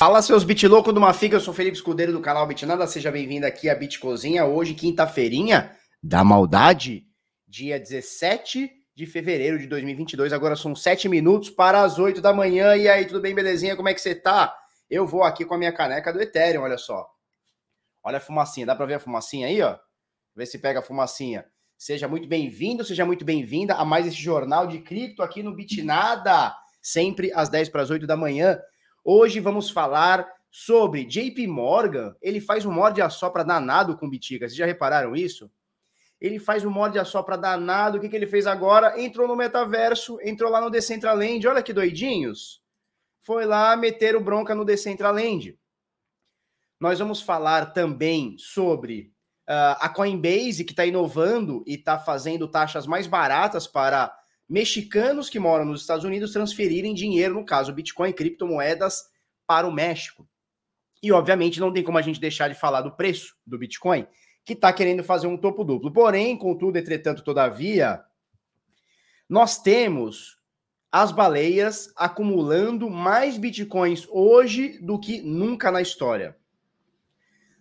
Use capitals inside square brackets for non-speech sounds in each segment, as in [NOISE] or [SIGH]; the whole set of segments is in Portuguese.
Fala seus bit louco de uma figa, eu sou Felipe Escudeiro do canal Bitnada, seja bem-vindo aqui à Bitcozinha, hoje quinta-feirinha da maldade, dia 17 de fevereiro de 2022, agora são 7 minutos para as 8 da manhã, e aí, tudo bem, belezinha, como é que você tá? Eu vou aqui com a minha caneca do Ethereum, olha só, olha a fumacinha, dá para ver a fumacinha aí, ó? Vê se pega a fumacinha. Seja muito bem-vindo, seja muito bem-vinda a mais esse jornal de cripto aqui no Bitnada, sempre às 10 para as 8 da manhã, Hoje vamos falar sobre JP Morgan. Ele faz um morde a sopra danado com Bitica. Vocês já repararam isso? Ele faz um morde a sopra danado. O que, que ele fez agora? Entrou no metaverso, entrou lá no Decentraland. Olha que doidinhos. Foi lá meter o bronca no Decentraland. Nós vamos falar também sobre uh, a Coinbase, que está inovando e está fazendo taxas mais baratas para mexicanos que moram nos Estados Unidos transferirem dinheiro, no caso Bitcoin, criptomoedas, para o México. E, obviamente, não tem como a gente deixar de falar do preço do Bitcoin, que está querendo fazer um topo duplo. Porém, contudo, entretanto, todavia, nós temos as baleias acumulando mais bitcoins hoje do que nunca na história.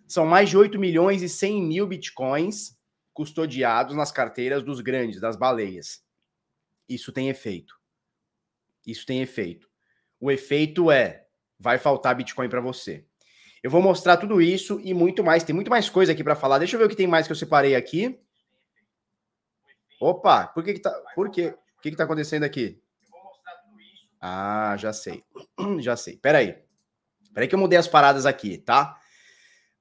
São mais de 8 milhões e 100 mil bitcoins custodiados nas carteiras dos grandes, das baleias. Isso tem efeito. Isso tem efeito. O efeito é: vai faltar Bitcoin para você. Eu vou mostrar tudo isso e muito mais. Tem muito mais coisa aqui para falar. Deixa eu ver o que tem mais que eu separei aqui. Opa, por que que tá, por quê? O que que tá acontecendo aqui? Ah, já sei. [CLEARS THROAT] Já sei. Peraí. Peraí que eu mudei as paradas aqui, tá?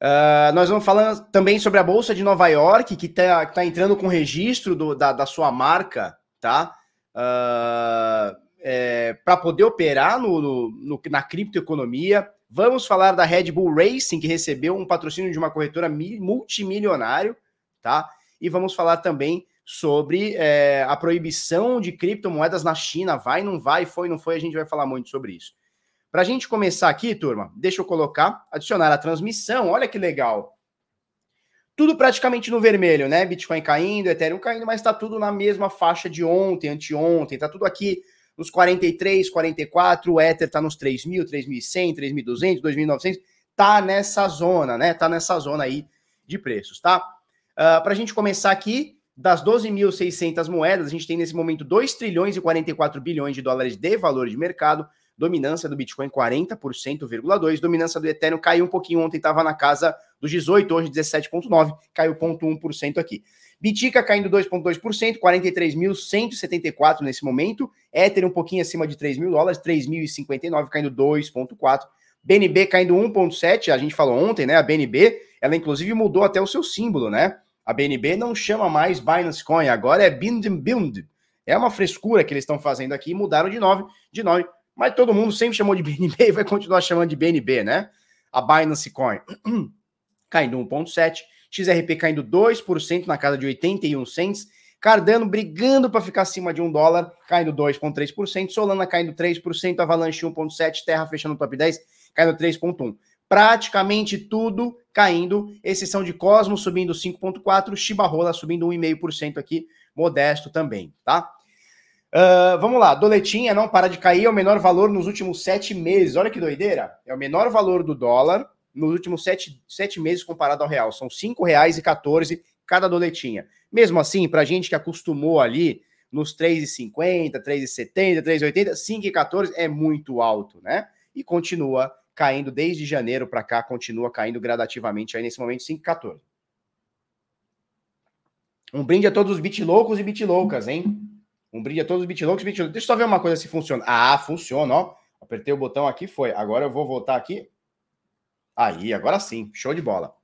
Uh, nós vamos falando também sobre a Bolsa de Nova York, que está tá entrando com registro do, da, da sua marca, tá? Uh, é, para poder operar no, no, na criptoeconomia. Vamos falar da Red Bull Racing, que recebeu um patrocínio de uma corretora multimilionário, tá? E vamos falar também sobre é, a proibição de criptomoedas na China. Vai, não vai, foi, não foi, a gente vai falar muito sobre isso. Para a gente começar aqui, turma, deixa eu colocar, adicionar a transmissão. Olha que legal tudo praticamente no vermelho, né? Bitcoin caindo, Ethereum caindo, mas está tudo na mesma faixa de ontem, anteontem, está tudo aqui nos 43, 44, o Ether está nos 3.000, 3.100, 3.200, 2.900, tá nessa zona, né? Tá nessa zona aí de preços, tá? Uh, Para a gente começar aqui, das 12.600 moedas, a gente tem nesse momento 2 trilhões e 44 bilhões de dólares de valor de mercado, dominância do Bitcoin 40,2%, dominância do Ethereum caiu um pouquinho ontem, estava na casa dos 18, hoje 17,9, caiu 0,1% aqui. Bitica caindo 2,2%, 43.174 nesse momento. Ether um pouquinho acima de 3 mil dólares, 3.059, caindo 2,4%. BNB caindo 1,7%, a gente falou ontem, né? A BNB, ela inclusive mudou até o seu símbolo, né? A BNB não chama mais Binance Coin, agora é Bind Bind. É uma frescura que eles estão fazendo aqui, mudaram de nome, de nome, mas todo mundo sempre chamou de BNB e vai continuar chamando de BNB, né? A Binance Coin. [CLEARS THROAT] caindo 1,7%, XRP caindo 2% na casa de 81 cents, Cardano brigando para ficar acima de um dólar, caindo 2,3%, Solana caindo 3%, Avalanche 1,7%, Terra fechando o top 10, caindo 3,1%. Praticamente tudo caindo, exceção de Cosmos subindo 5,4%, Shiba Rola subindo 1,5% aqui, modesto também, tá? Uh, vamos lá, doletinha não para de cair, é o menor valor nos últimos sete meses. Olha que doideira. É o menor valor do dólar nos últimos sete, sete meses comparado ao real. São R$ 5,14 cada doletinha. Mesmo assim, para gente que acostumou ali nos 3,50, 3,70, 3,80, 5,14 é muito alto, né? E continua caindo desde janeiro para cá, continua caindo gradativamente aí nesse momento 5,14. Um brinde a todos os bit loucos e bit loucas, hein? Um brinde a todos os bit loucos e bit. Deixa eu só ver uma coisa se funciona. Ah, funciona, ó. Apertei o botão aqui, foi. Agora eu vou voltar aqui. Aí, agora sim, show de bola.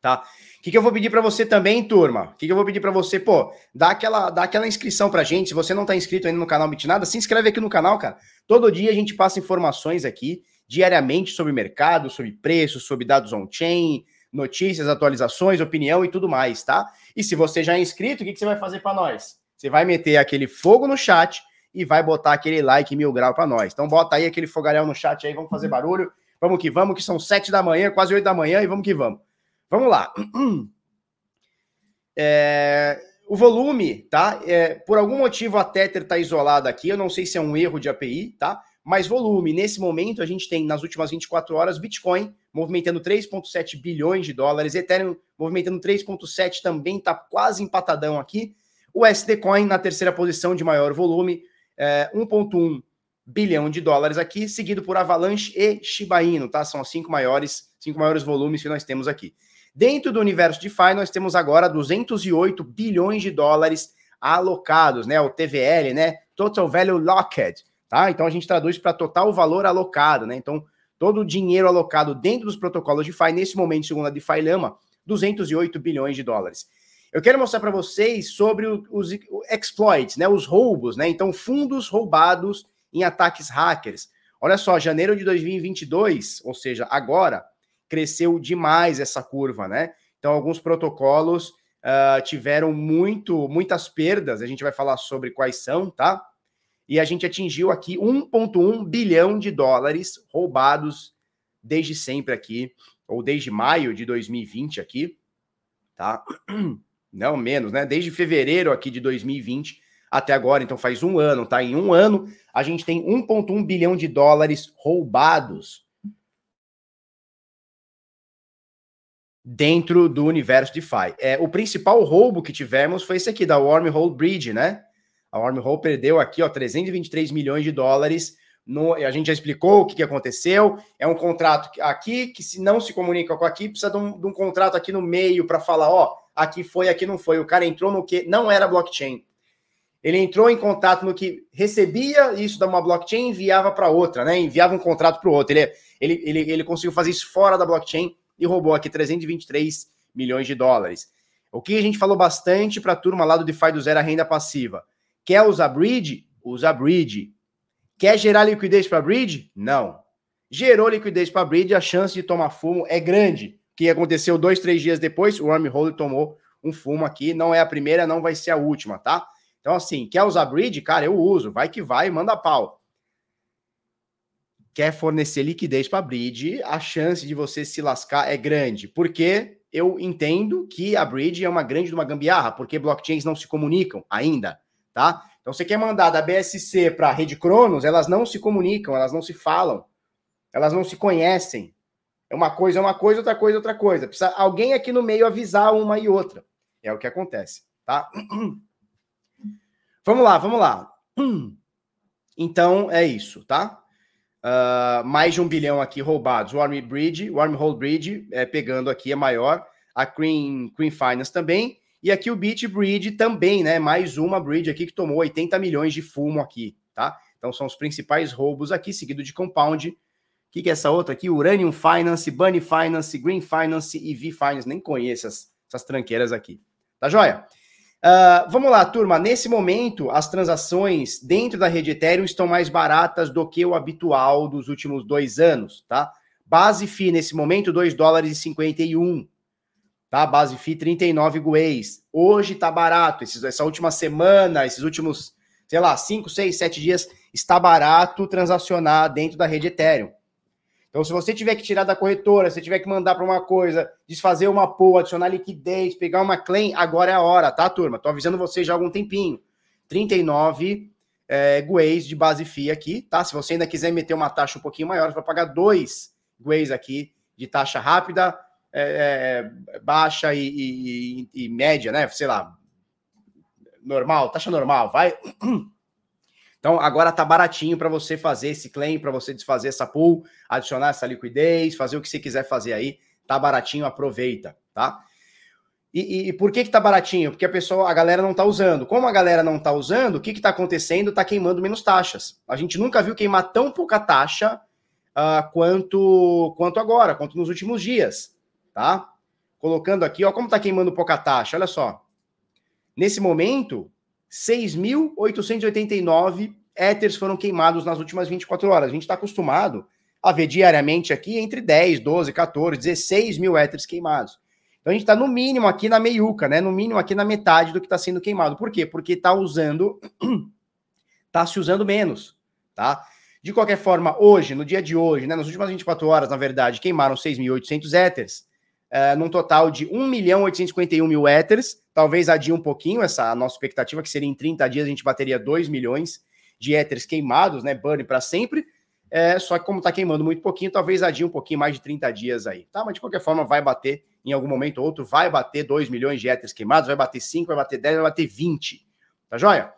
Tá? O que, que eu vou pedir para você também, turma? O que, que eu vou pedir para você? Pô, dá aquela, dá aquela inscrição pra gente. Se você não tá inscrito ainda no canal Bitnada, se inscreve aqui no canal, cara. Todo dia a gente passa informações aqui, diariamente, sobre mercado, sobre preços, sobre dados on-chain, notícias, atualizações, opinião e tudo mais, tá? E se você já é inscrito, o que, que você vai fazer para nós? Você vai meter aquele fogo no chat e vai botar aquele like mil grau para nós. Então bota aí aquele fogaréu no chat aí, vamos fazer barulho. Vamos que vamos, que são sete da manhã, quase oito da manhã, e vamos que vamos. Vamos lá. [CLEARS THROAT] É, o volume, tá? É, por algum motivo a Tether está isolada aqui. Eu não sei se é um erro de API, tá? mais volume. Nesse momento, a gente tem, nas últimas 24 horas, Bitcoin movimentando 3,7 bilhões de dólares, Ethereum movimentando 3,7, também está quase empatadão aqui. O SD Coin na terceira posição de maior volume, é, 1,1 bilhão de dólares aqui, seguido por Avalanche e Shiba Inu, tá? São os cinco maiores, cinco maiores volumes que nós temos aqui. Dentro do universo de DeFi, nós temos agora 208 bilhões de dólares alocados, né? O TVL, né? Total Value Locked, tá? Então a gente traduz para total valor alocado, né? Então todo o dinheiro alocado dentro dos protocolos de DeFi, nesse momento, segundo a DeFi Lama, 208 bilhões de dólares. Eu quero mostrar para vocês sobre os exploits, né? Os roubos, né? Então fundos roubados em ataques hackers. Olha só, janeiro de 2022, ou seja, agora, cresceu demais essa curva, né? Então, alguns protocolos uh, tiveram muito, muitas perdas, a gente vai falar sobre quais são, tá? E a gente atingiu aqui 1,1 bilhão de dólares roubados desde sempre aqui, ou desde maio de 2020 aqui, tá? Não menos, né? Desde fevereiro aqui de 2020 até agora, então faz um ano, tá? Em um ano, a gente tem 1,1 bilhão de dólares roubados dentro do universo DeFi. É, o principal roubo que tivemos foi esse aqui, da Wormhole Bridge, né? A Wormhole perdeu aqui, ó, 323 milhões de dólares. No, a gente já explicou o que, que aconteceu. É um contrato aqui que, se não se comunica com aqui, precisa de um, de um contrato aqui no meio para falar, ó, aqui foi, aqui não foi. O cara entrou no que não era blockchain. Ele entrou em contato no que recebia isso da uma blockchain e enviava para outra, né? Enviava um contrato para o outro. Ele, ele, ele, ele conseguiu fazer isso fora da blockchain e roubou aqui 323 milhões de dólares. O que a gente falou bastante para a turma lá do DeFi do Zero a Renda Passiva. Quer usar Bridge? Usa Bridge. Quer gerar liquidez para Bridge? Não. Gerou liquidez para Bridge, a chance de tomar fumo é grande. O que aconteceu dois, três dias depois, o Wormhole tomou um fumo aqui. Não é a primeira, não vai ser a última, tá? Então, assim, quer usar bridge? Cara, eu uso. Vai que vai, manda pau. Quer fornecer liquidez para bridge, a chance de você se lascar é grande. Porque eu entendo que a bridge é uma grande de uma gambiarra, porque blockchains não se comunicam ainda, tá? Então, você quer mandar da BSC para a rede Cronos, elas não se comunicam, elas não se falam, elas não se conhecem. É uma coisa, é uma coisa, outra coisa, outra coisa. Precisa alguém aqui no meio avisar uma e outra. É o que acontece, tá? [CLEARS THROAT] Vamos lá, vamos lá. [CLEARS THROAT] Então é isso, tá? Uh, mais de um bilhão aqui roubados. O Army Bridge, o Wormhole Bridge, é, pegando aqui é maior. A Queen, Queen Finance também. E aqui o Beach Bridge também, né? Mais uma bridge aqui que tomou 80 milhões de fumo aqui, tá? Então são os principais roubos aqui, seguido de Compound. O que, que é essa outra aqui? Uranium Finance, Bunny Finance, Green Finance e V Finance. Nem conheço essas, essas tranqueiras aqui. Tá joia? Uh, vamos lá, turma. Nesse momento, as transações dentro da rede Ethereum estão mais baratas do que o habitual dos últimos dois anos, tá? Base FI nesse momento, 2 dólares e 51, tá? Base FI 39 guês. Hoje tá barato. Esses, essa última semana, esses últimos, sei lá, 5, 6, 7 dias, está barato transacionar dentro da rede Ethereum. Então, se você tiver que tirar da corretora, se tiver que mandar para uma coisa, desfazer uma pool, adicionar liquidez, pegar uma claim, agora é a hora, tá, turma? Tô avisando vocês já há algum tempinho. 39 é, guês de base FII aqui, tá? Se você ainda quiser meter uma taxa um pouquinho maior, você vai pagar dois guês aqui de taxa rápida, é, é, baixa e, e, e, média, né? Sei lá, normal, taxa normal, vai. [CLEARS THROAT] Então, agora tá baratinho para você fazer esse claim, para você desfazer essa pool, adicionar essa liquidez, fazer o que você quiser fazer aí. Tá baratinho, aproveita, tá? E, e, por que que tá baratinho? Porque a pessoa, a galera não tá usando. Como a galera não tá usando, o que que tá acontecendo? Tá queimando menos taxas. A gente nunca viu queimar tão pouca taxa uh, quanto, quanto agora, quanto nos últimos dias, tá? Colocando aqui, ó, como tá queimando pouca taxa, olha só. Nesse momento, 6.889 éteres foram queimados nas últimas 24 horas. A gente está acostumado a ver diariamente aqui entre 10, 12, 14, 16 mil éteres queimados. Então a gente está no mínimo aqui na meiuca, né? No mínimo aqui na metade do que está sendo queimado. Por quê? Porque está usando, está [CLEARS THROAT] se usando menos, tá? De qualquer forma, hoje, no dia de hoje, né, nas últimas 24 horas, na verdade, queimaram 6.800 éteres uh, num total de 1 milhão 851 mil éteres. Talvez adie um pouquinho essa nossa expectativa, que seria em 30 dias a gente bateria 2 milhões de éteres queimados, né? Burn para sempre. É, só que como está queimando muito pouquinho, talvez adie um pouquinho mais de 30 dias aí, tá? Mas de qualquer forma vai bater em algum momento ou outro, vai bater 2 milhões de éteres queimados, vai bater 5, vai bater 10, vai bater 20. Tá joia?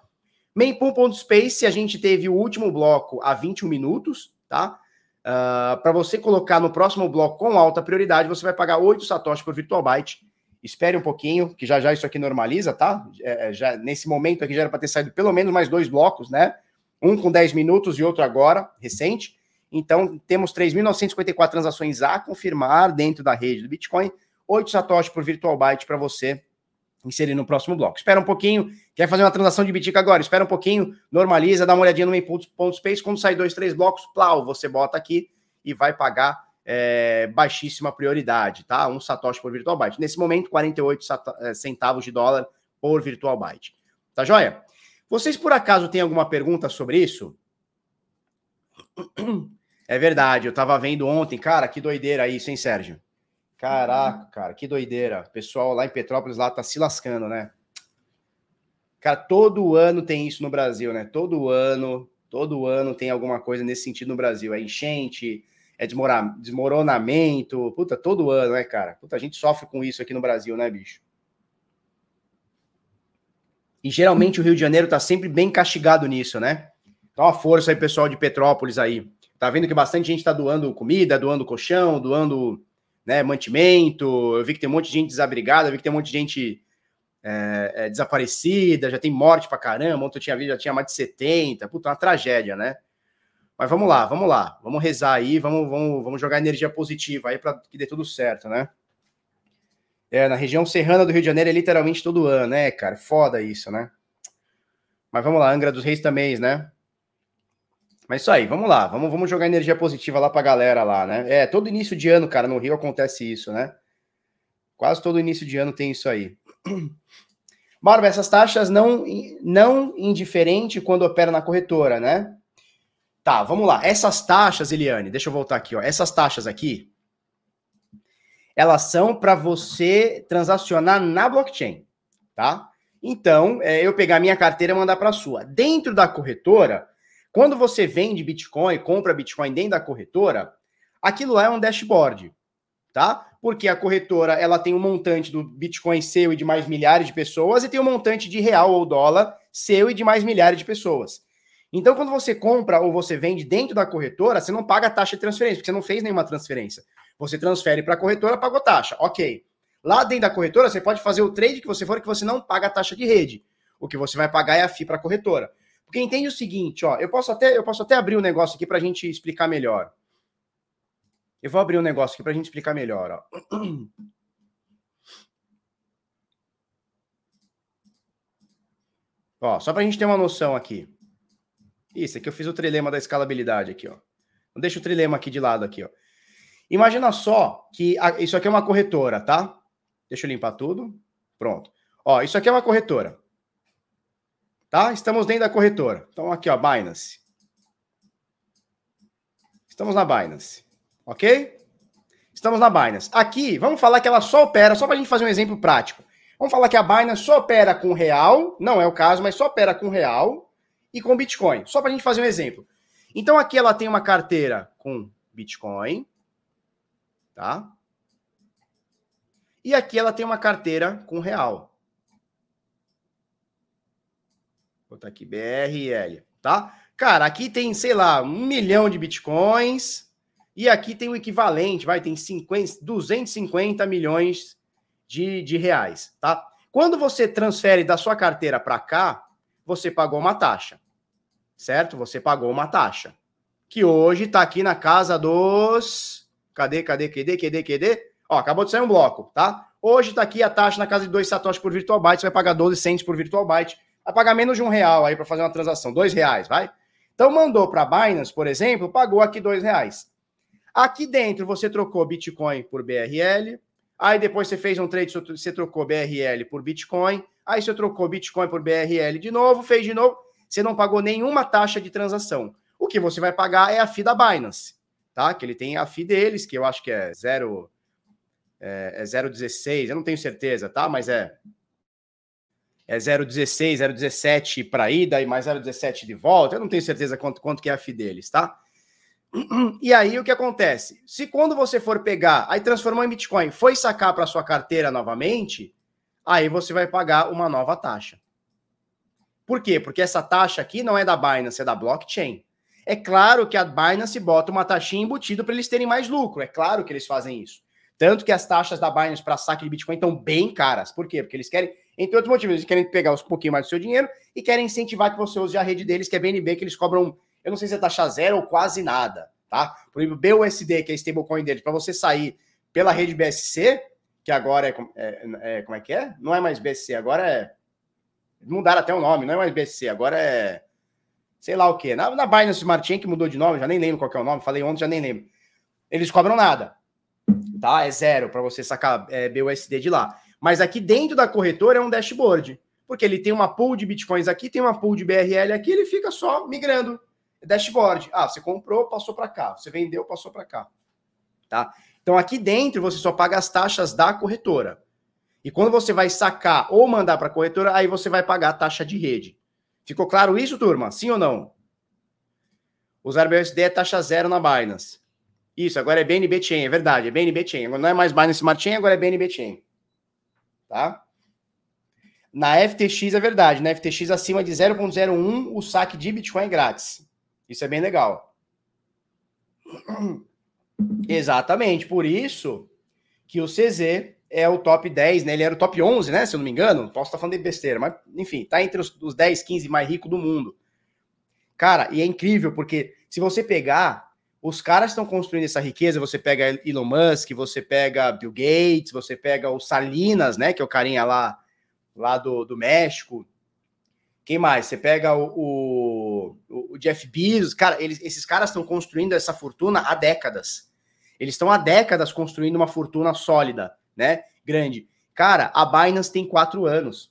Mempool.space, a gente teve o último bloco a 21 minutos, tá? Uh, ah, Para você colocar no próximo bloco com alta prioridade, você vai pagar 8 satoshis por virtual byte. Espere um pouquinho, que já já isso aqui normaliza, tá? É, já, nesse momento aqui já era para ter saído pelo menos mais dois blocos, né? um com 10 minutos e outro agora, recente. Então, temos 3.954 transações a confirmar dentro da rede do Bitcoin, 8 satoshis por virtual byte para você inserir no próximo bloco. Espera um pouquinho, quer fazer uma transação de Bitcoin agora, espera um pouquinho, normaliza, dá uma olhadinha no Space, quando sair dois, três blocos, plau, você bota aqui e vai pagar é, baixíssima prioridade, tá? Um satoshi por virtual byte. Nesse momento, 48 é, centavos de dólar por virtual byte. Tá joia? Vocês por acaso têm alguma pergunta sobre isso? [CLEARS THROAT] É verdade, eu tava vendo ontem, cara, que doideira isso, hein, Sérgio? Caraca, cara, que doideira. O pessoal lá em Petrópolis lá tá se lascando, né? Cara, todo ano tem isso no Brasil, né? Todo ano, todo ano tem alguma coisa nesse sentido no Brasil. É enchente, é desmoronamento. Puta, todo ano, né, cara? Puta, a gente sofre com isso aqui no Brasil, né, bicho? E geralmente o Rio de Janeiro tá sempre bem castigado nisso, né? Então, a força aí, pessoal de Petrópolis aí. Tá vendo que bastante gente tá doando comida, doando colchão, doando né, mantimento. Eu vi que tem um monte de gente desabrigada, eu vi que tem um monte de gente é, é, desaparecida, já tem morte pra caramba. Ontem eu tinha visto, já tinha mais de 70. Puta, uma tragédia, né? Mas vamos lá, vamos lá. Vamos rezar aí, vamos, vamos, vamos jogar energia positiva aí para que dê tudo certo, né? É, na região serrana do Rio de Janeiro é literalmente todo ano, né, cara? Foda isso, né? Mas vamos lá, Angra dos Reis também, né? Mas isso aí, vamos lá, vamos, vamos jogar energia positiva lá pra galera lá, né? É, todo início de ano, cara, no Rio acontece isso, né? Quase todo início de ano tem isso aí. [CLEARS THROAT] Barba, essas taxas não, não indiferente quando opera na corretora, né? Tá, vamos lá. Essas taxas, Eliane, deixa eu voltar aqui, ó. Essas taxas aqui, elas são para você transacionar na blockchain, tá? Então, é, eu pegar minha carteira e mandar para a sua. Dentro da corretora, quando você vende Bitcoin, compra Bitcoin dentro da corretora, aquilo lá é um dashboard, tá? Porque a corretora ela tem um montante do Bitcoin seu e de mais milhares de pessoas e tem um montante de real ou dólar seu e de mais milhares de pessoas. Então, quando você compra ou você vende dentro da corretora, você não paga taxa de transferência, porque você não fez nenhuma transferência. Você transfere para a corretora, pagou taxa. Ok. Lá dentro da corretora, você pode fazer o trade que você for, que você não paga a taxa de rede. O que você vai pagar é a FII para a corretora. Porque entende o seguinte, ó, eu posso até, eu posso até abrir um negócio aqui para a gente explicar melhor. Eu vou abrir um negócio aqui para a gente explicar melhor, ó. Ó, só para a gente ter uma noção aqui. Isso, aqui eu fiz o trilema da escalabilidade aqui, ó. Não deixa o trilema aqui de lado aqui, ó. Imagina só que a, isso aqui é uma corretora, tá? Deixa eu limpar tudo. Pronto. Ó, isso aqui é uma corretora. Tá? Estamos dentro da corretora. Então aqui, ó, Binance. Estamos na Binance. OK? Estamos na Binance. Aqui, vamos falar que ela só opera, só para a gente fazer um exemplo prático. Vamos falar que a Binance só opera com real, não é o caso, mas só opera com real e com Bitcoin. Só para a gente fazer um exemplo. Então aqui ela tem uma carteira com Bitcoin, tá? E aqui ela tem uma carteira com real. Vou botar aqui BRL, tá? Cara, aqui tem, sei lá, um milhão de bitcoins e aqui tem o equivalente, vai, tem 50, 250 milhões de, de reais, tá? Quando você transfere da sua carteira para cá, você pagou uma taxa, certo? Você pagou uma taxa, que hoje está aqui na casa dos Cadê, cadê, cadê, cadê, cadê? Ó, acabou de sair um bloco, tá? Hoje tá aqui a taxa na casa de 2 satoshis por virtual byte, você vai pagar 12 cents por virtual byte, vai pagar menos de um real aí para fazer uma transação, dois reais, vai? Então mandou para Binance, por exemplo, pagou aqui dois reais. Aqui dentro você trocou Bitcoin por BRL, aí depois você fez um trade, você trocou BRL por Bitcoin, aí você trocou Bitcoin por BRL de novo, fez de novo, você não pagou nenhuma taxa de transação. O que você vai pagar é a FII da Binance tá? Que ele tem a FI deles, que eu acho que é 0 é, é 0,16, eu não tenho certeza, tá? Mas é é 0,16, 0,17 para ida e mais 0,17 de volta. Eu não tenho certeza quanto, quanto que é a FI deles, tá? E aí o que acontece? Se quando você for pegar, aí transformou em Bitcoin, foi sacar para sua carteira novamente, aí você vai pagar uma nova taxa. Por quê? Porque essa taxa aqui não é da Binance, é da blockchain. É claro que a Binance bota uma taxinha embutida para eles terem mais lucro. É claro que eles fazem isso. Tanto que as taxas da Binance para saque de Bitcoin estão bem caras. Por quê? Porque eles querem, entre outros motivos, eles querem pegar um pouquinho mais do seu dinheiro e querem incentivar que você use a rede deles, que é BNB, que eles cobram, eu não sei se é taxa zero ou quase nada, tá? Por exemplo, BUSD, que é a stablecoin deles, para você sair pela rede BSC, que agora é, é, é, como é que é? Não é mais BSC, agora é mudaram até o nome, não é mais BSC, agora é sei lá o que. Na, na Binance Smart Chain, que mudou de nome, já nem lembro qual é o nome, falei ontem, já nem lembro. Eles cobram nada tá? É zero para você sacar é, BUSD de lá. Mas aqui dentro da corretora é um dashboard, porque ele tem uma pool de bitcoins aqui, tem uma pool de BRL aqui, ele fica só migrando. Dashboard. Ah, você comprou, passou para cá. Você vendeu, passou para cá. Tá? Então aqui dentro você só paga as taxas da corretora. E quando você vai sacar ou mandar para a corretora, aí você vai pagar a taxa de rede. Ficou claro isso, turma? Sim ou não? Usar BUSD é taxa zero na Binance. Isso, agora é BNB Chain, é verdade, é BNB Chain. Agora não é mais Binance Smart Chain, agora é BNB Chain. Tá? Na FTX é verdade, na FTX acima de 0.01 o saque de Bitcoin é grátis. Isso é bem legal. [CLEARS THROAT] Exatamente, por isso que o CZ é o top 10, né? Ele era o top 11, né? Se eu não me engano. Posso estar falando de besteira, mas enfim, tá entre os, os 10, 15 mais ricos do mundo. Cara, e é incrível porque se você pegar os caras estão construindo essa riqueza. Você pega Elon Musk, você pega Bill Gates, você pega o Salinas, né? Que é o carinha lá, lá do, do México. Quem mais? Você pega o, o, o Jeff Bezos. Cara, eles, esses caras estão construindo essa fortuna há décadas. Eles estão há décadas construindo uma fortuna sólida, né? Grande. Cara, a Binance tem quatro anos.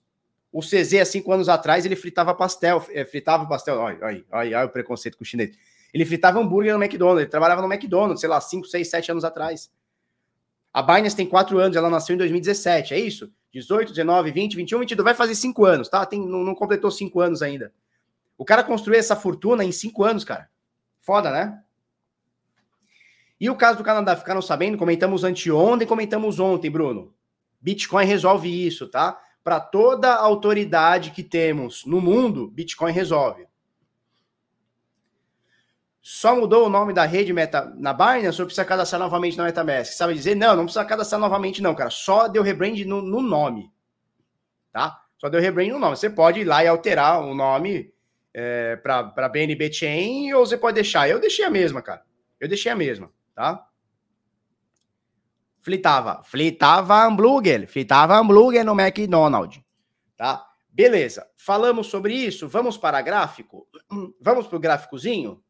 O CZ, há cinco anos atrás, ele fritava pastel, eh, fritava pastel. Olha, olha, olha, olha o preconceito com o chinês ele fritava hambúrguer no McDonald's, ele trabalhava no McDonald's, sei lá, 5, 6, 7 anos atrás. A Binance tem 4 anos, ela nasceu em 2017, é isso? 18, 19, 20, 21, 22, vai fazer 5 anos, tá? Tem, não, não completou 5 anos ainda. O cara construiu essa fortuna em 5 anos, cara. Foda, né? E o caso do Canadá, ficaram sabendo? Comentamos anteontem, comentamos ontem, Bruno. Bitcoin resolve isso, tá? Para toda autoridade que temos no mundo, Bitcoin resolve. Só mudou o nome da rede meta na Binance ou precisa cadastrar novamente na MetaMask? Sabe dizer? Não, não precisa cadastrar novamente, não, cara. Só deu rebrand no, no nome. Tá? Só deu rebrand no nome. Você pode ir lá e alterar o nome é, para BNB Chain ou você pode deixar. Eu deixei a mesma, cara. Eu deixei a mesma, tá? Flitava. Flitava hambúrguer. Flitava hambúrguer no McDonald's. Tá? Beleza. Falamos sobre isso. Vamos para gráfico? [CLEARS THROAT] Vamos para o gráficozinho?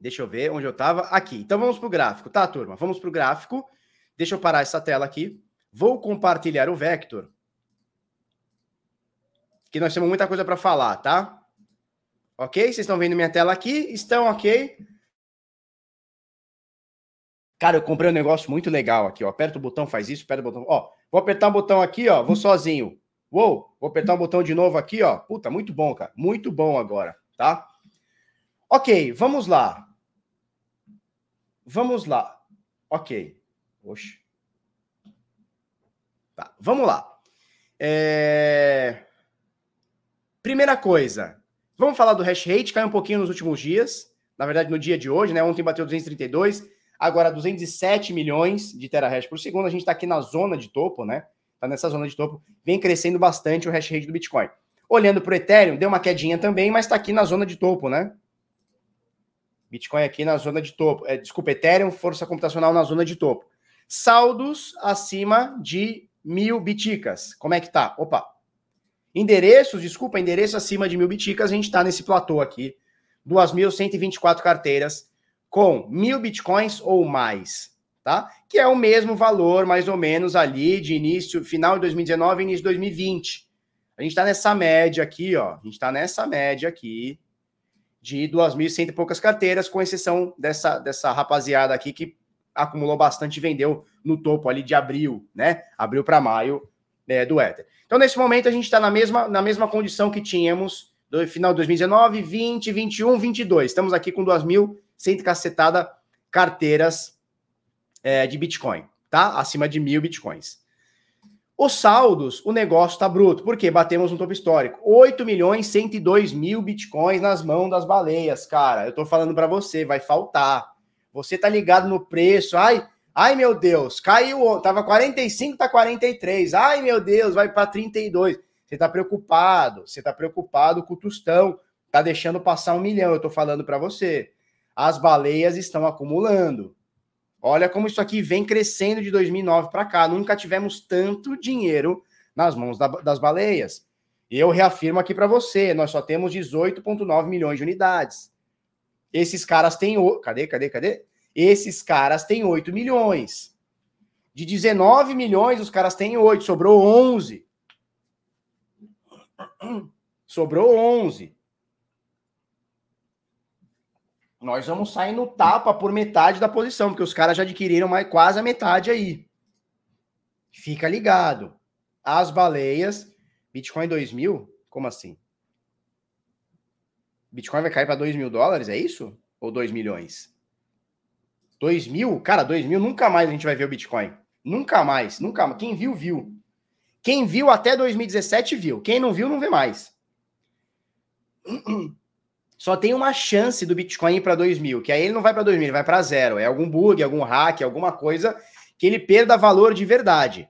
Deixa eu ver onde eu estava. Aqui. Então vamos para o gráfico, tá, turma? Vamos para o gráfico. Deixa eu parar essa tela aqui. Vou compartilhar o Vector. Que nós temos muita coisa para falar, tá? Ok? Vocês estão vendo minha tela aqui? Estão ok? Cara, eu comprei um negócio muito legal aqui, ó. Aperta o botão, faz isso, aperta o botão. Ó, vou apertar o botão aqui, ó. Vou sozinho. Uou, vou apertar o botão de novo aqui, ó. Puta, muito bom, cara. Muito bom agora, tá? Ok, vamos lá. Vamos lá. Ok. Oxe. Tá, vamos lá. É... Primeira coisa. Vamos falar do hash rate, caiu um pouquinho nos últimos dias. Na verdade, no dia de hoje, né? Ontem bateu 232, agora 207 milhões de terahash por segundo. A gente está aqui na zona de topo, né? Tá nessa zona de topo. Vem crescendo bastante o hash rate do Bitcoin. Olhando para o Ethereum, deu uma quedinha também, mas está aqui na zona de topo, né? Bitcoin aqui na zona de topo. É, desculpa, Ethereum, força computacional na zona de topo. Saldos acima de mil biticas. Como é que tá? Opa. Endereços, desculpa, endereço acima de mil biticas, a gente está nesse platô aqui. 2.124 carteiras com mil bitcoins ou mais, tá? Que é o mesmo valor, mais ou menos, ali de início, final de 2019 e início de 2020. A gente está nessa média aqui, ó. A gente está nessa média aqui de 2.100 e poucas carteiras, com exceção dessa, dessa rapaziada aqui que acumulou bastante e vendeu no topo ali de abril, né? Abril para maio, é, do Ether. Então, nesse momento, a gente está na mesma, na mesma condição que tínhamos do final de 2019, 20, 21, 22. Estamos aqui com 2.100 cacetada carteiras é, de Bitcoin, tá? Acima de mil Bitcoins. Os saldos, o negócio está bruto. Por quê? Batemos um topo histórico. 8 milhões 102 mil bitcoins nas mãos das baleias, cara. Eu tô falando para você, vai faltar. Você tá ligado no preço. Ai, ai meu Deus, caiu, tava 45, tá 43. Ai meu Deus, vai para 32. Você tá preocupado, você tá preocupado com o tostão, tá deixando passar um milhão. Eu tô falando para você. As baleias estão acumulando. Olha como isso aqui vem crescendo de 2009 para cá. Nunca tivemos tanto dinheiro nas mãos da, das baleias. E eu reafirmo aqui para você: nós só temos 18,9 milhões de unidades. Esses caras têm. Cadê, cadê, cadê? Esses caras têm 8 milhões. De 19 milhões, os caras têm 8. Sobrou 11. [CLEARS THROAT] Sobrou 11 nós vamos sair no tapa por metade da posição, porque os caras já adquiriram mais, quase a metade aí. Fica ligado. As baleias, Bitcoin 2 mil? Como assim? Bitcoin vai cair para 2 mil dólares, é isso? Ou 2 milhões? 2 mil? Cara, 2 mil nunca mais a gente vai ver o Bitcoin. Nunca mais, nunca mais. Quem viu, viu. Quem viu até 2017, viu. Quem não viu, não vê mais. [CLEARS THROAT] só tem uma chance do Bitcoin ir para 2 mil, que aí ele não vai para 2 mil, ele vai para zero. É algum bug, algum hack, alguma coisa que ele perda valor de verdade.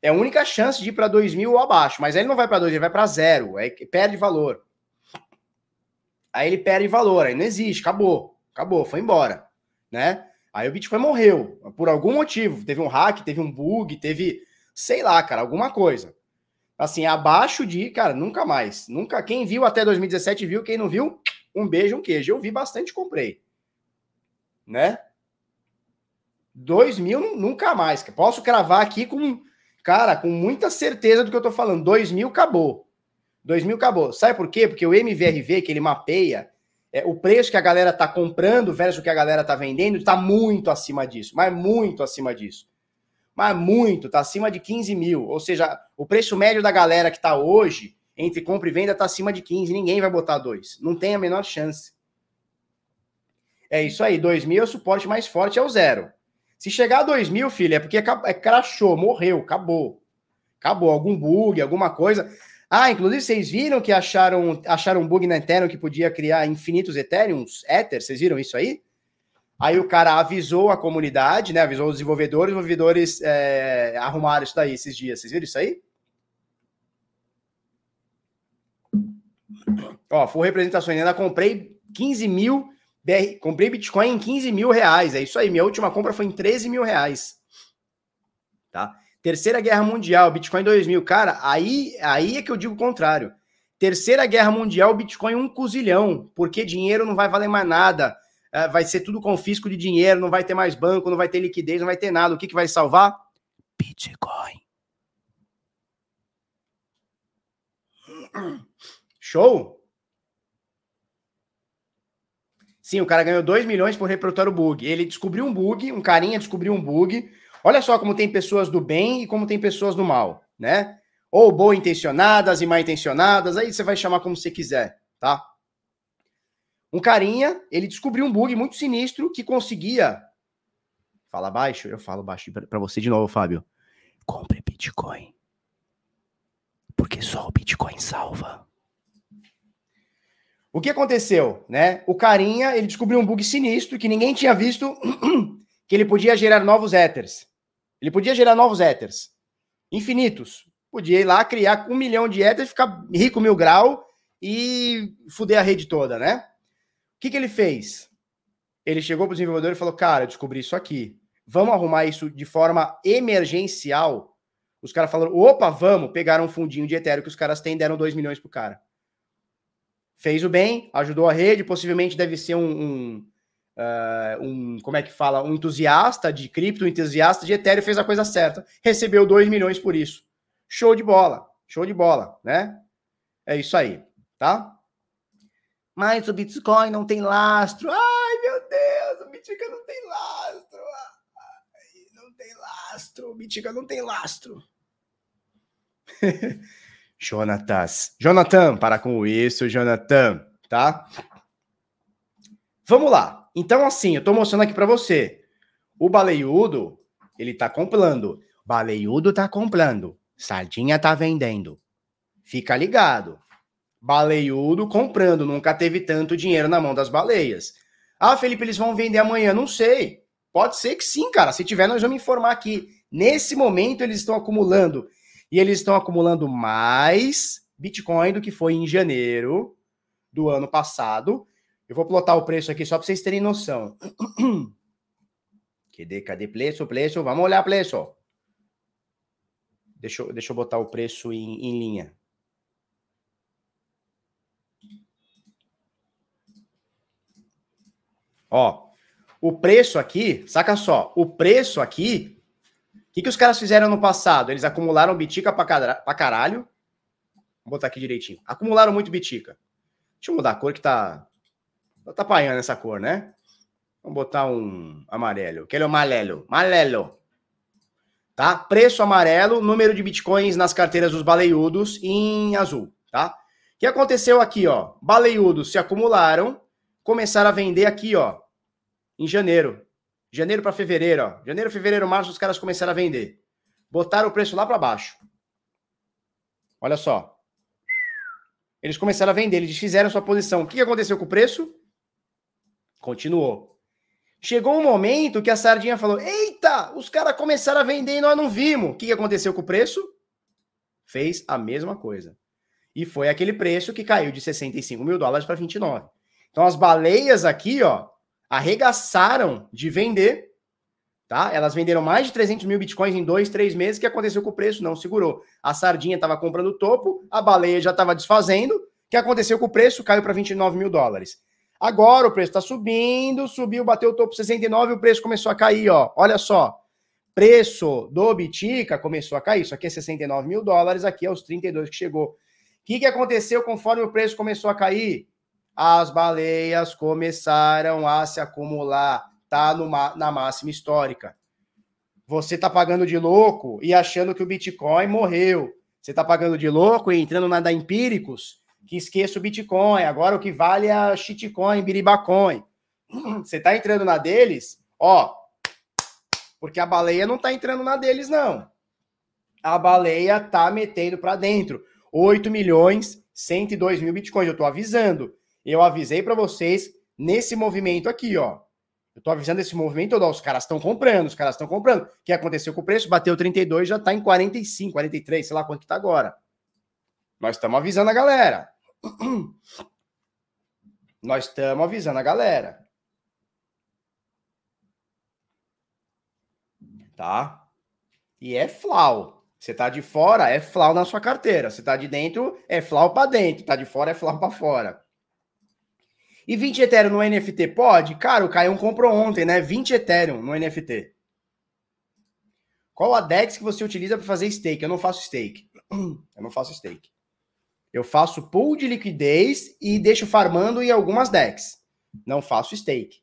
É a única chance de ir para 2 mil ou abaixo, mas aí ele não vai para 2, ele vai para zero, aí perde valor. Aí ele perde valor, aí não existe, acabou, acabou, foi embora, né? Aí o Bitcoin morreu, por algum motivo. Teve um hack, teve um bug, teve, sei lá, cara, alguma coisa. Assim, abaixo de, cara, nunca mais. Nunca. Quem viu até 2017 viu, quem não viu, um beijo, um queijo. Eu vi bastante, comprei. Né? 2 mil nunca mais. Posso cravar aqui com, cara, com muita certeza do que eu tô falando. 2 mil acabou. 2 mil acabou. Sabe por quê? Porque o MVRV, que ele mapeia, é, o preço que a galera tá comprando versus o que a galera tá vendendo, tá muito acima disso. Mas muito acima disso mas muito, tá acima de 15 mil. Ou seja, o preço médio da galera que tá hoje, entre compra e venda, tá acima de 15. Ninguém vai botar dois. Não tem a menor chance. É isso aí. 2 mil é o suporte mais forte, é o zero. Se chegar a 2 mil, filho, é porque é crashou, morreu, acabou. Acabou. Algum bug, alguma coisa. Ah, inclusive, vocês viram que acharam, acharam um bug na Ethereum que podia criar infinitos Ethereums, Ether? Vocês viram isso aí? Aí o cara avisou a comunidade, né? Avisou os desenvolvedores, os desenvolvedores é, arrumaram isso daí esses dias. Vocês viram isso aí? Ó, for representações, ainda comprei 15 mil, BR, comprei Bitcoin em 15 mil reais. É isso aí, minha última compra foi em 13 mil reais. Tá? Terceira Guerra Mundial, Bitcoin 2000. Cara, aí, aí é que eu digo o contrário. Terceira Guerra Mundial, Bitcoin um cozilhão, porque dinheiro não vai valer mais nada é, vai ser tudo confisco de dinheiro, não vai ter mais banco, não vai ter liquidez, não vai ter nada. O que, que vai salvar? Bitcoin. Show? Sim, o cara ganhou 2 milhões por reprodutor o bug. Ele descobriu um bug, um carinha descobriu um bug. Olha só como tem pessoas do bem e como tem pessoas do mal, né? Ou boa intencionadas e mal intencionadas, aí você vai chamar como você quiser, tá? Um carinha, ele descobriu um bug muito sinistro que conseguia. Fala baixo? Eu falo baixo para você de novo, Fábio. Compre Bitcoin. Porque só o Bitcoin salva. O que aconteceu, né? O carinha, ele descobriu um bug sinistro que ninguém tinha visto, [CLEARS THROAT] que ele podia gerar novos Ethers. Ele podia gerar novos Ethers. Infinitos. Podia ir lá, criar um milhão de Ethers, ficar rico mil grau e fuder a rede toda, né? que, que ele fez? Ele chegou para o desenvolvedor e falou: Cara, descobri isso aqui. Vamos arrumar isso de forma emergencial. Os caras falaram: opa, vamos. Pegaram um fundinho de Ethereum que os caras têm, deram 2 milhões pro cara. Fez o bem, ajudou a rede, possivelmente deve ser um, um, uh, um como é que fala? Um entusiasta de cripto, um entusiasta de Ethereum, fez a coisa certa. Recebeu 2 milhões por isso. Show de bola, show de bola, né? É isso aí, tá? Mas o Bitcoin não tem lastro. Ai, meu Deus, o Bitcoin não tem lastro. Ai, não tem lastro. O Bitcoin não tem lastro. [LAUGHS] Jonatas. Jonathan, para com isso, Jonathan, tá? Vamos lá. Então, assim, eu tô mostrando aqui para você. O baleiudo, ele tá comprando. Baleiudo tá comprando. Sardinha tá vendendo. Fica ligado. Baleiudo comprando. Nunca teve tanto dinheiro na mão das baleias. Ah, Felipe, eles vão vender amanhã. Não sei. Pode ser que sim, cara. Se tiver, nós vamos informar aqui. Nesse momento, eles estão acumulando. E eles estão acumulando mais Bitcoin do que foi em janeiro do ano passado. Eu vou plotar o preço aqui só para vocês terem noção. [CLEARS THROAT] Cadê, cadê preço, preço? Vamos olhar preço. Deixa eu, deixa eu botar o preço em, em linha. Ó, o preço aqui, saca só, o preço aqui, que, que os caras fizeram no passado? Eles acumularam bitica pra, pra caralho. Vou botar aqui direitinho. Acumularam muito bitica. Deixa eu mudar a cor que tá. Tá apanhando essa cor, né? Vamos botar um amarelo. Aquele é o amarelo. Amarelo. Tá? Preço amarelo, número de bitcoins nas carteiras dos baleiudos em azul, tá? O que aconteceu aqui, ó? Baleiudos se acumularam, começaram a vender aqui, ó, em janeiro. Janeiro para fevereiro, ó. Janeiro, fevereiro, março, os caras começaram a vender. Botaram o preço lá para baixo. Olha só. Eles começaram a vender, eles fizeram sua posição. O que aconteceu com o preço? Continuou. Chegou um momento que a sardinha falou: Eita, os caras começaram a vender e nós não vimos. O que aconteceu com o preço? Fez a mesma coisa. E foi aquele preço que caiu de 65 mil dólares para 29. Então as baleias aqui, ó, arregaçaram de vender, tá? Elas venderam mais de 300 mil bitcoins em dois, três meses. O que aconteceu com o preço? Não segurou. A sardinha estava comprando o topo, a baleia já estava desfazendo. O que aconteceu com o preço? Caiu para 29 mil dólares. Agora o preço está subindo, subiu, bateu o topo 69 e o preço começou a cair, ó. Olha só. Preço do Bitica começou a cair. Isso aqui é 69 mil dólares, aqui é os 32 que chegou. O que, que aconteceu conforme o preço começou a cair? As baleias começaram a se acumular, tá numa, na máxima histórica. Você tá pagando de louco e achando que o Bitcoin morreu. Você tá pagando de louco e entrando na da Empíricos, que esqueça o Bitcoin. Agora o que vale é a shitcoin, biribacoin. [CLEARS THROAT] Você tá entrando na deles, ó, porque a baleia não tá entrando na deles, não. A baleia tá metendo para dentro. 8 milhões, 102 mil bitcoins. Eu tô avisando. Eu avisei para vocês nesse movimento aqui, ó. Eu tô avisando esse movimento, ó, os caras estão comprando, os caras estão comprando. O que aconteceu com o preço? Bateu 32, já tá em 45, 43, sei lá quanto que tá agora. Nós estamos avisando a galera. [CLEARS THROAT] Nós estamos avisando a galera. Tá? E é flau. Você tá de fora, é flau na sua carteira. Você tá de dentro, é flau para dentro. Tá de fora, é flau para fora. E 20 Ethereum no NFT pode? Cara, o Caio comprou ontem, né? 20 Ethereum no NFT. Qual a DEX que você utiliza para fazer stake? Eu não faço stake. [CLEARS THROAT] Eu não faço stake. Eu faço pool de liquidez e deixo farmando em algumas DEX. Não faço stake.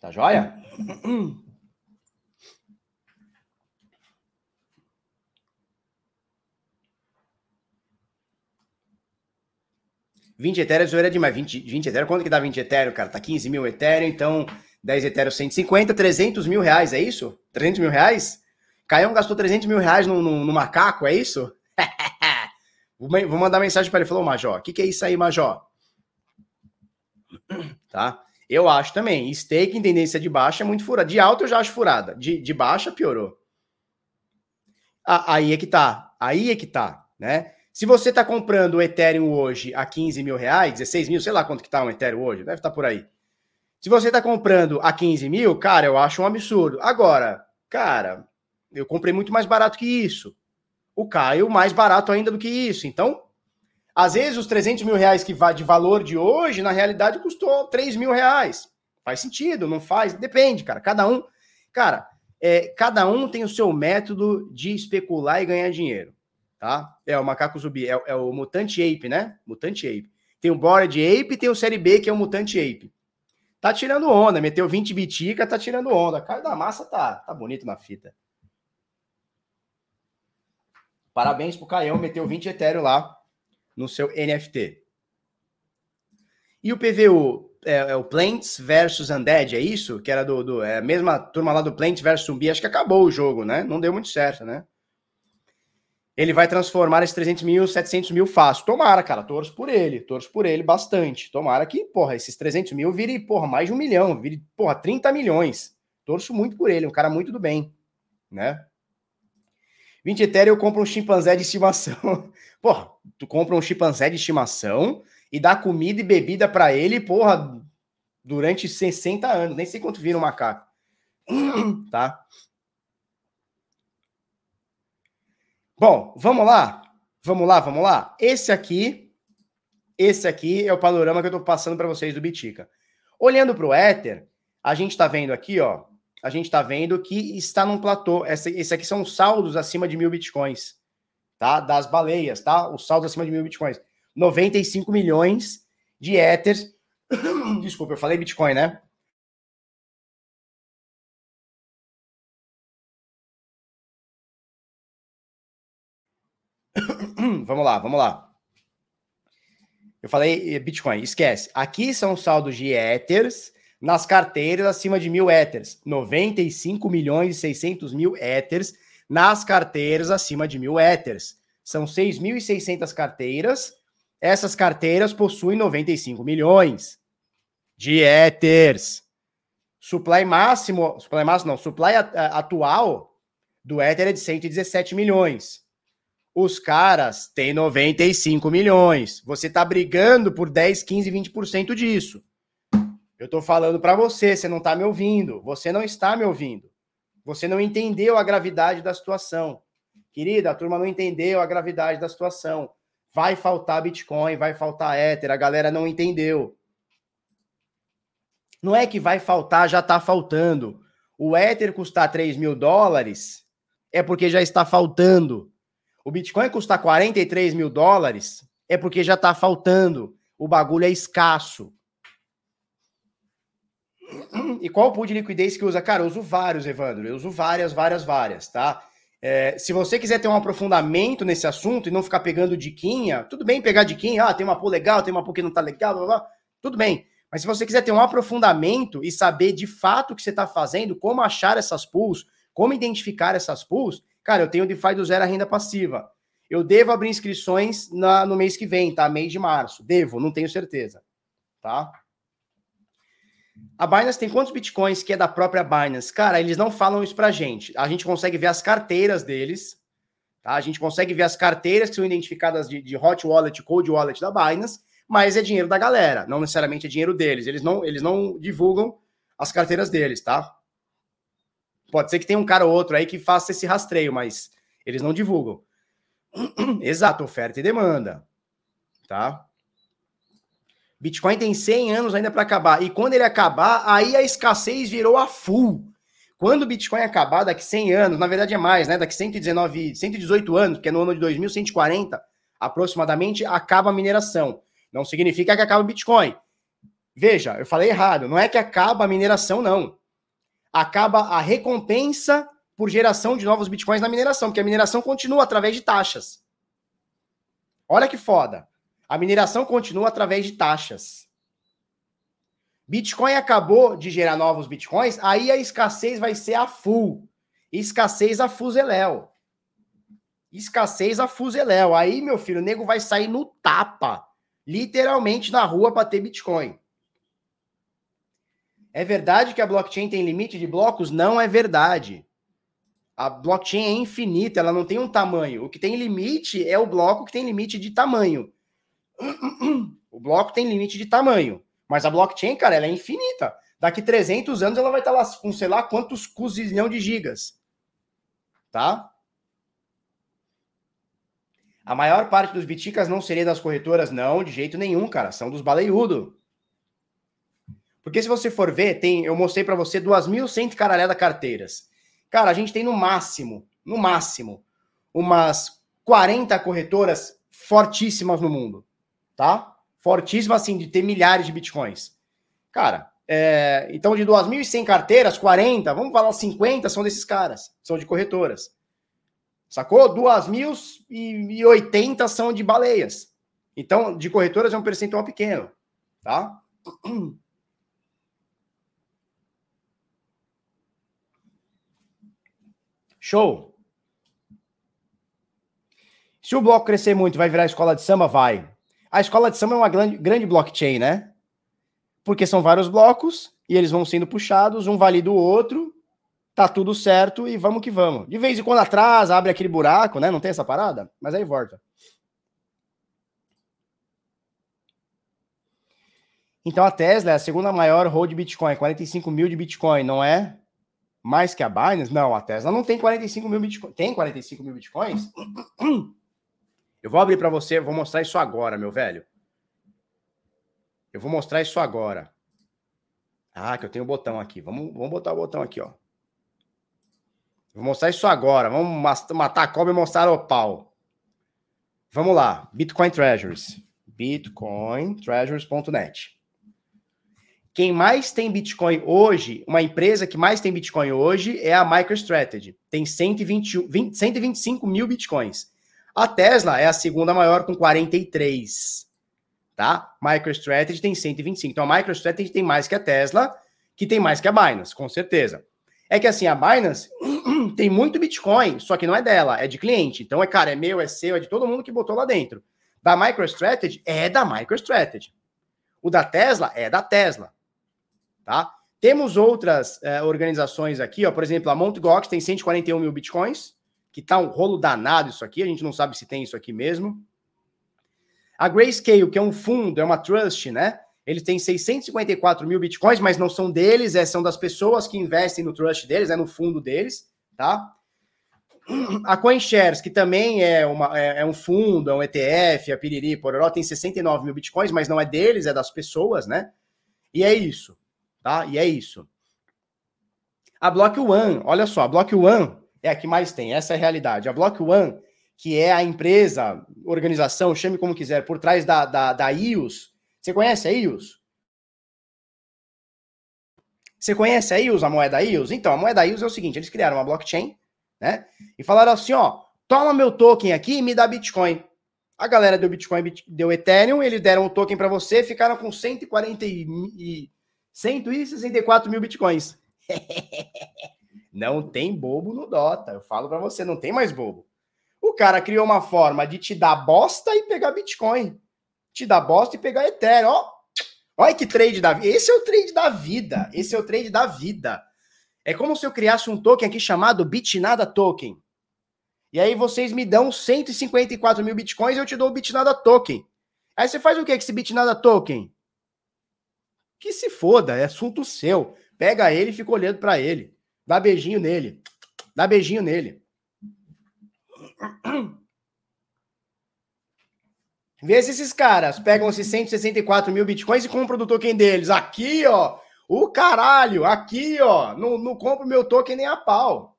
Tá joia? [CLEARS THROAT] 20 Ethereum zoeira demais. 20, 20 Ethereum, quanto que dá 20 Ethereum, cara? Tá 15 mil Ethereum, então 10 Ethereum 150, 300 mil reais, é isso? 300 mil reais? Caião gastou 300 mil reais no, no, no macaco, é isso? [LAUGHS] Vou mandar mensagem para ele. Falou, Major, o que, que é isso aí, Major? [CLEARS THROAT] Tá? Eu acho também. Stake em tendência de baixa é muito furada. De alta eu já acho furada. De, de baixa piorou. Ah, aí é que tá. Aí é que tá, né? Se você está comprando o Ethereum hoje a 15 mil reais, 16 mil, sei lá quanto que está um Ethereum hoje, deve estar tá por aí. Se você está comprando a 15 mil, cara, eu acho um absurdo. Agora, cara, eu comprei muito mais barato que isso. O Caio mais barato ainda do que isso. Então, às vezes os 300 mil reais que vai de valor de hoje, na realidade, custou 3 mil reais. Faz sentido, não faz? Depende, cara. Cada um, cara, é, cada um tem o seu método de especular e ganhar dinheiro tá? É o macaco zumbi, é, é, o mutante ape, né? Mutante ape. Tem o Bored Ape e tem o Série B, que é o mutante ape. Tá tirando onda, meteu 20 bitica, tá tirando onda. Cara da massa tá, tá bonito na fita. Parabéns pro Caião, meteu 20 Ethereum lá no seu NFT. E o PVU, é, é, o Plants versus Undead, é isso? Que era do, do é a mesma turma lá do Plants versus Zumbi, acho que acabou o jogo, né? Não deu muito certo, né? Ele vai transformar esses 300 mil, 700 mil fácil. Tomara, cara, torço por ele, torço por ele bastante. Tomara que, porra, esses 300 mil vire, porra, mais de um milhão, vire, porra, 30 milhões. Torço muito por ele, um cara muito do bem, né? 20 Ethereum eu compro um chimpanzé de estimação. [LAUGHS] Porra, tu compra um chimpanzé de estimação e dá comida e bebida para ele, porra, durante 60 anos. Nem sei quanto vira um macaco. [CLEARS THROAT] tá? Bom, vamos lá? Vamos lá, vamos lá? Esse aqui, esse aqui é o panorama que eu tô passando para vocês do Bitica. Olhando para o Ether, a gente está vendo aqui, ó, a gente está vendo que está num platô. Esse, esse aqui são saldos acima de mil bitcoins, tá? Das baleias, tá? Os saldos acima de mil bitcoins. 95 milhões de Ethers. [COUGHS] Desculpa, eu falei Bitcoin, né? Vamos lá, vamos lá. Eu falei Bitcoin, esquece. Aqui são saldos de Ethers nas carteiras acima de mil Ethers. 95 milhões e 600 mil Ethers nas carteiras acima de mil Ethers. São 6.600 carteiras. Essas carteiras possuem 95 milhões de Ethers. Supply máximo, supply máximo não, supply atual do Ether é de 117 milhões. Os caras têm 95 milhões. Você está brigando por 10, 15, 20% disso. Eu estou falando para você, você não está me ouvindo. Você não está me ouvindo. Você não entendeu a gravidade da situação. Querida, a turma não entendeu a gravidade da situação. Vai faltar Bitcoin, vai faltar Ether. A galera não entendeu. Não é que vai faltar, já está faltando. O Ether custar 3 mil dólares é porque já está faltando. O Bitcoin custar 43 mil dólares é porque já está faltando. O bagulho é escasso. E qual o pool de liquidez que usa? Cara, eu uso vários, Evandro. Eu uso várias, várias, várias, tá? É, se você quiser ter um aprofundamento nesse assunto e não ficar pegando diquinha, tudo bem pegar diquinha, ah, tem uma pool legal, tem uma pool que não tá legal, blá, blá, tudo bem. Mas se você quiser ter um aprofundamento e saber de fato o que você está fazendo, como achar essas pools, como identificar essas pools, cara, eu tenho DeFi do zero a renda passiva. Eu devo abrir inscrições na, no mês que vem, tá? Mês de março. Devo, não tenho certeza. Tá? A Binance tem quantos bitcoins que é da própria Binance? Cara, eles não falam isso pra gente. A gente consegue ver as carteiras deles, tá? A gente consegue ver as carteiras que são identificadas de, de hot wallet, cold wallet da Binance, mas é dinheiro da galera, não necessariamente é dinheiro deles. Eles não, eles não divulgam as carteiras deles, tá? Pode ser que tenha um cara ou outro aí que faça esse rastreio, mas eles não divulgam. [CLEARS THROAT] Exato, oferta e demanda, tá? Bitcoin tem 100 anos ainda para acabar. E quando ele acabar, aí a escassez virou a full. Quando o Bitcoin acabar, daqui 100 anos, na verdade é mais, né? Daqui 119, 118 anos, que é no ano de 2140, aproximadamente, acaba a mineração. Não significa que acaba o Bitcoin. Veja, eu falei errado. Não é que acaba a mineração, não. Acaba a recompensa por geração de novos Bitcoins na mineração, porque a mineração continua através de taxas. Olha que foda. A mineração continua através de taxas. Bitcoin acabou de gerar novos bitcoins, aí a escassez vai ser a full. Escassez a fuzeléu. Escassez a fuzeléu. Aí, meu filho, o nego vai sair no tapa, literalmente na rua para ter bitcoin. É verdade que a blockchain tem limite de blocos? Não é verdade. A blockchain é infinita, ela não tem um tamanho. O que tem limite é o bloco que tem limite de tamanho. [CLEARS THROAT] O bloco tem limite de tamanho, mas a blockchain, cara, ela é infinita. Daqui 300 anos ela vai estar lá com sei lá quantos cuzilhão de gigas. Tá? A maior parte dos biticas não seria das corretoras? Não, de jeito nenhum, cara. São dos baleiudo. Porque se você for ver, tem, eu mostrei para você 2.100 caralhada carteiras. Cara, a gente tem no máximo, no máximo, umas 40 corretoras fortíssimas no mundo tá? Fortíssima, assim, de ter milhares de bitcoins. Cara, é, então de 2.100 carteiras, 40, vamos falar 50 são desses caras, são de corretoras. Sacou? 2.080 são de baleias. Então, de corretoras é um percentual pequeno, tá? [CLEARS THROAT] Show. Se o bloco crescer muito, vai virar escola de samba? Vai. A escola de samba é uma grande, grande blockchain, né? Porque são vários blocos e eles vão sendo puxados, um valida o outro, tá tudo certo e vamos que vamos. De vez em quando atrasa, abre aquele buraco, né? Não tem essa parada? Mas aí volta. Então a Tesla é a segunda maior hold de Bitcoin, 45 mil de Bitcoin, não é? Mais que a Binance? Não, a Tesla não tem 45 mil Bitcoins. Tem 45 mil Bitcoins? Eu vou abrir para você, vou mostrar isso agora, meu velho. Eu vou mostrar isso agora. Ah, que eu tenho o botão aqui. Vamos, vamos botar o botão aqui, ó. Vou mostrar isso agora. Vamos matar a cobra e mostrar o pau. Vamos lá. Bitcoin Treasures. BitcoinTreasures.net. Quem mais tem Bitcoin hoje, uma empresa que mais tem Bitcoin hoje é a MicroStrategy. Tem 120, 20, 125 mil Bitcoins. A Tesla é a segunda maior com 43. Tá? MicroStrategy tem 125. Então a MicroStrategy tem mais que a Tesla, que tem mais que a Binance, com certeza. É que assim, a Binance [CLEARS THROAT] tem muito Bitcoin, só que não é dela, é de cliente. Então é, cara, é meu, é seu, é de todo mundo que botou lá dentro. Da MicroStrategy é da MicroStrategy. O da Tesla é da Tesla. Tá? Temos outras é, organizações aqui, ó, por exemplo, a Mt. Tem 141 mil bitcoins, que tá um rolo danado isso aqui, a gente não sabe se tem isso aqui mesmo. A Grayscale, que é um fundo, é uma trust, né? Eles têm 654 mil bitcoins, mas não são deles, é, são das pessoas que investem no trust deles, é no fundo deles, tá? A CoinShares, que também é, uma, é, é, um fundo, é um ETF, a Piriri, Pororó, tem 69 mil bitcoins, mas não é deles, é das pessoas, né? E é isso tá? E é isso. A Block One, olha só, a Block One é a que mais tem, essa é a realidade. A Block One, que é a empresa, organização, chame como quiser, por trás da, da, da IOS. Você conhece a IOS? Você conhece a IOS, a moeda IOS? Então, a moeda IOS é o seguinte, eles criaram uma blockchain, né? E falaram assim, ó, toma meu token aqui e me dá Bitcoin. A galera deu Bitcoin, deu Ethereum, eles deram o token para você, ficaram com 140 e 164 mil bitcoins. [LAUGHS] não tem bobo no Dota. Eu falo para você, não tem mais bobo. O cara criou uma forma de te dar bosta e pegar Bitcoin. Te dar bosta e pegar Ethereum. Olha que trade da vida. Esse é o trade da vida. Esse é o trade da vida. É como se eu criasse um token aqui chamado Bitnada Token. E aí vocês me dão 154 mil bitcoins e eu te dou o Bitnada Token. Aí você faz o que com esse Bitnada Token? Que se foda, é assunto seu. Pega ele e fica olhando para ele. Dá beijinho nele. Dá beijinho nele. Vê se esses caras pegam esses 164 mil bitcoins e compram do token deles. Aqui, ó. O caralho, aqui, ó. Não, não compro meu token nem a pau.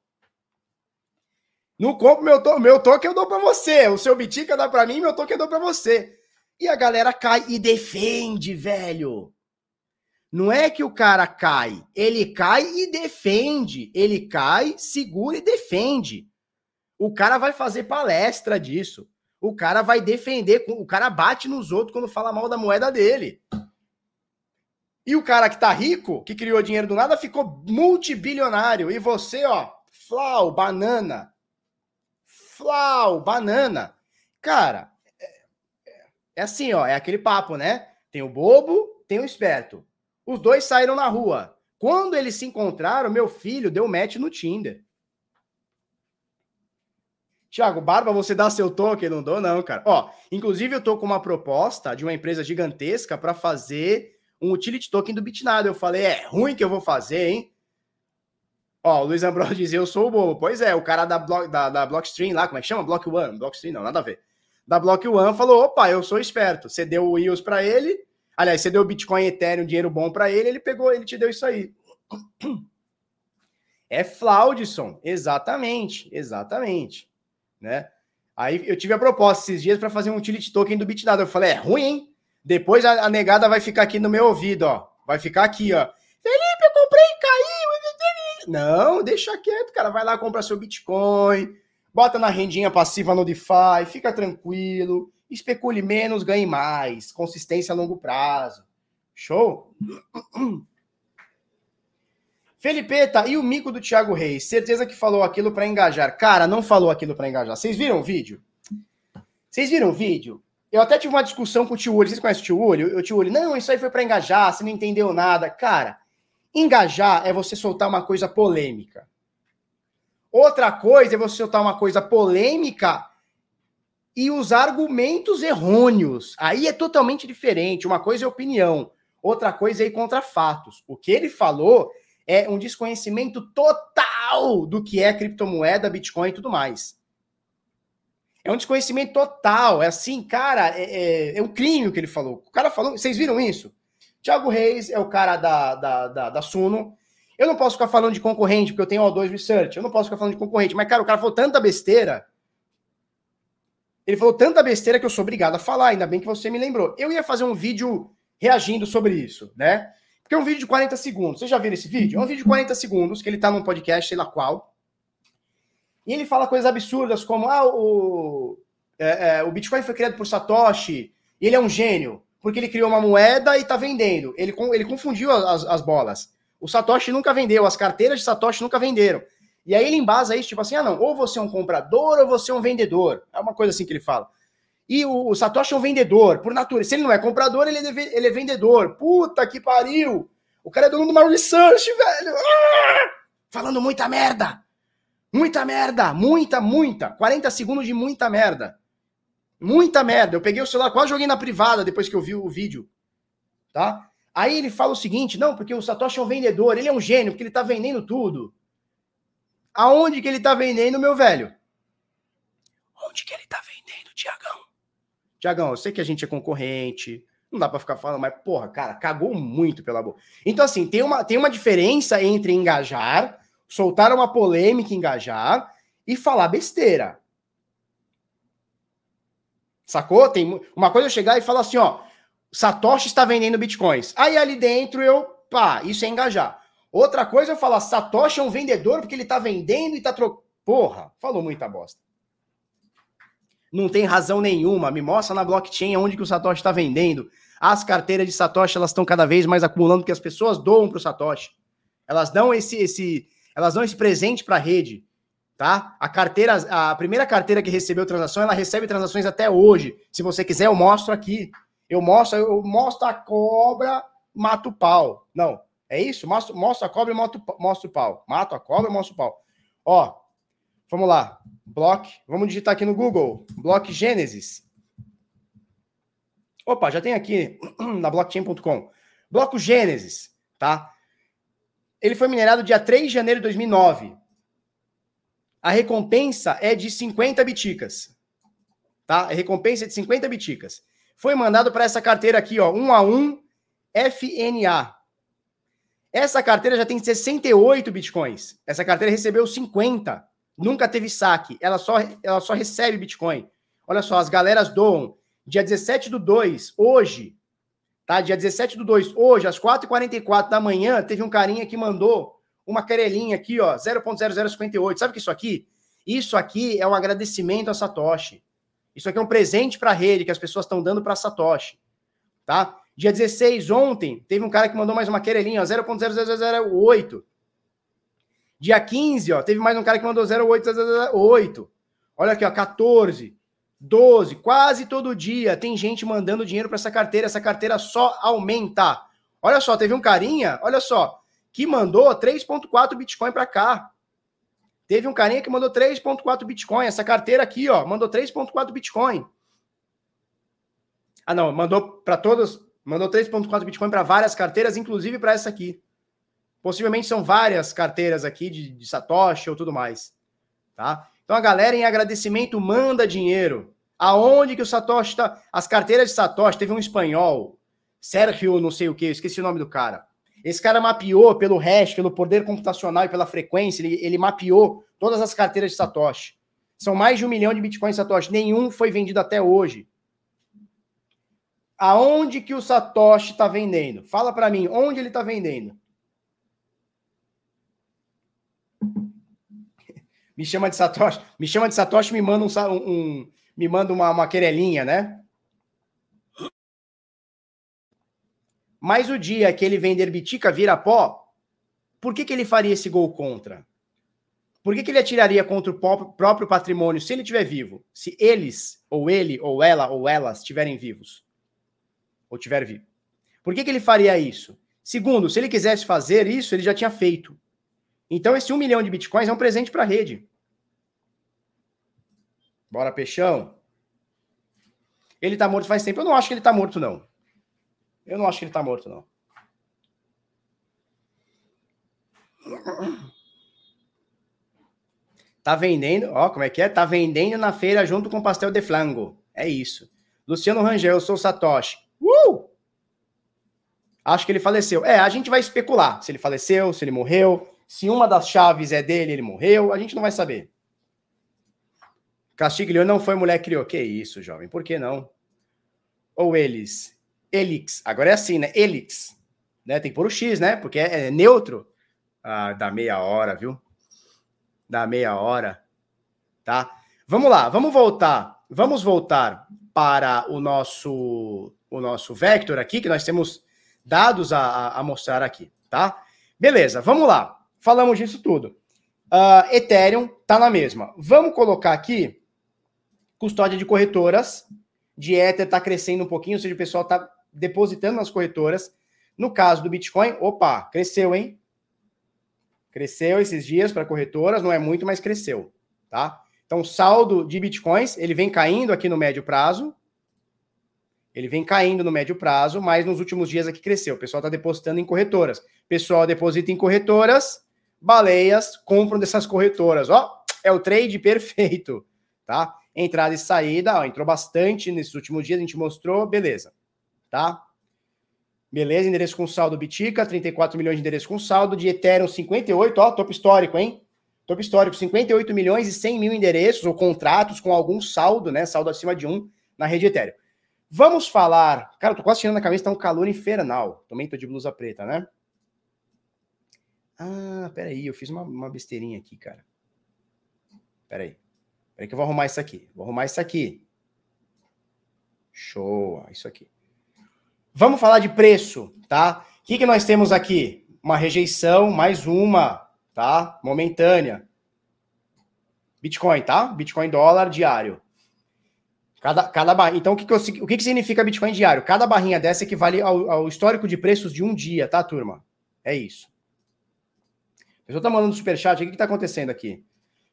Não compro meu token. Meu token eu dou pra você. O seu bitica dá pra mim, meu token eu dou pra você. E a galera cai e defende, velho. Não é que o cara cai, ele cai e defende. Ele cai, segura e defende. O cara vai fazer palestra disso. O cara vai defender, o cara bate nos outros quando fala mal da moeda dele. E o cara que tá rico, que criou dinheiro do nada, ficou multibilionário. E você, ó, flau, banana. Flau, banana. Cara, é, é assim, ó, é aquele papo, né? Tem o bobo, tem o esperto. Os dois saíram na rua. Quando eles se encontraram, meu filho deu match no Tinder. Tiago, Barba, você dá seu token? Não dou, não, cara. Ó, inclusive eu tô com uma proposta de uma empresa gigantesca para fazer um utility token do Bitnado. Eu falei, é ruim que eu vou fazer, hein? Ó, o Luiz Ambrosio dizia, eu sou o bobo. Pois é, o cara da, block, da, da Blockstream lá, como é que chama? Block One. Blockstream não, nada a ver. Da Block One falou, opa, eu sou esperto. Você deu o EOS para ele, Aliás, você deu Bitcoin Ethereum, dinheiro bom para ele, ele pegou, ele te deu isso aí. É Flaudson, exatamente, exatamente, né? Aí eu tive a proposta esses dias para fazer um utility token do Bitdado. Eu falei, é ruim, hein? Depois a, a, negada vai ficar aqui no meu ouvido, ó. Vai ficar aqui, ó. Felipe, eu comprei caiu. Não, deixa quieto, cara. Vai lá comprar seu Bitcoin, bota na rendinha passiva no DeFi, fica tranquilo, especule menos, ganhe mais, consistência a longo prazo. Show? Felipeta, e o mico do Thiago Reis? Certeza que falou aquilo para engajar. Cara, não falou aquilo para engajar. Vocês viram o vídeo? Vocês viram o vídeo? Eu até tive uma discussão com o tio Uli. Vocês conhecem o tio Uli? O tio Uli, não, isso aí foi para engajar, você não entendeu nada. Cara, engajar é você soltar uma coisa polêmica. Outra coisa é você soltar uma coisa polêmica e usar argumentos errôneos. Aí é totalmente diferente. Uma coisa é opinião, outra coisa é ir contra fatos. O que ele falou é um desconhecimento total do que é criptomoeda, Bitcoin e tudo mais. É um desconhecimento total. É assim, cara, é, é, é um crime o que ele falou. O cara falou. Vocês viram isso? Tiago Reis é o cara da, da, da, da, Suno. Eu não posso ficar falando de concorrente, porque eu tenho O2 Research. Eu não posso ficar falando de concorrente. Mas, cara, o cara falou tanta besteira. Ele falou tanta besteira que eu sou obrigado a falar. Ainda bem que você me lembrou. Eu ia fazer um vídeo reagindo sobre isso, né? Porque é um vídeo de 40 segundos. Vocês já viram esse vídeo? É um vídeo de 40 segundos, que ele tá num podcast, sei lá qual. E ele fala coisas absurdas como: ah, o, é, é, o Bitcoin foi criado por Satoshi, ele é um gênio, porque ele criou uma moeda e tá vendendo. Ele, ele confundiu as, as bolas. O Satoshi nunca vendeu, as carteiras de Satoshi nunca venderam. E aí ele embasa isso, tipo assim: ah, não, ou você é um comprador ou você é um vendedor. É uma coisa assim que ele fala. E o, o Satoshi é um vendedor, por natureza. Se ele não é comprador, ele é, ele é vendedor. Puta que pariu! O cara é dono do uma research, velho! Ah! Falando muita merda! Muita merda! Muita, muita! 40 segundos de muita merda. Muita merda. Eu peguei o celular, quase joguei na privada depois que eu vi o vídeo. Tá? Aí ele fala o seguinte: não, porque o Satoshi é um vendedor, ele é um gênio, porque ele tá vendendo tudo. Aonde que ele tá vendendo, meu velho? Onde que ele tá vendendo, Tiagão? Tiagão, eu sei que a gente é concorrente, não dá para ficar falando, mas, porra, cara, cagou muito pela boca. Então, assim, tem uma, tem uma diferença entre engajar, soltar uma polêmica, engajar e falar besteira. Sacou? Tem uma coisa é eu chegar e falar assim, ó, Satoshi está vendendo bitcoins. Aí ali dentro eu, pá, isso é engajar. Outra coisa é falar, Satoshi é um vendedor porque ele tá vendendo e tá trocando. Porra, falou muita bosta não tem razão nenhuma. Me mostra na blockchain onde que o Satoshi está vendendo. As carteiras de Satoshi elas estão cada vez mais acumulando porque as pessoas doam para o Satoshi. Elas dão esse, esse, elas dão esse presente para a rede, tá? A carteira, a primeira carteira que recebeu transação, ela recebe transações até hoje. Se você quiser, eu mostro aqui. Eu mostro, eu mostro a cobra, mato o pau. Não, é isso? Mostro, mostro a cobra e mostro o pau. Mato a cobra e mostro o pau. Ó, vamos lá. Block, vamos digitar aqui no Google, Block Gênesis. Opa, já tem aqui [CLEARS THROAT] na blockchain.com. Bloco Gênesis, tá? Ele foi minerado dia 3 de janeiro de 2009. A recompensa é de 50 biticas. Tá? A recompensa é de 50 biticas. Foi mandado para essa carteira aqui, ó, 1 a 1 FNA. Essa carteira já tem 68 bitcoins. Essa carteira recebeu 50 nunca teve saque, ela só, ela só recebe Bitcoin. Olha só, as galeras doam. Dia 17 do 2, hoje, tá? Dia 17 do 2, hoje, às 4h44 da manhã, teve um carinha que mandou uma querelinha aqui, ó, 0.0058. Sabe o que é isso aqui? Isso aqui é um agradecimento a Satoshi. Isso aqui é um presente para a rede que as pessoas estão dando para Satoshi, tá? Dia 16, ontem, teve um cara que mandou mais uma querelinha, 0.0008. Dia 15, ó, teve mais um cara que mandou 0808. Olha aqui, ó, 14, 12, quase todo dia tem gente mandando dinheiro para essa carteira. Essa carteira só aumenta. Olha só, teve um carinha, olha só, que mandou 3.4 Bitcoin para cá. Teve um carinha que mandou 3.4 Bitcoin. Essa carteira aqui, ó, mandou 3.4 Bitcoin. Ah, não, mandou para todas, mandou 3.4 Bitcoin para várias carteiras, inclusive para essa aqui. Possivelmente são várias carteiras aqui de, de Satoshi ou tudo mais, tá? Então a galera em agradecimento manda dinheiro. Aonde que o Satoshi está? As carteiras de Satoshi, teve um espanhol, Sergio não sei o que, esqueci o nome do cara. Esse cara mapeou pelo hash, pelo poder computacional e pela frequência, ele, ele mapeou todas as carteiras de Satoshi. São mais de um milhão de bitcoins Satoshi. Nenhum foi vendido até hoje. Aonde que o Satoshi está vendendo? Fala para mim, onde ele está vendendo? Me chama de Satoshi. Me chama de Satoshi, me manda um, um me manda uma, uma querelinha, né? Mas o dia que ele vender Bitica vira pó, por que, que ele faria esse gol contra? Por que, que ele atiraria contra o próprio patrimônio se ele estiver vivo? Se eles, ou ele, ou ela, ou elas estiverem vivos? Ou tiver vivo? Por que, que ele faria isso? Segundo, se ele quisesse fazer isso, ele já tinha feito. Então, esse um milhão de bitcoins é um presente para a rede. Bora, Peixão. Ele tá morto faz tempo. Eu não acho que ele tá morto, não. Eu não acho que ele tá morto, não. Tá vendendo, ó, como é que é? Tá vendendo na feira junto com pastel de flango. É isso. Luciano Rangel, eu sou Satoshi. Uh! Acho que ele faleceu. É, a gente vai especular se ele faleceu, se ele morreu, se uma das chaves é dele, ele morreu, a gente não vai saber. Castiglione não foi mulher que criou. Que isso, jovem, por que não? Ou eles? Elix. Agora é assim, né? Elix. Né? Tem que pôr o X, né? Porque é, é neutro. Ah, dá meia hora, viu? Dá meia hora. Tá? Vamos lá, vamos voltar. Vamos voltar para o nosso o nosso vector aqui, que nós temos dados a, a mostrar aqui, tá? Beleza, vamos lá. Falamos disso tudo. Uh, Ethereum tá na mesma. Vamos colocar aqui custódia de corretoras. De Ether tá crescendo um pouquinho, ou seja, o pessoal tá depositando nas corretoras. No caso do Bitcoin, opa, cresceu, hein? Cresceu esses dias para corretoras, não é muito, mas cresceu, tá? Então, saldo de Bitcoins, ele vem caindo aqui no médio prazo. Ele vem caindo no médio prazo, mas nos últimos dias aqui cresceu. O pessoal está depositando em corretoras. O pessoal deposita em corretoras, baleias compram dessas corretoras. Ó, é o trade perfeito, tá? Entrada e saída, ó, entrou bastante nesses últimos dias, a gente mostrou, beleza, tá? Beleza, endereço com saldo Bitica, 34 milhões de endereço com saldo, de Ethereum 58, ó, topo histórico, hein? Topo histórico, 58 milhões e 100 mil endereços ou contratos com algum saldo, né? Saldo acima de um na rede Ethereum. Vamos falar. Cara, eu tô quase tirando a cabeça, tá um calor infernal. Também tô de blusa preta, né? Ah, peraí, eu fiz uma, uma besteirinha aqui, cara. Peraí. Peraí que eu vou arrumar isso aqui. Vou arrumar isso aqui. Show, isso aqui. Vamos falar de preço, tá? O que, que nós temos aqui? Uma rejeição, mais uma, tá? Momentânea. Bitcoin, tá? Bitcoin dólar diário. Cada, cada. Então, o que, que, eu, o que, que significa Bitcoin diário? Cada barrinha dessa equivale ao, ao histórico de preços de um dia, tá, turma? É isso. A pessoa tá mandando superchat. O que, que tá acontecendo aqui?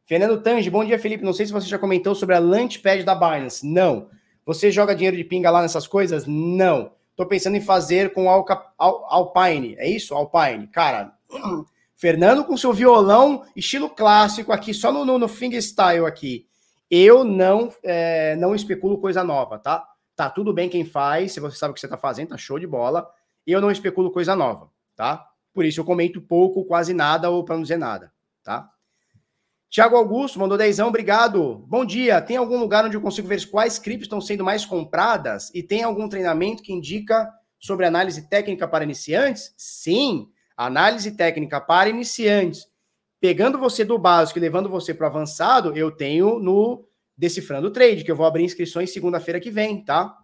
Fernando Tange, bom dia, Felipe. Não sei se você já comentou sobre a Launchpad da Binance. Não. Você joga dinheiro de pinga lá nessas coisas? Não. Tô pensando em fazer com Alca, Al, Alpine. É isso? Alpine. Cara, [CLEARS THROAT] Fernando com seu violão, estilo clássico aqui, só no, no, no fingerstyle aqui. Eu não, é, não especulo coisa nova, tá? Tá tudo bem quem faz, se você sabe o que você tá fazendo, tá show de bola. Eu não especulo coisa nova, tá? Por isso eu comento pouco, quase nada, ou para não dizer nada, tá? Tiago Augusto mandou dezão, obrigado. Bom dia. Tem algum lugar onde eu consigo ver quais criptos estão sendo mais compradas? E tem algum treinamento que indica sobre análise técnica para iniciantes? Sim, análise técnica para iniciantes. Pegando você do básico e levando você para o avançado, eu tenho no Decifrando Trade, que eu vou abrir inscrições segunda-feira que vem, tá?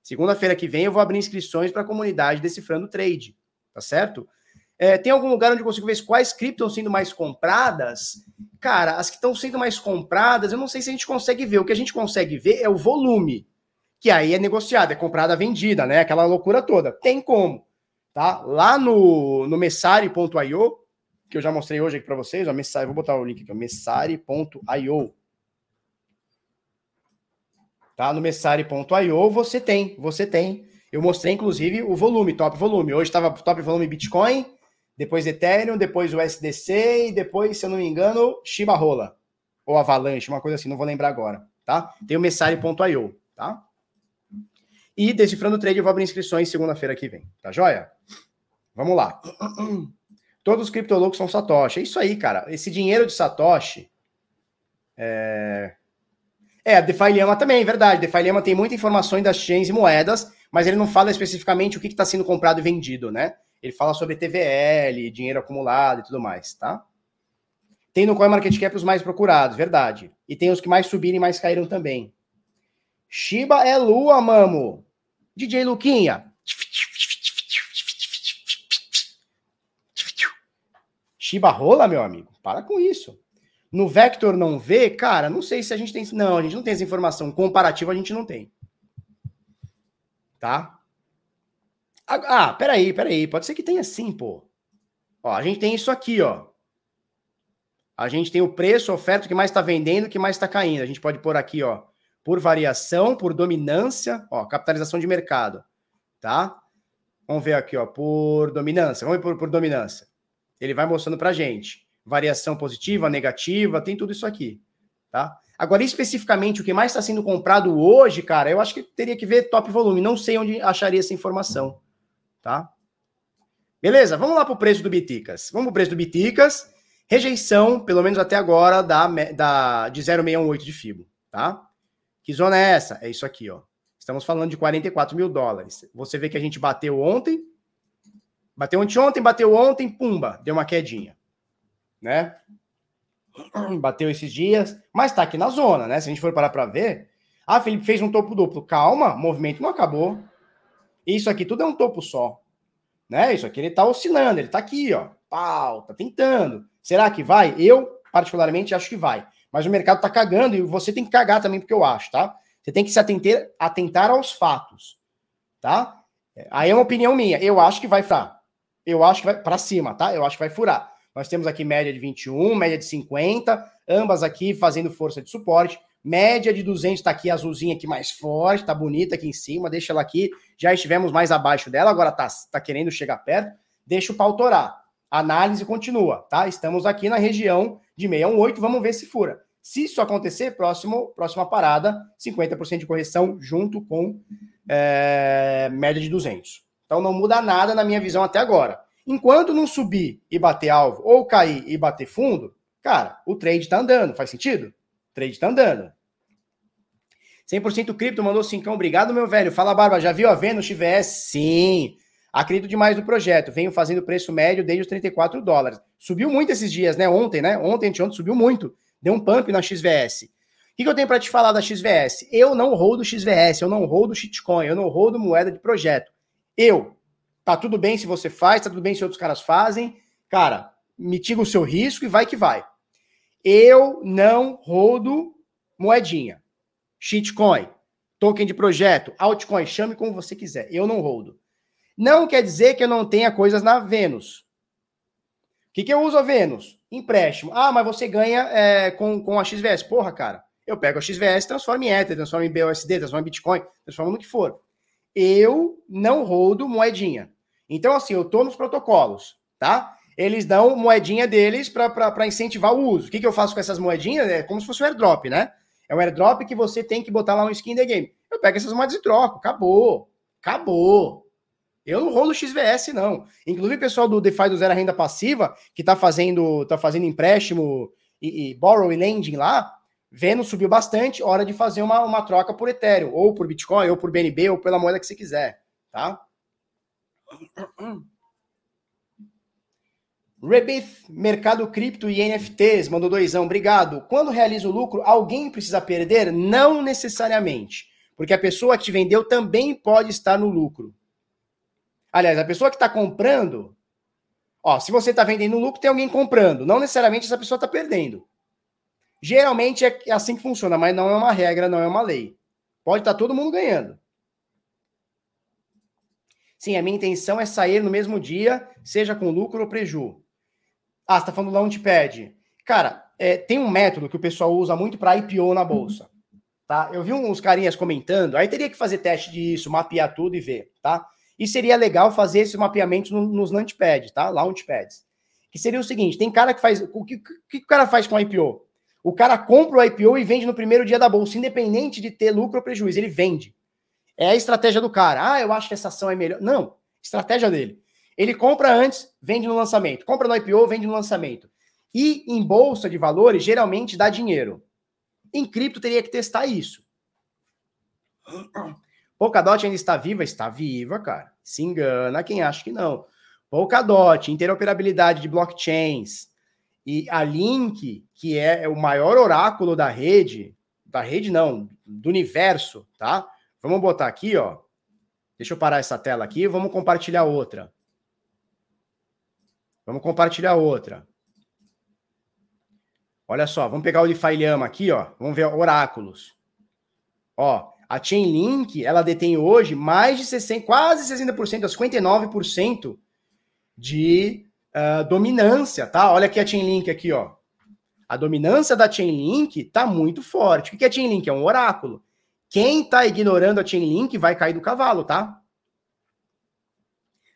Segunda-feira que vem eu vou abrir inscrições para a comunidade Decifrando Trade, tá certo? É, tem algum lugar onde eu consigo ver quais criptos estão sendo mais compradas? Cara, as que estão sendo mais compradas, eu não sei se a gente consegue ver. O que a gente consegue ver é o volume, que aí é negociado, é comprada, vendida, né? Aquela loucura toda. Tem como, tá? Lá no, no messari.io, que eu já mostrei hoje aqui para vocês, ó, Messari, vou botar o link aqui, messari.io. Tá? No messari.io você tem, você tem. Eu mostrei, inclusive, o volume, top volume. Hoje estava top volume Bitcoin, depois Ethereum, depois o SDC e depois, se eu não me engano, Shiba Rola. Ou Avalanche, uma coisa assim, não vou lembrar agora, tá? Tem o Messari.io, tá? E Decifrando Trade eu vou abrir inscrições segunda-feira que vem, tá joia? Vamos lá. [CLEARS THROAT] Todos os criptoloucos são Satoshi. É isso aí, cara. Esse dinheiro de Satoshi. É, é a DeFi Lama também, verdade. DeFi Lama tem muita informação das chains e moedas, mas ele não fala especificamente o que está sendo comprado e vendido, né? Ele fala sobre TVL, dinheiro acumulado e tudo mais, tá? Tem no CoinMarketCap os mais procurados, verdade. E tem os que mais subiram e mais caíram também. Shiba é lua, mamo. DJ Luquinha. Shiba rola, meu amigo. Para com isso. No Vector não vê, cara, não sei se a gente tem. Não, a gente não tem essa informação. Comparativa a gente não tem. Tá? Ah, peraí, peraí. Pode ser que tenha sim, pô. Ó, a gente tem isso aqui, ó. A gente tem o preço, oferta, o que mais está vendendo, o que mais está caindo. A gente pode pôr aqui, ó, por variação, por dominância, ó, capitalização de mercado, tá? Vamos ver aqui, ó, por dominância. Vamos ver por, por dominância. Ele vai mostrando para gente variação positiva, negativa, tem tudo isso aqui, tá? Agora, especificamente, o que mais está sendo comprado hoje, cara, eu acho que teria que ver top volume. Não sei onde acharia essa informação, tá? Beleza, vamos lá para o preço do Biticas. Vamos para o preço do Biticas. Rejeição, pelo menos até agora, da, da, de 0,618 de FIBO, tá? Que zona é essa? É isso aqui, ó. Estamos falando de 44 mil dólares. Você vê que a gente bateu ontem, bateu ontem, bateu ontem, pumba, deu uma quedinha, né? [CLEARS THROAT] Bateu esses dias, mas tá aqui na zona, né? Se a gente for parar para ver, ah, Felipe fez um topo duplo. Calma, o movimento não acabou. Isso aqui tudo é um topo só, né? Isso aqui ele tá oscilando, ele tá aqui, ó, pau, tá tentando. Será que vai? Eu, particularmente, acho que vai. Mas o mercado tá cagando e você tem que cagar também, porque eu acho, tá? Você tem que se atentar, atentar aos fatos, tá? Aí é uma opinião minha. Eu acho que vai furar. Eu acho que vai para cima, tá? Eu acho que vai furar. Nós temos aqui média de 21, média de 50, ambas aqui fazendo força de suporte. Média de 200 tá aqui, azulzinha aqui mais forte, tá bonita aqui em cima, deixa ela aqui. Já estivemos mais abaixo dela, agora tá, tá querendo chegar perto. Deixa o pau torar análise continua, tá? Estamos aqui na região de 618, vamos ver se fura. Se isso acontecer, próximo, próxima parada, 50% de correção junto com é, média de 200. Então não muda nada na minha visão até agora. Enquanto não subir e bater alvo, ou cair e bater fundo, cara, o trade está andando. Faz sentido? O trade está andando. 100% cripto mandou 5. Obrigado, meu velho. Fala, Barba. Já viu a Vênus XVS? Sim. Acredito demais no projeto. Venho fazendo preço médio desde os 34 dólares. Subiu muito esses dias, né? Ontem, né? Ontem, ontem subiu muito. Deu um pump na XVS. O que, que eu tenho para te falar da XVS? Eu não rodo XVS, eu não rodo shitcoin, eu não rodo moeda de projeto. Eu. Tá tudo bem se você faz, tá tudo bem se outros caras fazem. Cara, mitiga o seu risco e vai que vai. Eu não rodo moedinha. Shitcoin, token de projeto, altcoin, chame como você quiser. Eu não rodo. Não quer dizer que eu não tenha coisas na Vênus. O que, que eu uso a Vênus? Empréstimo. Ah, mas você ganha é, com, com a XVS. Porra, cara. Eu pego a XVS, transformo em Ether, transformo em BUSD, transformo em Bitcoin, transformo no que for. Eu não rodo moedinha. Então, assim, eu tô nos protocolos, tá? Eles dão moedinha deles para incentivar o uso. O que, que eu faço com essas moedinhas? É como se fosse um airdrop, né? É um airdrop que você tem que botar lá um skin the game. Eu pego essas moedas e troco. Acabou. Acabou. Eu não rolo XVS, não. Inclusive, o pessoal do DeFi do Zero Renda Passiva, que está fazendo, tá fazendo empréstimo e, e borrow e lending lá, vendo subiu bastante, hora de fazer uma, uma troca por Ethereum, ou por Bitcoin, ou por BNB, ou pela moeda que você quiser, tá? Rebith, mercado cripto e NFTs, mandou doisão, obrigado. Quando realiza o lucro, alguém precisa perder? Não necessariamente, porque a pessoa que te vendeu também pode estar no lucro. Aliás, a pessoa que está comprando, ó, se você está vendendo lucro, tem alguém comprando. Não necessariamente essa pessoa está perdendo. Geralmente é assim que funciona, mas não é uma regra, não é uma lei. Pode estar tá todo mundo ganhando. Sim, a minha intenção é sair no mesmo dia, seja com lucro ou preju. Ah, você está falando do Launchpad. Cara, é, tem um método que o pessoal usa muito para IPO na bolsa. Tá? Eu vi uns carinhas comentando, aí teria que fazer teste disso, mapear tudo e ver, tá? E seria legal fazer esse mapeamento no, nos launchpads, tá? Launchpads. Que seria o seguinte: tem cara que faz. O que, que o cara faz com IPO? O cara compra o IPO e vende no primeiro dia da bolsa, independente de ter lucro ou prejuízo. Ele vende. É a estratégia do cara. Ah, eu acho que essa ação é melhor. Não, estratégia dele. Ele compra antes, vende no lançamento. Compra no IPO, vende no lançamento. E em bolsa de valores, geralmente dá dinheiro. Em cripto, teria que testar isso. Polkadot ainda está viva? Está viva, cara. Se engana quem acha que não. Polkadot, interoperabilidade de blockchains E a Link, que é o maior oráculo da rede, da rede não, do universo, tá? Vamos botar aqui, ó. Deixa eu parar essa tela aqui, vamos compartilhar outra. Vamos compartilhar outra. Olha só, vamos pegar o Lifayama aqui, ó. Vamos ver oráculos. Ó, a Chainlink, ela detém hoje mais de 60, quase 60%, 59% de uh, dominância, tá? Olha aqui a Chainlink aqui, ó. A dominância da Chainlink tá muito forte. O que é Chainlink? É um oráculo. Quem tá ignorando a Chainlink vai cair do cavalo, tá?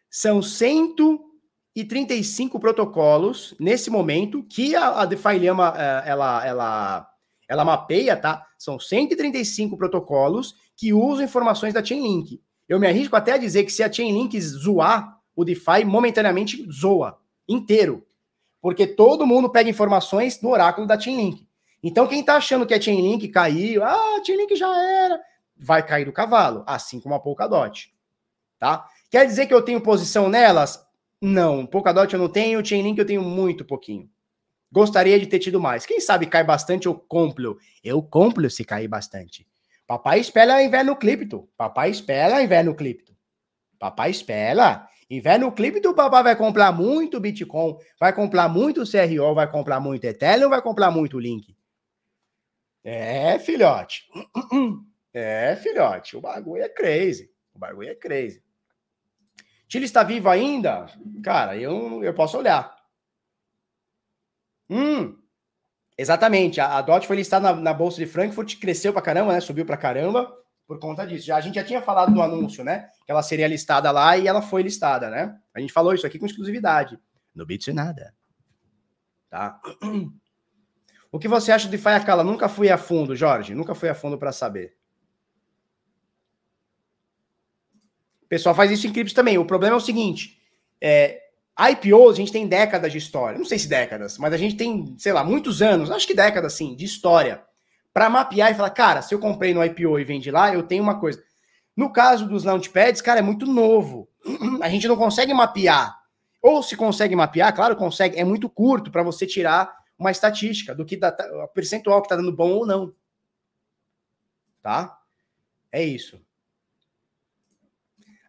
São 135 protocolos nesse momento que a, a DeFi Lama, eh, ela, ela, ela mapeia, tá? São 135 protocolos que usam informações da Chainlink. Eu me arrisco até a dizer que se a Chainlink zoar, o DeFi momentaneamente zoa inteiro. Porque todo mundo pega informações do oráculo da Chainlink. Então, quem está achando que a Chainlink caiu, ah, a Chainlink já era, vai cair do cavalo, assim como a Polkadot. Tá? Quer dizer que eu tenho posição nelas? Não, Polkadot eu não tenho, Chainlink eu tenho muito pouquinho. Gostaria de ter tido mais. Quem sabe cai bastante, eu compro. Eu compro se cair bastante. Papai espera inverno cripto. Papai espera inverno cripto. Papai espera Inverno no clipe do papai vai comprar muito Bitcoin, vai comprar muito CRO, vai comprar muito Ethereum, vai comprar muito Link. É, filhote. [CLEARS THROAT] É, filhote. O bagulho é crazy. O bagulho é crazy. Chile está vivo ainda? Cara, eu, eu posso olhar. Hum, exatamente. A, a DOT foi listada na, na Bolsa de Frankfurt, cresceu pra caramba, né? Subiu pra caramba por conta disso. Já, a gente já tinha falado no anúncio, né? Que ela seria listada lá e ela foi listada, né? A gente falou isso aqui com exclusividade. No Bits nada. Tá? O que você acha de Faiacala? Nunca fui a fundo, Jorge. Nunca fui a fundo para saber. O pessoal faz isso em criptos também. O problema é o seguinte: é, IPOs, a gente tem décadas de história. Não sei se décadas, mas a gente tem, sei lá, muitos anos, acho que décadas, sim, de história para mapear e falar, cara, se eu comprei no IPO e vendi lá, eu tenho uma coisa. No caso dos launchpads, cara, é muito novo. [CLEARS THROAT] A gente não consegue mapear. Ou se consegue mapear, claro, consegue, é muito curto para você tirar uma estatística do que dá, o percentual que está dando bom ou não. Tá? É isso.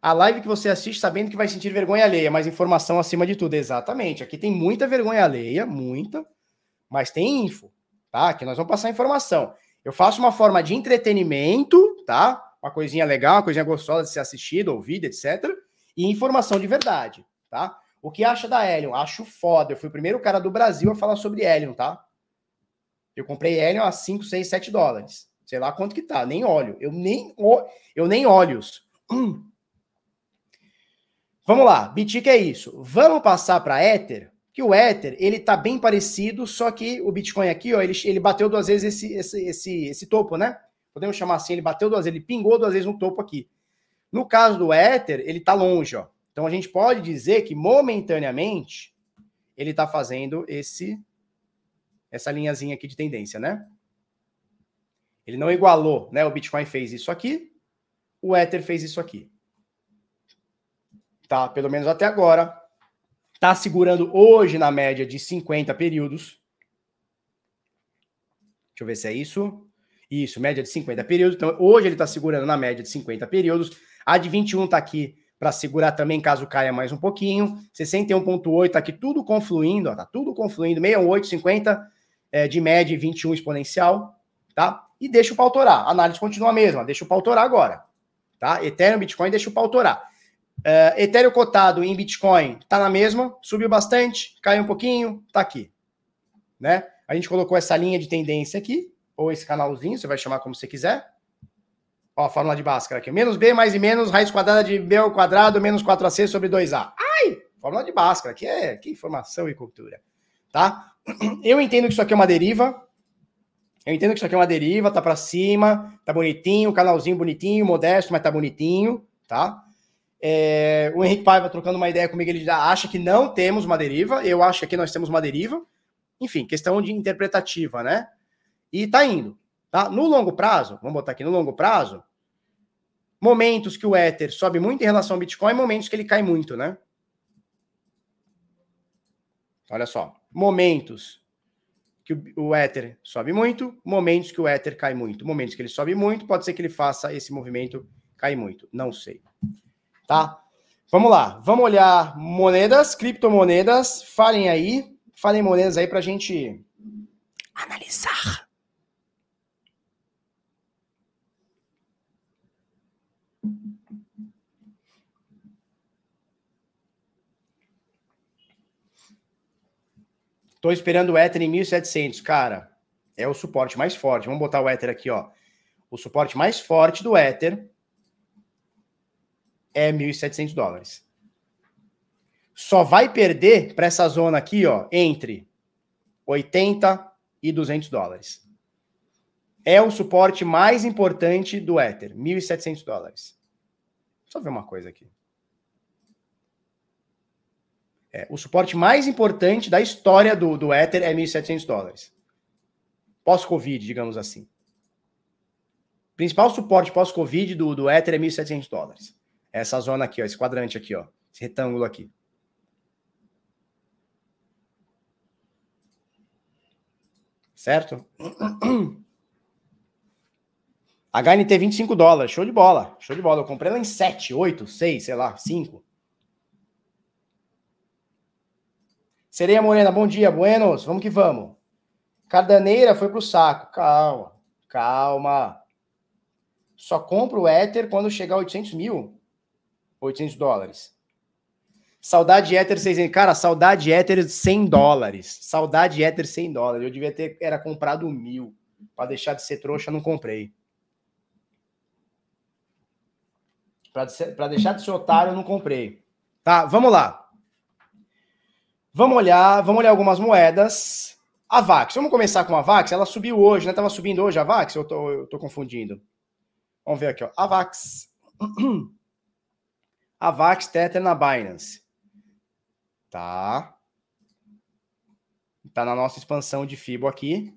A live que você assiste sabendo que vai sentir vergonha alheia, mas informação acima de tudo. Exatamente. Aqui tem muita vergonha alheia, muita, mas tem info tá? Que nós vamos passar informação. Eu faço uma forma de entretenimento, tá? Uma coisinha legal, uma coisinha gostosa de ser assistida, ouvida, etc. E informação de verdade, tá? O que acha da Helion? Acho foda. Eu fui o primeiro cara do Brasil a falar sobre Helion, tá? Eu comprei Helion a 5, 6, 7 dólares. Sei lá quanto que tá, nem óleo. Eu nem, eu nem óleos. Hum. Vamos lá, Bitic é isso. Vamos passar para Ether? Que o Ether, ele tá bem parecido, só que o Bitcoin aqui, ó, ele, ele bateu duas vezes esse, esse, esse, esse topo, né? Podemos chamar assim, ele bateu duas vezes, ele pingou duas vezes no topo aqui. No caso do Ether, ele tá longe, ó. Então a gente pode dizer que momentaneamente ele tá fazendo esse essa linhazinha aqui de tendência, né? Ele não igualou, né? O Bitcoin fez isso aqui, o Ether fez isso aqui. Tá, pelo menos até agora, Está segurando hoje na média de 50 períodos. Deixa eu ver se é isso. Isso, média de 50 períodos. Então, hoje ele está segurando na média de 50 períodos. A de 21 está aqui para segurar também, caso caia mais um pouquinho. 61,8 está aqui tudo confluindo, está tudo confluindo. 68, 50 é, de média e 21 exponencial, tá? E deixa o pau torar. A análise continua a mesma, deixa o pau torar agora, tá? Ethereum, Bitcoin, deixa o pau torar. Uh, Ethereum cotado em Bitcoin está na mesma, subiu bastante, caiu um pouquinho, está aqui. Né? A gente colocou essa linha de tendência aqui, ou esse canalzinho, você vai chamar como você quiser. Ó, a fórmula de Bhaskara aqui. Menos B mais e menos, raiz quadrada de B ao quadrado, menos 4AC sobre 2A. Ai! Fórmula de Bhaskara, que é que informação e cultura. Tá? Eu entendo que isso aqui é uma deriva. Eu entendo que isso aqui é uma deriva, tá para cima, tá bonitinho, canalzinho bonitinho, modesto, mas tá bonitinho, tá? É, o Henrique Paiva trocando uma ideia comigo, ele já acha que não temos uma deriva. Eu acho que aqui nós temos uma deriva. Enfim, questão de interpretativa, né? E tá indo. Tá? No longo prazo, vamos botar aqui no longo prazo, momentos que o Ether sobe muito em relação ao Bitcoin, momentos que ele cai muito, né? Olha só. momentos que o, Ether sobe muito, momentos que o Ether cai muito. Momentos que ele sobe muito, pode ser que ele faça esse movimento cair muito. Não sei. Tá? Vamos lá. Vamos olhar moedas, criptomonedas. Falem aí. Falem moedas aí para a gente analisar. Tô esperando o Ether em 1700, cara. É o suporte mais forte. Vamos botar o Ether aqui, ó. O suporte mais forte do Ether é 1.700 dólares. Só vai perder para essa zona aqui, ó, entre 80 e 200 dólares. É o suporte mais importante do Ether, 1.700 dólares. Só ver uma coisa aqui. É, o suporte mais importante da história do, do Ether é 1.700 dólares. Pós-Covid, digamos assim. Principal suporte pós-Covid do, do Ether é 1.700 dólares. Essa zona aqui, ó, esse quadrante aqui, ó, esse retângulo aqui. Certo? HNT 25 dólares, show de bola, show de bola. Eu comprei ela em 7, 8, 6, sei lá, 5. Sereia Morena, bom dia, buenos, vamos que vamos. Cardaneira foi pro saco, calma, calma. Só compro o Ether quando chegar a 800 mil, 800 dólares. Saudade Ether 600, cara, saudade Ether 100 dólares. Saudade Ether 100 dólares. Eu devia ter, era comprado mil. Para deixar de ser trouxa, não comprei. Para deixar de ser otário, eu não comprei. Tá, vamos lá. Vamos olhar, vamos olhar algumas moedas. A Vax, vamos começar com a Vax. Ela subiu hoje, né? Tava subindo hoje a Vax? Eu tô, eu tô confundindo. Vamos ver aqui, ó. A Vax. [CLEARS THROAT] A Vax Tether na Binance. Tá. Tá na nossa expansão de FIBO aqui.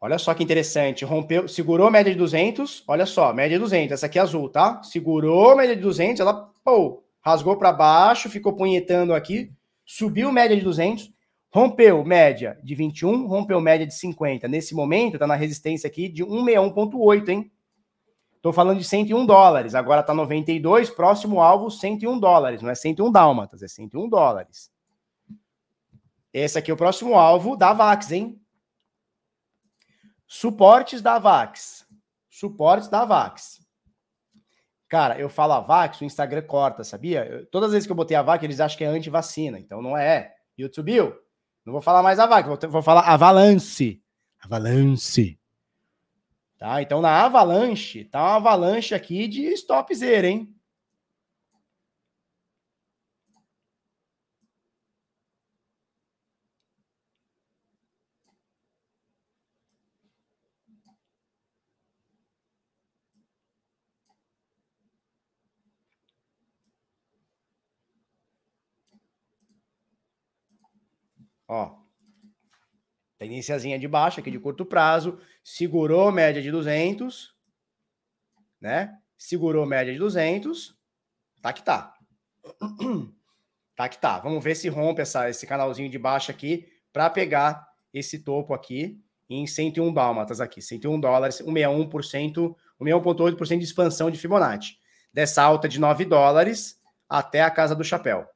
Olha só que interessante. Rompeu, segurou a média de 200. Olha só, média de 200. Essa aqui é azul, tá? Segurou a média de 200, ela pô, rasgou para baixo, ficou punhetando aqui subiu média de 200, rompeu média de 21, rompeu média de 50. Nesse momento, está na resistência aqui de 161,8, hein? Estou falando de 101 dólares, agora está 92, próximo alvo 101 dólares, não é 101 dálmatas, é 101 dólares. Esse aqui é o próximo alvo da VAX, hein? Suportes da VAX. Suportes da VAX. Cara, eu falo a VAX, o Instagram corta, sabia? Eu, todas as vezes que eu botei a VAX, eles acham que é anti-vacina, então não é. YouTube, não vou falar mais a VAX, vou, vou falar Avalanche. Avalanche. Tá? Então na Avalanche, tá uma avalanche aqui de stop zero, hein? Ó. Tendênciazinha de baixa aqui de curto prazo, segurou média de 200, né? Segurou média de 200, tá que tá. [CLEARS THROAT] Tá que tá. Vamos ver se rompe essa, esse canalzinho de baixa aqui para pegar esse topo aqui em 101 dálmatas aqui, 101 dólares, 161%, 161,8% de expansão de Fibonacci. Dessa alta de 9 dólares até a casa do chapéu,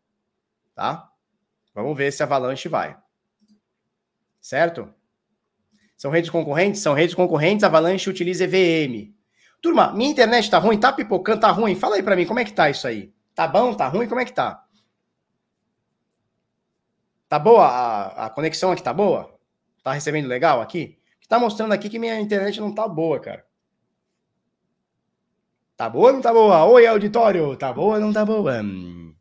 tá? Vamos ver se a Avalanche vai certo? São redes concorrentes? São redes concorrentes, Avalanche utiliza EVM. Turma, minha internet tá ruim? Tá pipocando? Tá ruim? Fala aí para mim, como é que tá isso aí? Tá bom? Tá ruim? Como é que tá? Tá boa a, a conexão aqui? Tá boa? Tá recebendo legal aqui? Tá mostrando aqui que minha internet não tá boa, cara. Tá boa ou não tá boa? Oi, auditório! Tá boa ou não tá boa? Hum.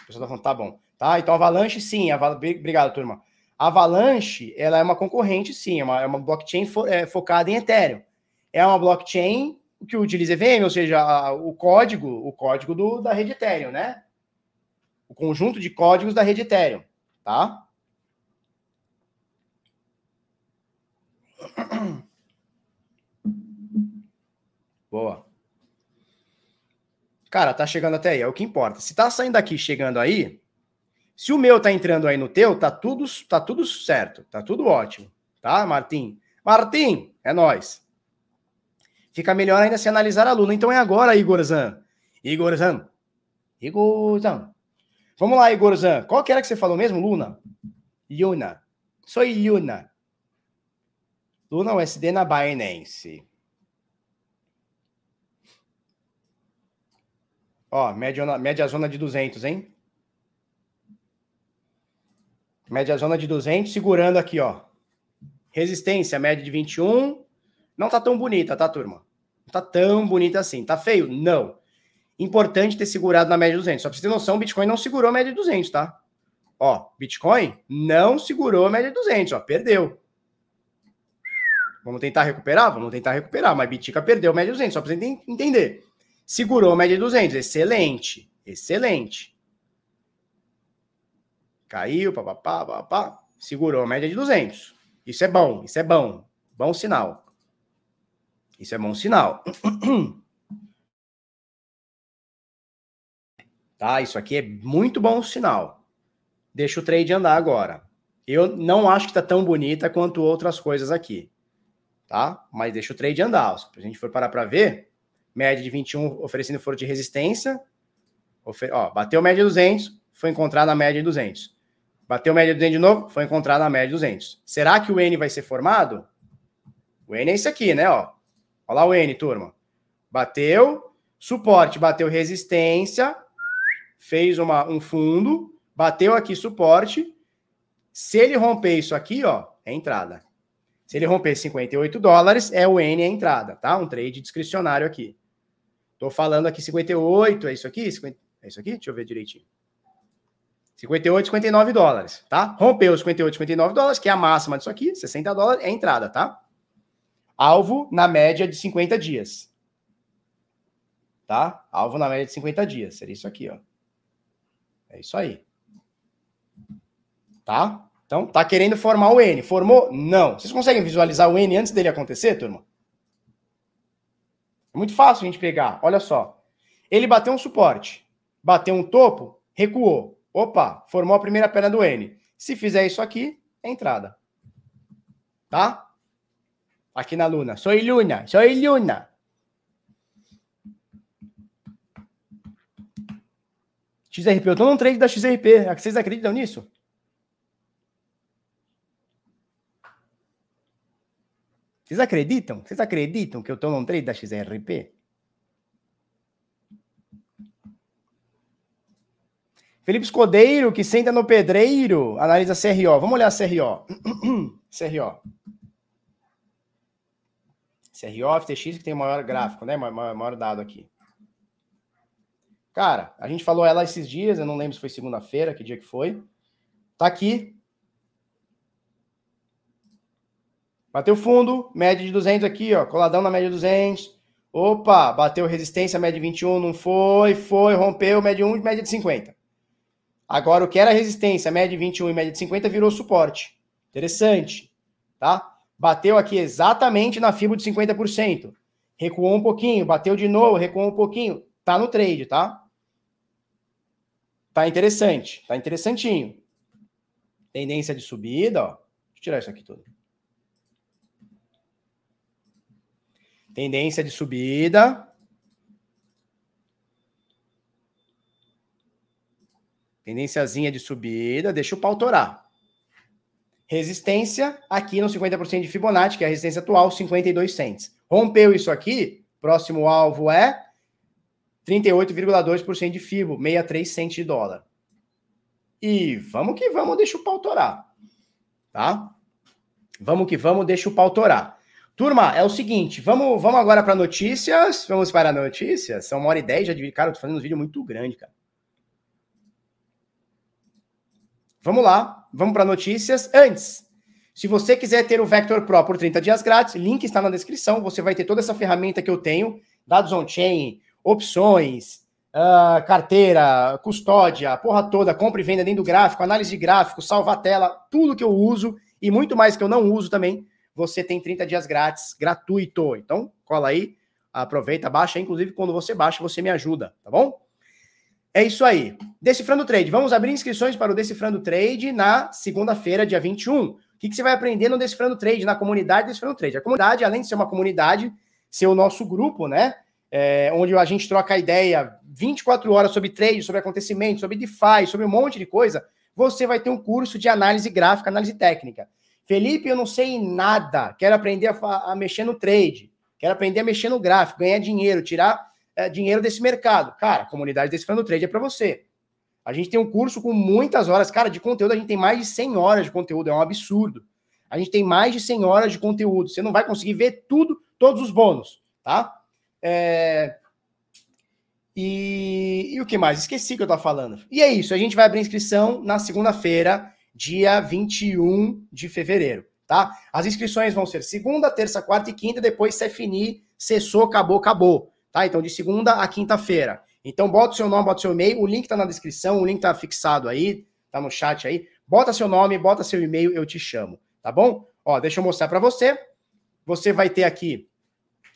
A pessoa tá falando, tá bom. Tá, então Avalanche, sim. Aval... Obrigado, turma. Avalanche, ela é uma concorrente, sim, é uma, é uma blockchain fo, é, focada em Ethereum. É uma blockchain que utiliza EVM, ou seja, a, o código, o código do, da rede Ethereum, né? O conjunto de códigos da rede Ethereum, tá? [CLEARS THROAT] Boa. Cara, tá chegando até aí, é o que importa. Se tá saindo daqui chegando aí, Se o meu tá entrando aí no teu, tá tudo, tá tudo certo, tá tudo ótimo, tá, Martim? Martim, é nós. Fica melhor ainda se analisar a Luna. Então é agora, Igorzan. Igorzan. Igorzan. Vamos lá, Igorzan. Qual que era que você falou mesmo, Luna? Luna. Sou Luna. Luna USD na Binance. Ó, média, média zona de 200, hein? Média zona de 200, segurando aqui, ó. Resistência, média de 21. Não tá tão bonita, tá, turma? Não tá tão bonita assim. Tá feio? Não. Importante ter segurado na média de 200. Só pra você ter noção, o Bitcoin não segurou a média de 200, tá? Ó, Bitcoin não segurou a média de 200, ó, perdeu. Vamos tentar recuperar? Vamos tentar recuperar, mas Bitica perdeu a média de 200, só pra você entender. Segurou a média de 200, excelente, excelente. Caiu, papapá, papapá, segurou a média de 200. Isso é bom, isso é bom, bom sinal. Isso é bom sinal. [CLEARS THROAT] Tá? Isso aqui é muito bom sinal. Deixa o trade andar agora. Eu não acho que tá tão bonita quanto outras coisas aqui. Tá? Mas deixa o trade andar. Se a gente for parar para ver, média de 21 oferecendo foro de resistência. Ó, bateu média de 200, foi encontrar na média de 200. Bateu média de 200 de novo, foi encontrar na média de 200. Será que o N vai ser formado? O N é esse aqui, né? Ó. Olha lá o N, turma. Bateu, suporte, bateu resistência, fez uma, um fundo, bateu aqui suporte. Se ele romper isso aqui, ó, é entrada. Se ele romper 58 dólares, é o N a entrada, tá? Um trade discricionário aqui. Tô falando aqui 58, é isso aqui? 50, é isso aqui? Deixa eu ver direitinho. 58, 59 dólares, tá? Rompeu os 58, 59 dólares, que é a máxima disso aqui, 60 dólares, é entrada, tá? Alvo na média de 50 dias. Tá? Alvo na média de 50 dias. Seria isso aqui, ó. É isso aí. Tá? Então, tá querendo formar o N. Formou? Não. Vocês conseguem visualizar o N antes dele acontecer, turma? É muito fácil a gente pegar. Olha só. Ele bateu um suporte. Bateu um topo, recuou. Opa, formou a primeira perna do N. Se fizer isso aqui, é entrada. Tá? aqui na Luna. Sou Luna, sou Luna. XRP, eu tô num trade da XRP. Vocês acreditam nisso? Vocês acreditam? Vocês acreditam que eu tô num trade da XRP? Felipe Escodeiro, que senta no pedreiro, analisa CRO. Vamos olhar CRO. CRO. [CLEARS THROAT] CRO, FTX, que tem maior gráfico, né? Maior, maior dado aqui. Cara, a gente falou ela esses dias, eu não lembro se foi segunda-feira, que dia que foi. Tá aqui. Bateu fundo, média de 200 aqui, ó, coladão na média de 200. Opa, bateu resistência, média de 21, não foi, foi, rompeu, média de 1 média de 50. Agora, o que era resistência, média de 21 e média de 50, virou suporte. Interessante, tá? Bateu aqui exatamente na fibra de 50%. Recuou um pouquinho, bateu de novo, recuou um pouquinho. Tá no trade, tá? Tá interessante, tá interessantinho. Tendência de subida, ó. Deixa eu tirar isso aqui tudo. Tendência de subida. Tendênciazinha de subida, deixa o pau torar. Resistência aqui no 50% de Fibonacci, que é a resistência atual, 52 cents. Rompeu isso aqui, próximo alvo é 38,2% de Fibo, 63 cents de dólar. E vamos que vamos, deixa o pau torar. Tá? Vamos que vamos, deixa o pau torar. Turma, é o seguinte, vamos, vamos agora para notícias. Vamos para notícias. São uma hora e dez já de cara, eu tô fazendo um vídeo muito grande, cara. Vamos lá, vamos para notícias. Antes, se você quiser ter o Vector Pro por 30 dias grátis, link está na descrição. Você vai ter toda essa ferramenta que eu tenho, dados on-chain, opções, uh, carteira, custódia, porra toda, compra e venda dentro do gráfico, análise de gráfico, salva a tela, tudo que eu uso e muito mais que eu não uso também. Você tem 30 dias grátis, gratuito. Então, cola aí, aproveita, baixa. Inclusive, quando você baixa, você me ajuda, tá bom? É isso aí. Decifrando Trade. Vamos abrir inscrições para o Decifrando Trade na segunda-feira, dia 21. O que, que você vai aprender no Decifrando Trade, na comunidade Decifrando Trade? A comunidade, além de ser uma comunidade, ser o nosso grupo, né? É, onde a gente troca ideia 24 horas sobre trade, sobre acontecimentos, sobre DeFi, sobre um monte de coisa, você vai ter um curso de análise gráfica, análise técnica. Felipe, eu não sei nada, quero aprender a, a mexer no trade, quero aprender a mexer no gráfico, ganhar dinheiro, tirar é, dinheiro desse mercado. Cara, a comunidade Decifrando Trade é para você. A gente tem um curso com muitas horas, cara, de conteúdo, a gente tem mais de 100 horas de conteúdo, é um absurdo. A gente tem mais de 100 horas de conteúdo, você não vai conseguir ver tudo, todos os bônus, tá? É... E... e o que mais? Esqueci que eu tava falando. E é isso, a gente vai abrir inscrição na segunda-feira, dia 21 de fevereiro, tá? As inscrições vão ser segunda, terça, quarta e quinta, depois CFNI, cessou, acabou, acabou. Tá? Então, de segunda a quinta-feira. Então, bota o seu nome, bota o seu e-mail, o link tá na descrição, o link tá fixado aí, tá no chat aí. Bota seu nome, bota seu e-mail, eu te chamo, tá bom? Ó, deixa eu mostrar para você. Você vai ter aqui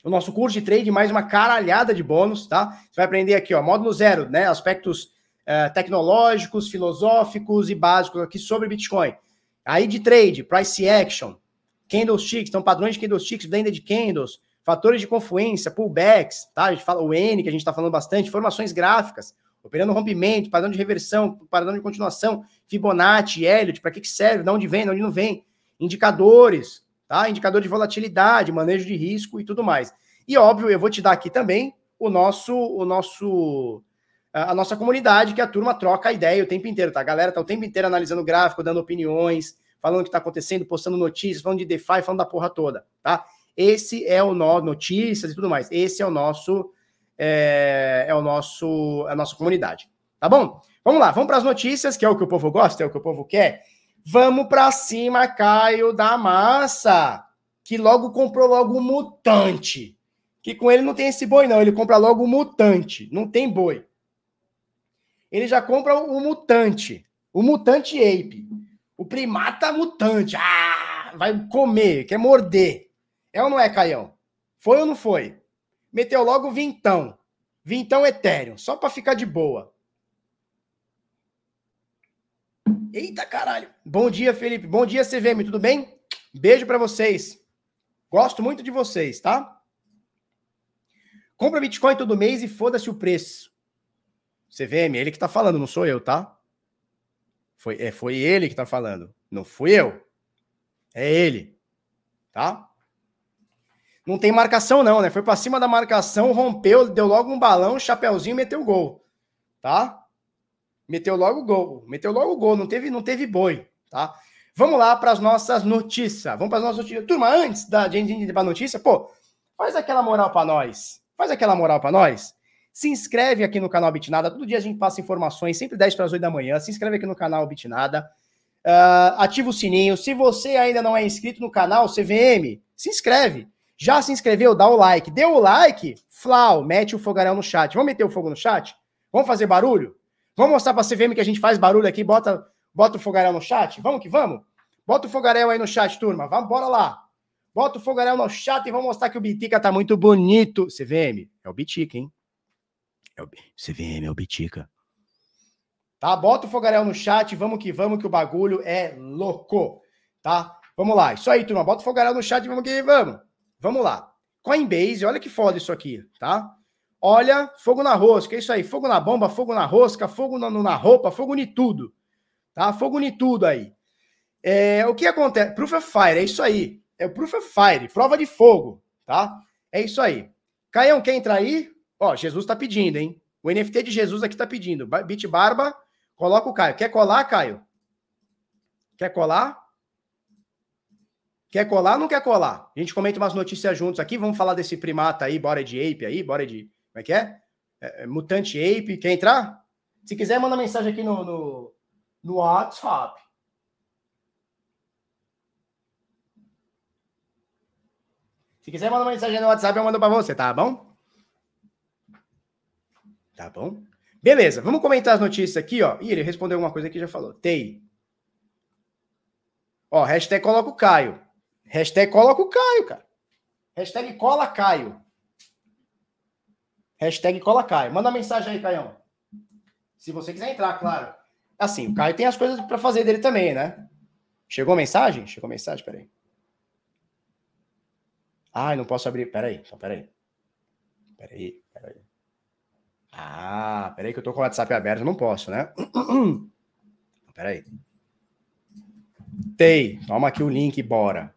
o nosso curso de trade, mais uma caralhada de bônus, tá? Você vai aprender aqui, ó, módulo zero, né? Aspectos uh, tecnológicos, filosóficos e básicos aqui sobre Bitcoin. Aí de trade, price action, candlesticks, então padrões de candlesticks, blended candles, fatores de confluência, pullbacks, tá? A gente fala o N, que a gente está falando bastante, formações gráficas, operando rompimento, padrão de reversão, padrão de continuação, Fibonacci, Elliott, para que, que serve, de onde vem, de onde não vem, indicadores, tá? Indicador de volatilidade, manejo de risco e tudo mais. E óbvio, eu vou te dar aqui também o nosso, o nosso, a nossa comunidade, que a turma troca a ideia o tempo inteiro, tá? A galera tá o tempo inteiro analisando gráfico, dando opiniões, falando o que está acontecendo, postando notícias, falando de DeFi, falando da porra toda, tá? Esse é o nosso notícias e tudo mais. Esse é o nosso é, é o nosso a nossa comunidade, tá bom? Vamos lá, vamos para as notícias, que é o que o povo gosta, é o que o povo quer. Vamos para cima, Caio da Massa, que logo comprou logo um mutante. Que com ele não tem esse boi não, ele compra logo o mutante, não tem boi. Ele já compra o mutante, o mutante ape, o primata mutante. Ah, vai comer, quer morder. É ou não é, Caião? Foi ou não foi? Meteu logo vintão. Vintão etéreo, só para ficar de boa. Eita caralho. Bom dia, Felipe. Bom dia, CVM. Tudo bem? Beijo para vocês. Gosto muito de vocês, tá? Compra Bitcoin todo mês e foda-se o preço. CVM, ele que tá falando, não sou eu, tá? Foi, é, foi ele que tá falando. Não fui eu. É ele. Tá? Não tem marcação, não, né? Foi para cima da marcação, rompeu, deu logo um balão, chapéuzinho, meteu o gol. Tá? Meteu logo o gol. Meteu logo o gol. Não teve, não teve boi. Tá? Vamos lá para as nossas notícias. Vamos para as nossas notícias. Turma, antes da gente ir para notícia, pô, faz aquela moral para nós. Faz aquela moral para nós. Se inscreve aqui no canal Bitnada. Todo dia a gente passa informações, sempre 10 para as 8 da manhã. Se inscreve aqui no canal Bitnada. Uh, ativa o sininho. Se você ainda não é inscrito no canal CVM, se inscreve. Já se inscreveu? Dá o like. Deu o like? Flau, mete o fogaréu no chat. Vamos meter o fogo no chat? Vamos fazer barulho? Vamos mostrar para a CVM que a gente faz barulho aqui, bota, bota o fogaréu no chat? Vamos que vamos? Bota o fogaréu aí no chat, turma. Vamos, bora lá. Bota o fogaréu no chat e vamos mostrar que o Bitica tá muito bonito. CVM, é o Bitica, hein? É o... CVM, é o Bitica. Tá? Bota o fogaréu no chat, vamos que vamos, que o bagulho é louco. Tá? Vamos lá. Isso aí, turma. Bota o fogaréu no chat, vamos que vamos. Vamos lá. Coinbase, olha que foda isso aqui, tá? Olha, fogo na rosca, é isso aí. Fogo na bomba, fogo na rosca, fogo na, na roupa, fogo em tudo. Tá? Fogo em tudo aí. É, o que acontece? Proof of Fire, é isso aí. É o Proof of Fire, prova de fogo, tá? É isso aí. Caião, quer entrar aí? Ó, Jesus tá pedindo, hein? O NFT de Jesus aqui tá pedindo. Bit Barba, coloca o Caio. Quer colar, Caio? Quer colar? Quer colar ou não quer colar? A gente comenta umas notícias juntos aqui. Vamos falar desse primata aí, bora de ape aí, bora de. Como é que é? é, é mutante ape. Quer entrar? Se quiser, manda mensagem aqui no, no, no WhatsApp. Se quiser mandar uma mensagem no WhatsApp, eu mando para você, tá bom? Tá bom? Beleza, vamos comentar as notícias aqui, ó. Ih, ele respondeu alguma coisa que já falou. TEI. Ó, hashtag coloca o Caio. Hashtag coloca o Caio, cara. Hashtag cola Caio. Hashtag cola Caio. Manda mensagem aí, Caião. Se você quiser entrar, claro. Assim, o Caio tem as coisas para fazer dele também, né? Chegou mensagem? Chegou mensagem? Peraí. Ah, não posso abrir. Peraí, então peraí. Peraí, peraí. Ah, peraí que eu tô com o WhatsApp aberto, não posso, né? [CLEARS THROAT] Peraí. Tei, toma aqui o link, bora.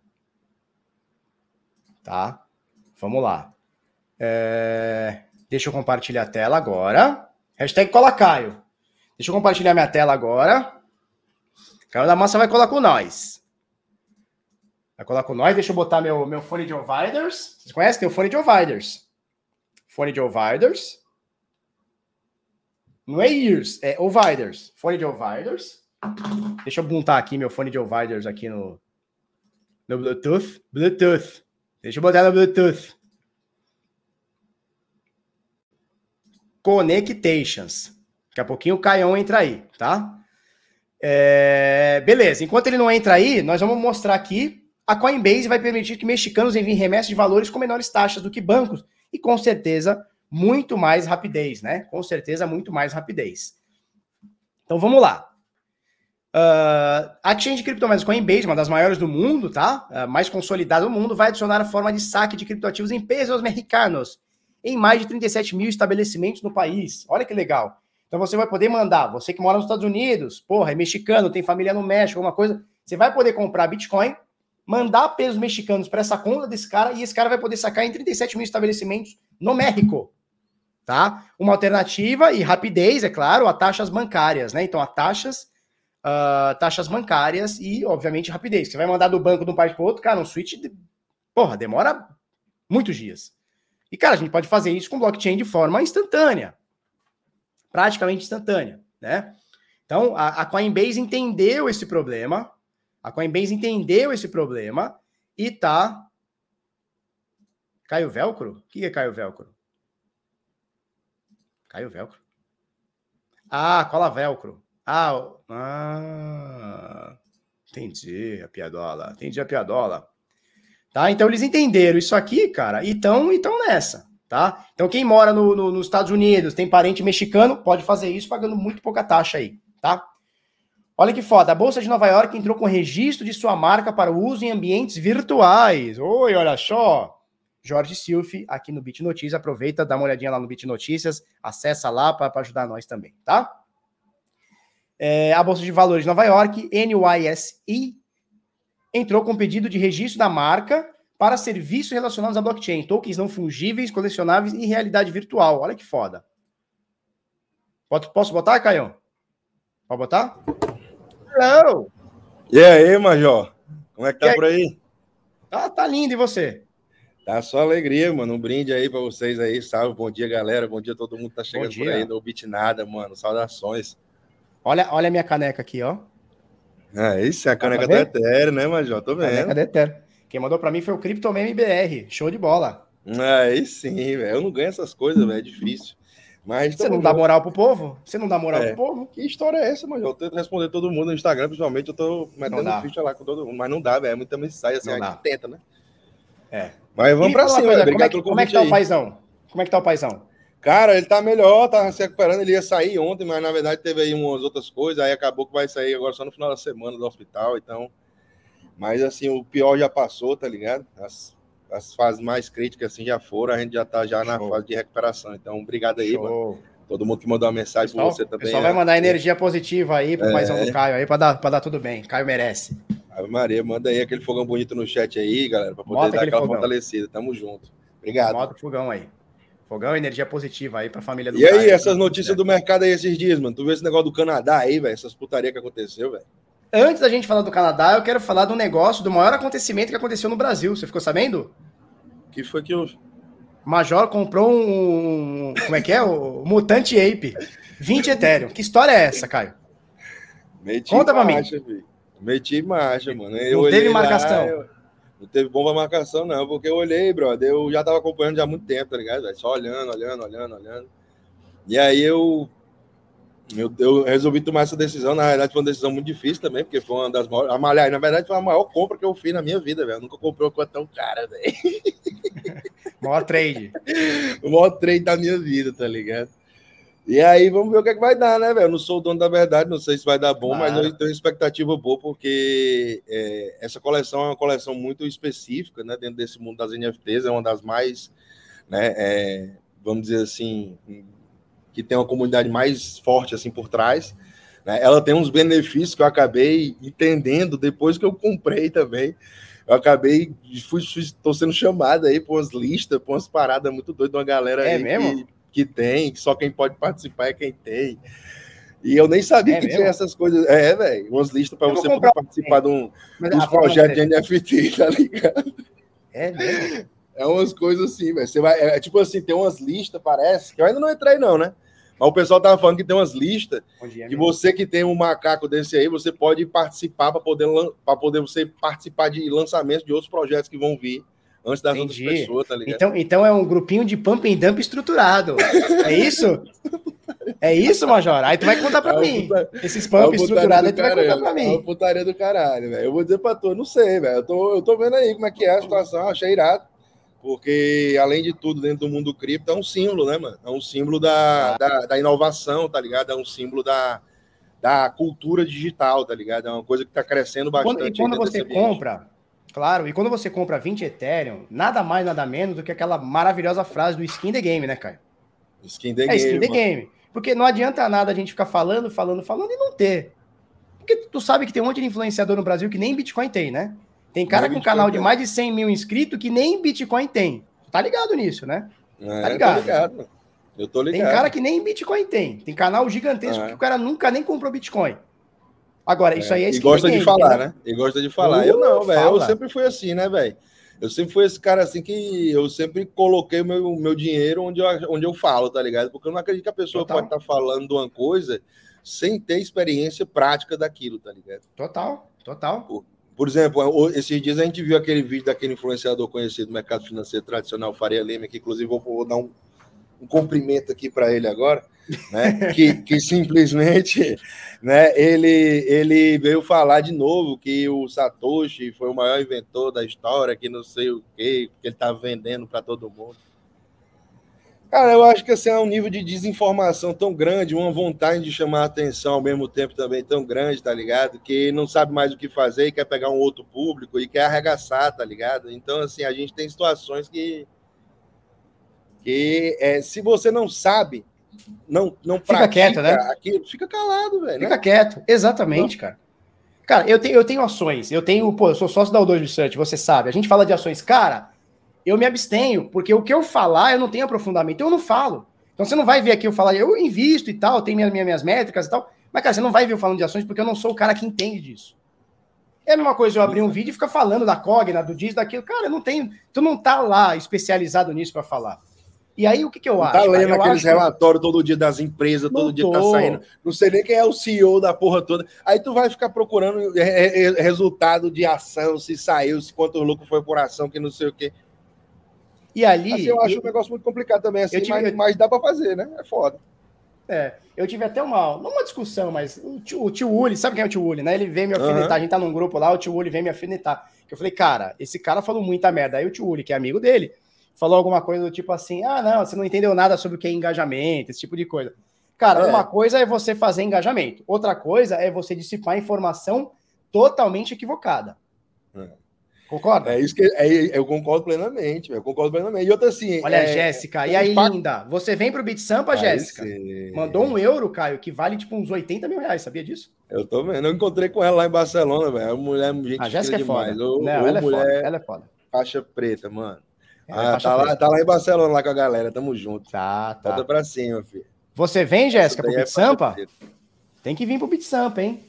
Tá? Vamos lá. É... Deixa eu compartilhar a tela agora. Hashtag cola Caio. Deixa eu compartilhar minha tela agora. Caio da Massa vai colar com nós. Vai colar com nós. Deixa eu botar meu, meu fone de ouviders. Vocês conhecem? Tem o fone de ouviders. Fone de ouviders. Não é ears, é ouviders. Fone de ouviders. Deixa eu montar aqui meu fone de ouviders aqui no, no Bluetooth. Bluetooth. Deixa eu botar no Bluetooth. Connectations. Daqui a pouquinho o Caião entra aí, tá? É... Beleza, enquanto ele não entra aí, nós vamos mostrar aqui. A Coinbase vai permitir que mexicanos enviem remessas de valores com menores taxas do que bancos e com certeza muito mais rapidez, né? Com certeza muito mais rapidez. Então vamos lá. Uh, a exchange de criptomoedas Coinbase, uma das maiores do mundo, tá? Uh, mais consolidada do mundo, vai adicionar a forma de saque de criptoativos em pesos mexicanos em mais de 37 mil estabelecimentos no país. Olha que legal. Então você vai poder mandar, você que mora nos Estados Unidos, porra, é mexicano, tem família no México, alguma coisa, você vai poder comprar Bitcoin, mandar pesos mexicanos para essa conta desse cara e esse cara vai poder sacar em 37 mil estabelecimentos no México. Tá? Uma alternativa e rapidez, é claro, a taxas bancárias, né? Então, a taxas uh, taxas bancárias e, obviamente, rapidez. Você vai mandar do banco de um país para outro, cara, um switch, porra, demora muitos dias. E, cara, a gente pode fazer isso com blockchain de forma instantânea. Praticamente instantânea, né? Então, a, a Coinbase entendeu esse problema, a Coinbase entendeu esse problema e tá... Caiu velcro? O que é caiu velcro? Caiu velcro? Ah, cola velcro. Ah, ah, entendi a piadola, entendi a piadola. Tá? Então eles entenderam isso aqui, cara, e estão nessa, tá? Então quem mora no, no, nos Estados Unidos, tem parente mexicano, pode fazer isso pagando muito pouca taxa aí, tá? Olha que foda, a Bolsa de Nova York entrou com registro de sua marca para uso em ambientes virtuais. Oi, olha só. Jorge Silfi, aqui no Bit Notícias. Aproveita, dá uma olhadinha lá no Bit Notícias, acessa lá para ajudar nós também, tá? É, a Bolsa de Valores de Nova York, NYSE, entrou com pedido de registro da marca para serviços relacionados a blockchain, tokens não fungíveis, colecionáveis e realidade virtual. Olha que foda. Posso botar, Caio? Pode botar? Não. E aí, Major? Como é que tá por aí? Tá, tá lindo, e você? Tá só alegria, mano. Um brinde aí para vocês aí. Salve, bom dia, galera. Bom dia todo mundo que tá chegando por aí. Não bit nada, mano. Saudações. Olha, olha a minha caneca aqui, ó. Ah, isso é a caneca do Ethereum, né, Major? Tô vendo. Caneca do Ethereum. Quem mandou pra mim foi o Cryptomeme BR. Show de bola. Aí sim, velho. Eu não ganho essas coisas, velho. É difícil. Mas Você não dá moral pro povo? Você não dá moral é. pro povo? Que história é essa, Major? Eu tento responder todo mundo no Instagram, principalmente. Eu tô metendo ficha lá com todo mundo. Mas não dá, velho. É muita mensagem assim. a gente tenta, né? É. Mas vamos pra cima, velho. Como, é que, como é que tá aí. o paizão? Como é que tá o paizão? Cara, ele tá melhor, tá se recuperando. Ele ia sair ontem, mas na verdade teve aí umas outras coisas. Aí acabou que vai sair agora só no final da semana do hospital. Então, mas assim, o pior já passou, tá ligado? As, as fases mais críticas assim já foram. A gente já tá já na fase de recuperação. Então, obrigado aí, Show. mano. Todo mundo que mandou uma mensagem pessoal, por você também. O pessoal vai é. mandar energia positiva aí pro é. paizão do Caio aí pra dar, pra dar tudo bem. Caio merece. Ave Maria, manda aí aquele fogão bonito no chat aí, galera, pra poder Bota dar aquela fogão. fortalecida. Tamo junto. Obrigado. Bota o fogão aí. Fogão, energia positiva aí pra família do E aí, essas notícias do mercado aí esses dias, mano? Tu viu esse negócio do Canadá aí, velho? Essas putaria que aconteceu, velho? Antes da gente falar do Canadá, eu quero falar do negócio, do maior acontecimento que aconteceu no Brasil. Você ficou sabendo? Que foi que o Major comprou um. Como é que é? O Mutante Ape. 20 Ethereum. Que história é essa, Caio? Meti Conta pra marcha, mim. Filho. Meti marcha, mano. Eu Não teve marcação. Lá, eu... Não teve bomba marcação, não, porque eu olhei, brother, eu já tava acompanhando já há muito tempo, tá ligado? Só olhando, olhando, olhando, olhando. E aí eu, eu, eu resolvi tomar essa decisão. Na verdade, foi uma decisão muito difícil também, porque foi uma das maiores. Aliás, na verdade, foi a maior compra que eu fiz na minha vida, velho. Nunca comprei coisa tão cara, velho. [LAUGHS] Maior trade. o maior trade da minha vida, tá ligado? E aí, vamos ver o que, é que vai dar, né, velho? Eu não sou o dono da verdade, não sei se vai dar bom, claro. mas eu tenho expectativa boa, porque é, essa coleção é uma coleção muito específica, né, dentro desse mundo das NFTs, é uma das mais, né, é, vamos dizer assim, que tem uma comunidade mais forte, assim, por trás. Né? Ela tem uns benefícios que eu acabei entendendo depois que eu comprei também. Eu acabei, fui, estou sendo chamado aí por umas listas, por umas paradas muito doidas, uma galera é aí mesmo? Que, que tem, só quem pode participar é quem tem. E eu nem sabia é que mesmo? tinha essas coisas. É, velho, umas listas para você poder participar de um, dos projetos de NFT, [LAUGHS] tá ligado? É mesmo? É umas coisas assim, velho. Você vai, é, tipo assim, tem umas listas, parece, que eu ainda não entrei, não, né? Mas o pessoal tava falando que tem umas listas é que você que tem um macaco desse aí, você pode participar para poder, para poder você participar de lançamento de outros projetos que vão vir antes das Entendi. outras pessoas, tá ligado? Então, então é um grupinho de pump and dump estruturado. É isso? É isso, Major? Aí tu vai contar pra é mim. Puta... Esses pump é estruturados aí tu vai contar pra mim. É uma putaria do caralho, velho. Eu vou dizer pra tu, não sei, velho. Eu tô, eu tô vendo aí como é que é a situação, achei irado. Porque, além de tudo, dentro do mundo cripto, é um símbolo, né, mano? É um símbolo da, da, da inovação, tá ligado? É um símbolo da, da cultura digital, tá ligado? É uma coisa que tá crescendo bastante. Quando, e quando você compra, claro, e quando você compra 20 Ethereum, nada mais, nada menos do que aquela maravilhosa frase do skin the game, né, Caio? Skin the é, game. Skin the game. Porque não adianta nada a gente ficar falando, falando, falando e não ter. Porque tu sabe que tem um monte de influenciador no Brasil que nem Bitcoin tem, né? Tem cara com canal de mais de 100 mil inscritos que nem Bitcoin tem. Tá ligado nisso, né? É, tá ligado? ligado. Eu tô ligado. Tem cara que nem Bitcoin tem. Tem canal gigantesco é. que o cara nunca nem comprou Bitcoin. Agora, isso aí é E gosta de falar, né? E gosta de falar. Uh, eu não, velho. Eu sempre fui assim, né, velho? Eu sempre fui esse cara assim que eu sempre coloquei o meu, meu dinheiro onde eu, onde eu falo, tá ligado? Porque eu não acredito que a pessoa Total. pode estar tá falando de uma coisa sem ter experiência prática daquilo, tá ligado? Total, total. Por, por exemplo, esses dias a gente viu aquele vídeo daquele influenciador conhecido do mercado financeiro tradicional, Faria Lima, que inclusive vou, vou dar um, um cumprimento aqui para ele agora, né? que, que simplesmente né, ele, ele veio falar de novo que o Satoshi foi o maior inventor da história, que não sei o quê, que ele está vendendo para todo mundo. Cara, eu acho que assim, é um nível de desinformação tão grande, uma vontade de chamar a atenção ao mesmo tempo também tão grande, tá ligado? Que não sabe mais o que fazer e quer pegar um outro público e quer arregaçar, tá ligado? Então, assim, a gente tem situações que. que é, se você não sabe, não, não fica quieto, né? Aquilo, fica calado, velho. Fica né? quieto, exatamente, não. cara. Cara, eu tenho, eu tenho ações, eu tenho, pô, eu sou sócio da O2 Research, você sabe, a gente fala de ações, cara eu me abstenho, porque o que eu falar, eu não tenho aprofundamento, eu não falo. Então você não vai ver aqui eu falar, eu invisto e tal, tenho minha, minha, minhas métricas e tal, mas, cara, você não vai ver eu falando de ações porque eu não sou o cara que entende disso. É a mesma coisa eu abrir um vídeo e ficar falando da cogna, do disso, daquilo. Cara, eu não tenho. Tu não tá lá especializado nisso para falar. E aí, o que, que eu não acho? Tá lendo cara, aqueles relatórios todo dia das empresas, todo dia tá saindo. Não sei nem quem é o CEO da porra toda. Aí tu vai ficar procurando resultado de ação, se saiu, se quanto lucro foi por ação, que não sei o quê. E ali. Assim, eu acho eu, um negócio muito complicado também, assim, tive, mas, mas, dá para fazer, né? É foda. É, eu tive até uma, não uma discussão, mas o tio, o tio Uli, sabe quem é o tio Uli, né? Ele veio me alfinetar, uhum. a gente tá num grupo lá, o tio Uli veio me alfinetar. Eu falei, cara, esse cara falou muita merda. Aí o tio Uli, que é amigo dele, falou alguma coisa do tipo assim: ah, não, você não entendeu nada sobre o que é engajamento, esse tipo de coisa. Cara, é. uma coisa é você fazer engajamento, outra coisa é você dissipar informação totalmente equivocada. É. Concorda? É isso que é, eu concordo plenamente, eu concordo plenamente. E outra assim. Olha, é, Jéssica, e aí, impacto... linda? Você vem pro Beat Sampa, Jéssica? Mandou um euro, Caio, que vale tipo uns 80 mil reais, sabia disso? Eu tô vendo, eu encontrei com ela lá em Barcelona, velho. Mulher, gente a Jéssica é foda. Não, ela é mulher, foda. Ela é foda. Faixa preta, mano. É, ah, tá, lá, tá lá em Barcelona lá com a galera, tamo junto. Tá, tá. Volta pra cima, filho. Você vem, Jéssica, pro Beat é Sampa? Tem que vir pro Beat Sampa, hein?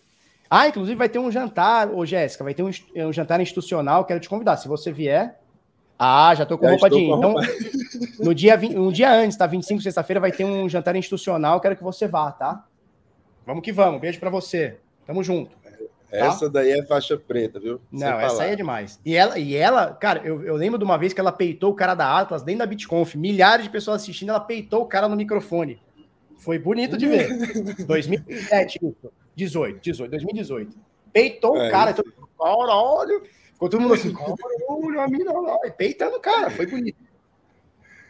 Ah, inclusive vai ter um jantar, ô Jéssica, vai ter um, um, jantar institucional, quero te convidar. Se você vier. Ah, já tô com já roupa de ir. Então, [LAUGHS] no dia, um dia antes, tá? 25, sexta-feira, vai ter um jantar institucional, quero que você vá, tá? Vamos que vamos. Beijo para você. Tamo junto. Tá? Essa daí é faixa preta, viu? Não, essa aí é demais. E ela, e ela cara, eu, eu lembro de uma vez que ela peitou o cara da Atlas dentro da BitConf. Milhares de pessoas assistindo, ela peitou o cara no microfone. Foi bonito de ver. [LAUGHS] 2007, isso. 18, 18, 2018. Peitou é, o cara, todo mundo, caralho. Ficou todo mundo assim, caralho, a mina lá, peitando o cara, foi bonito.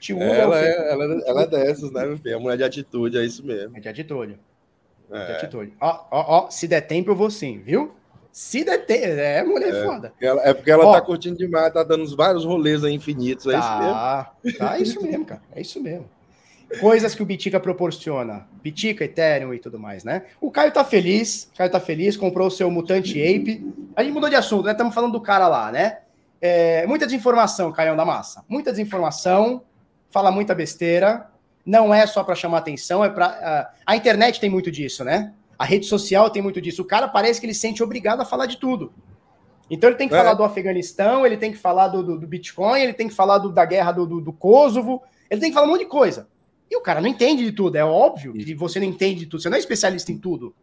Tio ela, é, ela, ela é dessas, né, meu filho? É mulher de atitude, é isso mesmo. É de atitude. É. De atitude. Ó, ó, ó, se der tempo, eu vou sim, viu? Se der tempo. É, mulher é, foda. é porque ela ó, tá curtindo demais, tá dando vários rolês aí infinitos, é tá, isso mesmo? Tá, é isso mesmo, cara. É isso mesmo. Coisas que o Bitica proporciona. Bitica, Ethereum e tudo mais, né? O Caio tá feliz, o Caio tá feliz, comprou o seu Mutante Ape. A gente mudou de assunto, né? Estamos falando do cara lá, né? É, muita desinformação, Caio da Massa. Muita desinformação, fala muita besteira. Não é só para chamar atenção, é para. Uh, a internet tem muito disso, né? A rede social tem muito disso. O cara parece que ele se sente obrigado a falar de tudo. Então ele tem que é. falar do Afeganistão, ele tem que falar do, do, do Bitcoin, ele tem que falar do, da guerra do, do, do Kosovo, ele tem que falar um monte de coisa. E o cara não entende de tudo, é óbvio que você não entende de tudo, você não é especialista em tudo.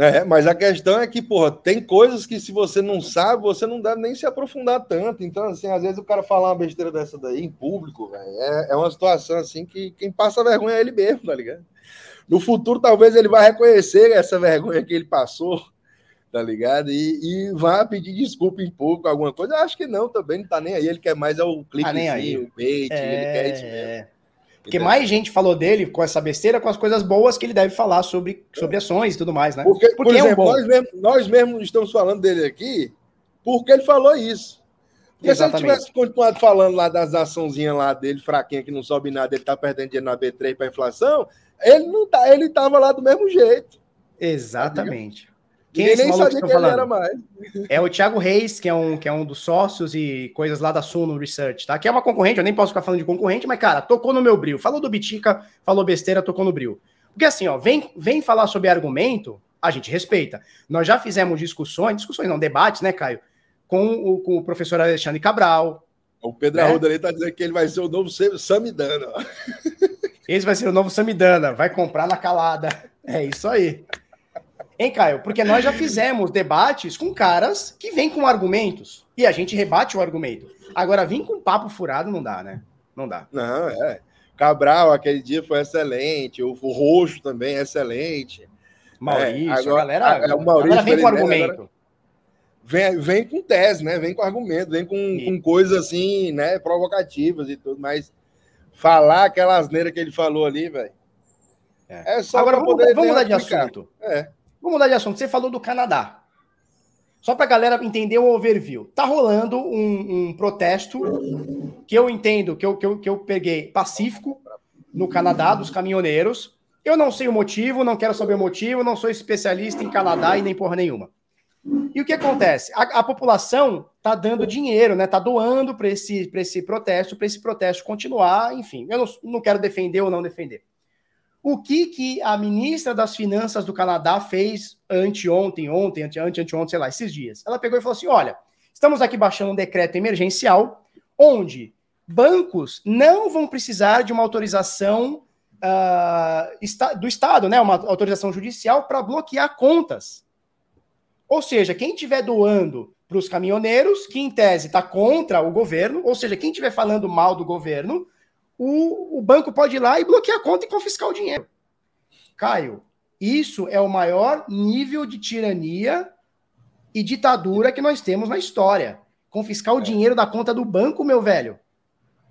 É, mas a questão é que, porra, tem coisas que se você não sabe, você não deve nem se aprofundar tanto. Então, assim, às vezes o cara falar uma besteira dessa daí em público, véio, é, é uma situação assim que quem passa vergonha é ele mesmo, tá ligado? No futuro, talvez ele vá reconhecer essa vergonha que ele passou, tá ligado? E, e vá pedir desculpa em público, alguma coisa. Eu acho que não, também não tá nem aí. Ele quer mais é o cliquezinho, tá o bait, é... ele quer isso mesmo. Porque mais gente falou dele com essa besteira, com as coisas boas que ele deve falar sobre, sobre ações e tudo mais, né? Porque, porque por exemplo, é um nós, mesmo, nós mesmos estamos falando dele aqui porque ele falou isso. Porque Exatamente. se ele tivesse continuado falando lá das açãozinhas lá dele, fraquinha, que não sobe nada, ele tá perdendo dinheiro na B3 para inflação, ele não tá, ele tava lá do mesmo jeito. Exatamente. Quem é nem sabia que, que ele era mais. É o Thiago Reis, que é, um, que é um dos sócios e coisas lá da Suno Research, tá? Que é uma concorrente, eu nem posso ficar falando de concorrente, mas, cara, tocou no meu brilho. Falou do Bitica, falou besteira, tocou no brilho. Porque assim, ó, vem, vem falar sobre argumento, a gente respeita. Nós já fizemos discussões, discussões não, debates, né, Caio? Com o, com o professor Alexandre Cabral. O Pedro né? Arruda ali tá dizendo que ele vai ser o novo Samidana. Esse vai ser o novo Samidana, vai comprar na calada. É isso aí. Hein, Caio? Porque nós já fizemos debates com caras que vêm com argumentos e a gente rebate o argumento. Agora, vir com papo furado não dá, né? Não dá. Não, é. Cabral, aquele dia foi excelente. O, Roxo também é excelente. Maurício, é, agora, a galera, a, o Maurício agora vem com argumento. Vem, vem com tese, né? Vem com argumento, vem com, com coisas assim, né? Provocativas e tudo, mas falar aquela asneira que ele falou ali, velho. É. é. só Agora vamos, poder vamos mudar de assunto. É. Vamos mudar de assunto. Você falou do Canadá. Só para a galera entender o overview. Tá rolando um, um, protesto que eu entendo, que eu, que, eu, que eu peguei pacífico no Canadá, dos caminhoneiros. Eu não sei o motivo, não quero saber o motivo, não sou especialista em Canadá e nem porra nenhuma. E o que acontece? A, a população tá dando dinheiro, né? Tá doando para esse, esse protesto, para esse protesto continuar, enfim. Eu não, não quero defender ou não defender. O que, que a ministra das Finanças do Canadá fez anteontem, ontem, ante, ante, anteontem, sei lá, esses dias? Ela pegou e falou assim: olha, estamos aqui baixando um decreto emergencial onde bancos não vão precisar de uma autorização uh, do Estado, né? Uma autorização judicial para bloquear contas. Ou seja, quem estiver doando para os caminhoneiros, que em tese está contra o governo, ou seja, quem estiver falando mal do governo, o, o banco pode ir lá e bloquear a conta e confiscar o dinheiro. Caio, isso é o maior nível de tirania e ditadura que nós temos na história. Confiscar o é. dinheiro da conta do banco, meu velho.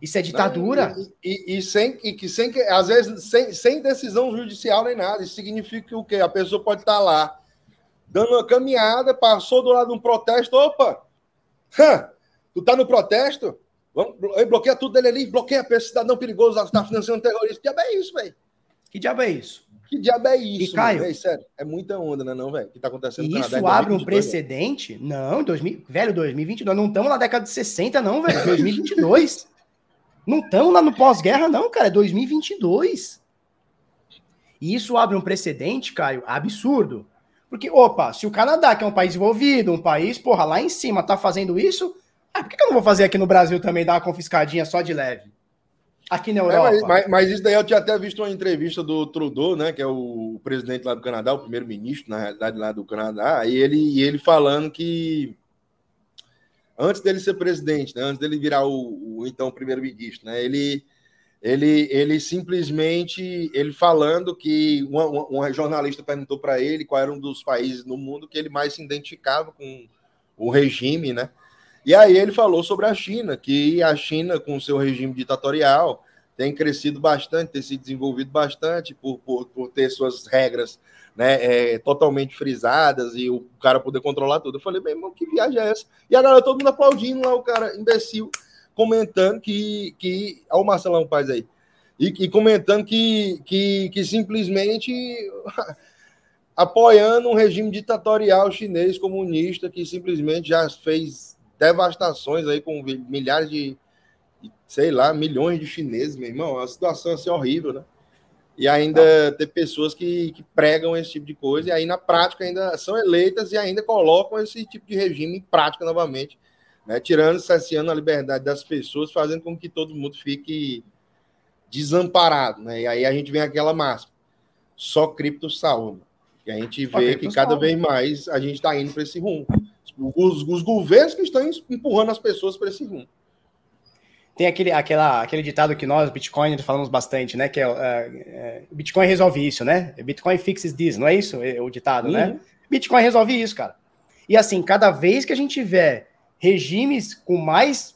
Isso é ditadura. Não, e, e, e, sem, e que sem às vezes sem, sem decisão judicial nem nada. Isso significa que o quê? A pessoa pode estar lá dando uma caminhada, passou do lado de um protesto, opa! Hã, tu tá no protesto? Vamos, bloqueia tudo dele ali, bloqueia esse cidadão perigoso, está financiando terrorista. Que diabo é isso, velho? Que diabo é isso? Que diabo é isso, e, Caio, véio, sério, é muita onda, né, não, velho? que tá acontecendo no Canadá. Isso abre um precedente? Não, 2000, velho, 2022. Não estamos na década de 60, não, velho. 2022. não estamos lá no pós-guerra, não, cara. É 2022. E isso abre um precedente, Caio, absurdo. Porque, opa, se o Canadá, que é um país envolvido, um país, porra, lá em cima, tá fazendo isso, ah, por que eu não vou fazer aqui no Brasil também, dar uma confiscadinha só de leve? Aqui na Europa. É, mas, mas, isso daí eu tinha até visto uma entrevista do Trudeau, né? Que é o presidente lá do Canadá, o primeiro-ministro, na realidade, lá do Canadá, e ele, e ele falando que antes dele ser presidente, né, antes dele virar o, o então primeiro-ministro, né? Ele, ele, ele simplesmente ele falando que uma, uma jornalista perguntou para ele qual era um dos países no mundo que ele mais se identificava com o regime, né? E aí ele falou sobre a China, que a China, com seu regime ditatorial, tem crescido bastante, tem se desenvolvido bastante por, por, por ter suas regras né, é, totalmente frisadas e o cara poder controlar tudo. Eu falei, bem, irmão, que viagem é essa? E a galera, todo mundo aplaudindo lá, o cara imbecil, comentando que. que olha o Marcelão Paz aí. E, e comentando que, que, que simplesmente [LAUGHS] apoiando um regime ditatorial chinês comunista que simplesmente já fez devastações aí com milhares de, sei lá, milhões de chineses, meu irmão. É uma situação assim horrível, né? E ainda ter pessoas que, que pregam esse tipo de coisa, e aí na prática ainda são eleitas e ainda colocam esse tipo de regime em prática novamente, né? tirando, cerceando a liberdade das pessoas, fazendo com que todo mundo fique desamparado. Né? E aí a gente vem aquela máxima: só cripto salva. E a gente vê que cada salva. vez mais a gente está indo para esse rumo. Os, os governos que estão empurrando as pessoas para esse rumo. Tem aquele, aquela, aquele ditado que nós, Bitcoin, falamos bastante, né? Que é, é, é Bitcoin resolve isso, né? Bitcoin fixes this, não é isso é, o ditado, né? uhum. né? Bitcoin resolve isso, cara. E assim, cada vez que a gente tiver regimes com mais.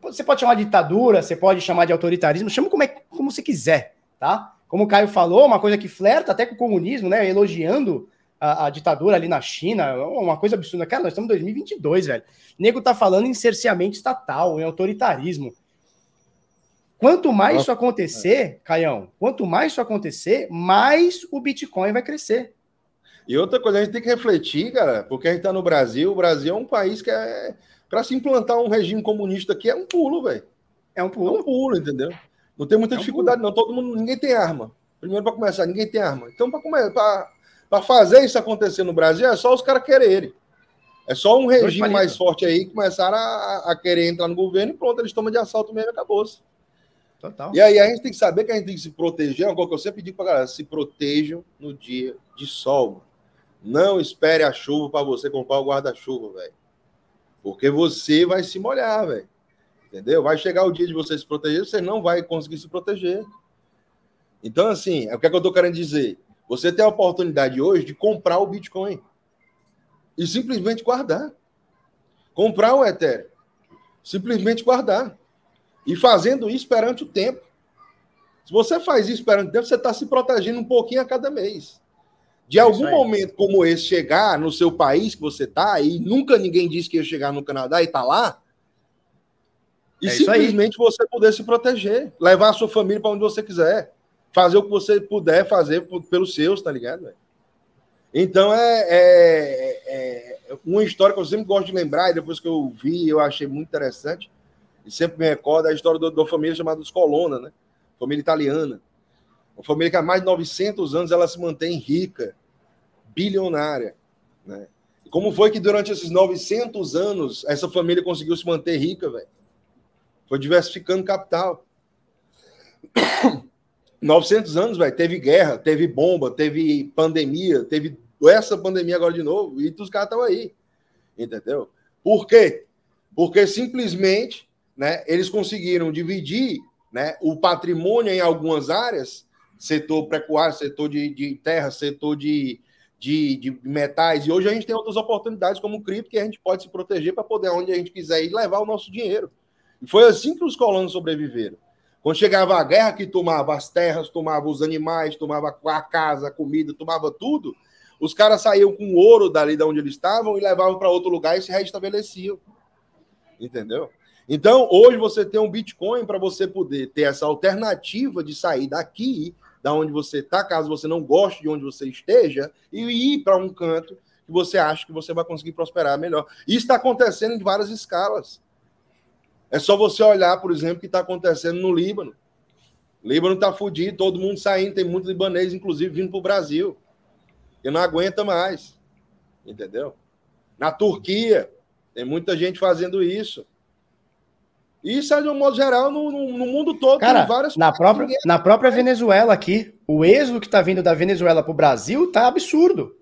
Você pode chamar de ditadura, você pode chamar de autoritarismo, chama como, é, como você quiser, tá? Como o Caio falou, uma coisa que flerta até com o comunismo, né? Elogiando a, a, ditadura ali na China, uma coisa absurda. Cara, nós estamos em 2022, velho. O nego tá falando em cerceamento estatal, em autoritarismo. Quanto mais isso acontecer, Caião, quanto mais isso acontecer, mais o Bitcoin vai crescer. E outra coisa, a gente tem que refletir, cara, porque a gente está no Brasil, o Brasil é um país que é. Para se implantar um regime comunista aqui é um pulo, velho. É um pulo. É um pulo, entendeu? Não tem muita é um dificuldade, pulo. não. Todo mundo, ninguém tem arma. Primeiro, para começar, ninguém tem arma. Então, para fazer isso acontecer no Brasil, é só os caras quererem. É só um regime mais forte aí que começaram a, a, querer entrar no governo e pronto, eles tomam de assalto mesmo e acabou-se. Total. E aí a gente tem que saber que a gente tem que se proteger. É uma coisa que eu sempre digo para galera: se protejam no dia de sol. Não espere a chuva para você comprar o guarda-chuva, velho. Porque você vai se molhar, velho. Entendeu? Vai chegar o dia de você se proteger, você não vai conseguir se proteger. Então, assim, é o que, é que eu estou querendo dizer. Você tem a oportunidade hoje de comprar o Bitcoin e simplesmente guardar. Comprar o Ethereum. Simplesmente guardar. E fazendo isso perante o tempo. Se você faz isso perante o tempo, você está se protegendo um pouquinho a cada mês. De é algum momento como esse chegar no seu país que você está, e nunca ninguém disse que ia chegar no Canadá e está lá, e é simplesmente você poder se proteger, levar a sua família para onde você quiser, fazer o que você puder fazer pelos seus, tá ligado? Então é, é, é, uma história que eu sempre gosto de lembrar, e depois que eu vi, eu achei muito interessante e sempre me recordo a história uma família chamada dos Colonna, né? Família italiana. Uma família que há mais de 900 anos ela se mantém rica, bilionária, né? E como foi que durante esses 900 anos essa família conseguiu se manter rica, velho? Foi diversificando capital. 900 anos, velho, teve guerra, teve bomba, teve pandemia, teve essa pandemia agora de novo, e os caras estavam aí. Entendeu? Por quê? Porque simplesmente né, eles conseguiram dividir né, o patrimônio em algumas áreas, setor pecuário, setor de, de terra, setor de, de, de, metais, e hoje a gente tem outras oportunidades como o cripto que a gente pode se proteger para poder, onde a gente quiser ir, levar o nosso dinheiro. E foi assim que os colonos sobreviveram. Quando chegava a guerra, que tomava as terras, tomava os animais, tomava a casa, a comida, tomava tudo, os caras saíam com ouro dali de onde eles estavam e levavam para outro lugar e se restabeleciam. Entendeu? Então, hoje você tem um Bitcoin para você poder ter essa alternativa de sair daqui, da onde você está, caso você não goste de onde você esteja, e ir para um canto que você acha que você vai conseguir prosperar melhor. Isso está acontecendo em várias escalas. É só você olhar, por exemplo, o que está acontecendo no Líbano. O Líbano está fudido, todo mundo saindo, tem muito libanês, inclusive, vindo para o Brasil. E não aguenta mais. Entendeu? Na Turquia, tem muita gente fazendo isso. Isso é de um modo geral no, no, no mundo todo. Cara, na própria, na própria Venezuela aqui, o êxodo que tá vindo da Venezuela pro Brasil tá absurdo.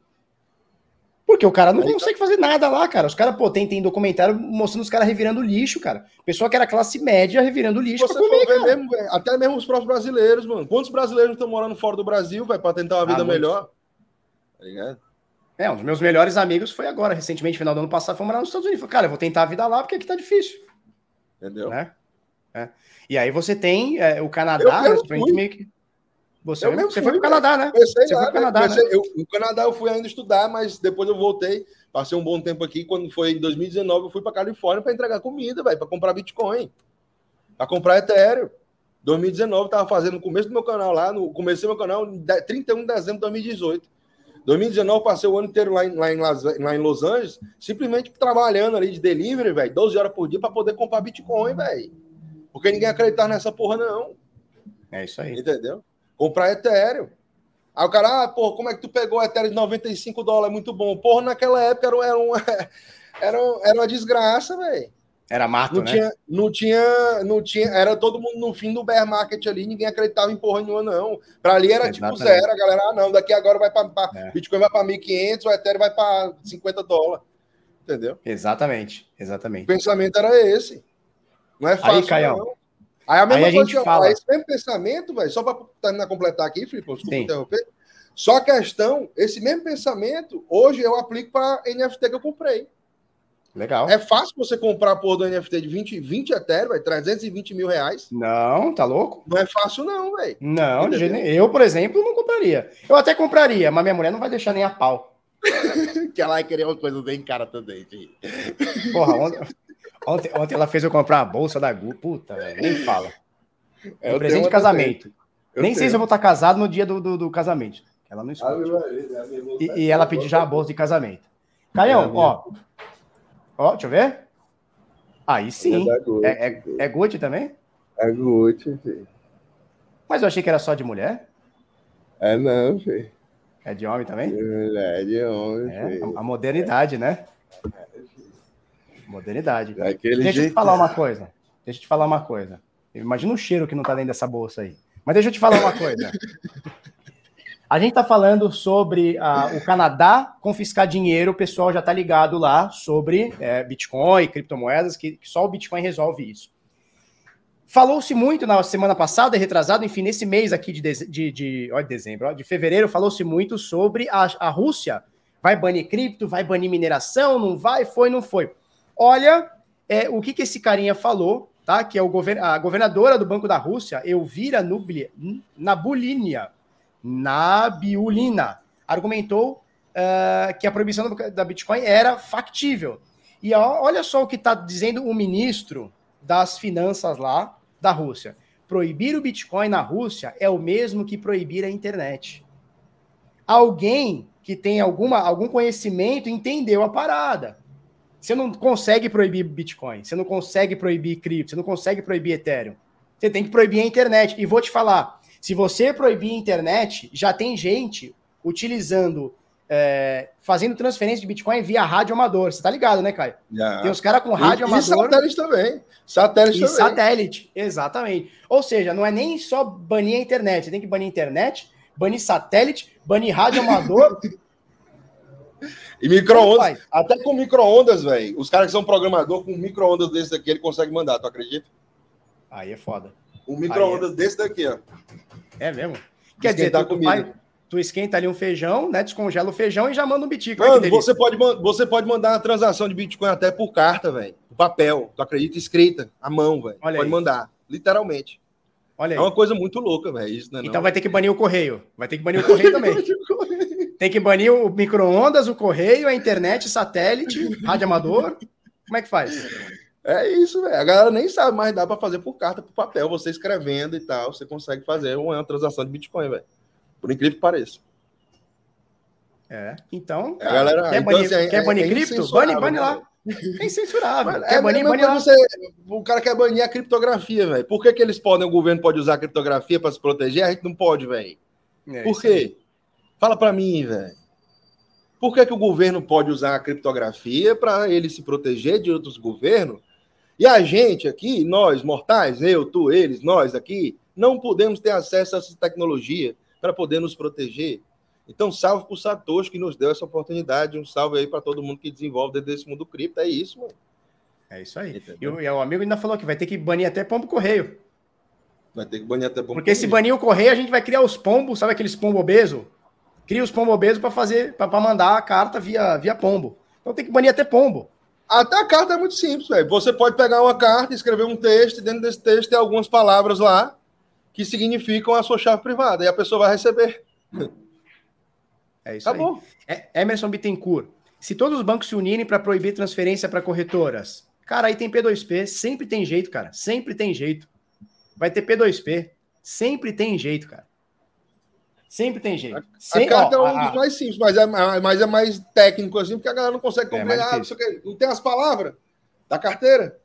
Porque o cara não Aí consegue tá... fazer nada lá, cara. Os caras, pô, tem, tem documentário mostrando os caras revirando lixo, cara. Pessoa que era classe média revirando lixo Você pra comer, mesmo, Até mesmo os próprios brasileiros, mano. Quantos brasileiros estão morando fora do Brasil, vai para tentar uma vida ah, melhor? Tá ligado? É, um dos meus melhores amigos foi agora, recentemente, final do ano passado, foi morar nos Estados Unidos. Falei, cara, eu vou tentar a vida lá porque aqui tá difícil. Entendeu? Né? É. E aí você tem é, o Canadá, Eu- eu né. Você, Eu mesmo você fui, foi pro velho. Canadá, né? Você lá, foi pro né? Canadá, Comecei- né? eu, no Canadá eu fui ainda estudar, mas depois eu voltei. Passei um bom tempo aqui. Quando foi em 2019, eu fui para Califórnia para entregar comida, velho, para comprar Bitcoin, para comprar Ethereum. 2019 tava fazendo no começo do meu canal lá, no comecei meu canal em de- 31 de dezembro de 2018. 2019 passei o ano inteiro lá em, lá em, Las- lá em Los Angeles, simplesmente trabalhando ali de delivery, velho, 12 horas por dia para poder comprar Bitcoin, velho. Porque ninguém acreditava nessa porra não. É isso aí. Entendeu? Comprar Ethereum. Aí o cara, ah, porra, como é que tu pegou o Ethereum de 95 dólares? Muito bom. Porra, naquela época era, um- era, um, [LAUGHS] era, um- era uma desgraça, velho. Era mato, Não né? tinha, não tinha, não tinha, era todo mundo no fim do bear market ali, ninguém acreditava em porra nenhuma, não. Pra ali era tipo Exatamente. zero, a galera, ah, não, daqui agora vai pra, pra- É. Bitcoin vai pra 1.500, o Ethereum vai pra 50 dólares. Entendeu? Exatamente, O exatamente. pensamento era esse. Não é fácil, Caião. não. Aí a mesma Aí a coisa gente que- fala- esse mesmo pensamento, velho, só para terminar completar aqui, Felipe, desculpa Sim. interromper. Só a questão, esse mesmo pensamento, hoje eu aplico para NFT que eu comprei. Legal. É fácil você comprar por do NFT de 20, 20 Ethereum, velho, 320 mil reais. Não, tá louco? Não é fácil, não, velho. Não, de Entendeu? eu, por exemplo, não compraria. Eu até compraria, mas minha mulher não vai deixar nem a pau. [LAUGHS] Que ela queria uma coisa bem cara também, filho. Porra, ontem, [LAUGHS] ontem, ontem ela fez eu comprar a bolsa da Gu. Puta, velho, nem fala. É um presente de casamento. Nem sei se eu vou estar casado no dia do, do, do casamento. Ela não escuta. E, e ela pediu já a bolsa de casamento. Caião, ó. Ó, deixa eu ver. Aí sim. É, é, é Gucci também? É Gucci, filho. Mas eu achei que era só de mulher. É não, filho. É de homem também? É de homem, É, a- a modernidade, né? Modernidade. Daquele Deixa eu te falar uma coisa. Deixa eu te falar uma coisa. Imagina o cheiro que não tá dentro dessa bolsa aí. Mas deixa eu te falar uma coisa. A gente tá falando sobre ah, o Canadá confiscar dinheiro, o pessoal já tá ligado lá sobre é, Bitcoin, criptomoedas, que, que só o Bitcoin resolve isso. Falou-se muito na semana passada, retrasado, enfim, nesse mês aqui de, deze- de, de, ó, de dezembro, ó, de fevereiro, falou-se muito sobre a, a Rússia. Vai banir cripto, vai banir mineração, não vai, foi, não foi. Olha, é, o que, que esse carinha falou, tá? Que é o a governadora do Banco da Rússia, Elvira Nubli Nabulinia, Nabiulina, argumentou ah, que a proibição da Bitcoin era factível. E ó, olha só o que está dizendo o ministro das finanças lá da Rússia. Proibir o Bitcoin na Rússia é o mesmo que proibir a internet. Alguém que tem alguma, algum conhecimento entendeu a parada. Você não consegue proibir Bitcoin, você não consegue proibir cripto, você não consegue proibir Ethereum. Você tem que proibir a internet. E vou te falar, se você proibir a internet, já tem gente utilizando, é, fazendo transferência de Bitcoin via rádio amador. Você tá ligado, né, Caio? Já. Tem os caras com rádio e, e amador satélite também. Satélite e também. satélite. Exatamente. Ou seja, não é nem só banir a internet, você tem que banir a internet, banir satélite, banir rádio amador. [LAUGHS] E micro-ondas. Até com micro-ondas, velho. Os caras que são programador com micro-ondas desse daqui, ele consegue mandar, tu acredita? Aí é foda. Um micro-ondas desse daqui, ó. É mesmo? Quer dizer, Esquentar tu, tu, comida. vai- tu esquenta ali um feijão, né? Descongela o feijão e já manda um que Mano, você pode, você pode mandar uma transação de Bitcoin até por carta, velho. Papel. Tu acredita? Escrita. À mão, velho. Pode aí. mandar. Literalmente. Olha É aí. uma coisa muito louca, velho. Isso, né? Então vai ter que banir o correio. Vai ter que banir o correio também. [LAUGHS] Tem que banir o micro-ondas, o correio, a internet, satélite, rádio amador. Como é que faz? É isso, velho. A galera nem sabe, mas dá pra fazer por carta, por papel. Você escrevendo e tal, você consegue fazer uma transação de Bitcoin, velho. Por incrível que pareça. É. Então, É, galera, quer então, banir, assim, é- quer banir é cripto? Bane, bane lá. né, É incensurável. Quer é banir, bane lá. você- O cara quer banir a criptografia, velho. Por que, que eles podem, o governo pode usar a criptografia para se proteger? A gente não pode, velho. É Por quê? Fala pra mim, velho. Por que, que o governo pode usar a criptografia para ele se proteger de outros governos? E a gente aqui, nós mortais, eu, tu, eles, nós aqui, não podemos ter acesso a essa tecnologia para poder nos proteger. Então, salve pro Satoshi que nos deu essa oportunidade. Um salve aí para todo mundo que desenvolve dentro desse mundo cripto. É isso, mano. É isso aí. E Entendeu? o, e o amigo ainda falou que vai ter que banir até pombo correio. Vai ter que banir até bom. Porque se banir o correio, a gente vai criar os pombos, sabe aqueles pombos obeso? Cria os pombobesos para fazer, para mandar a carta via, via pombo. Então tem que banir até pombo. Até a carta é muito simples, velho. Você pode pegar uma carta, escrever um texto, e dentro desse texto tem algumas palavras lá que significam a sua chave privada. E a pessoa vai receber. É isso Acabou. aí. É, Emerson Bittencourt. Se todos os bancos se unirem para proibir transferência para corretoras, cara, aí tem P2P, sempre tem jeito, cara. Sempre tem jeito. Vai ter P2P. Sempre tem jeito, cara. Sempre tem jeito. A, Sem, a carta ó, é um a, dos mais simples, mas é, mas é mais técnico assim, porque a galera não consegue é compreender. É não tem as palavras da carteira.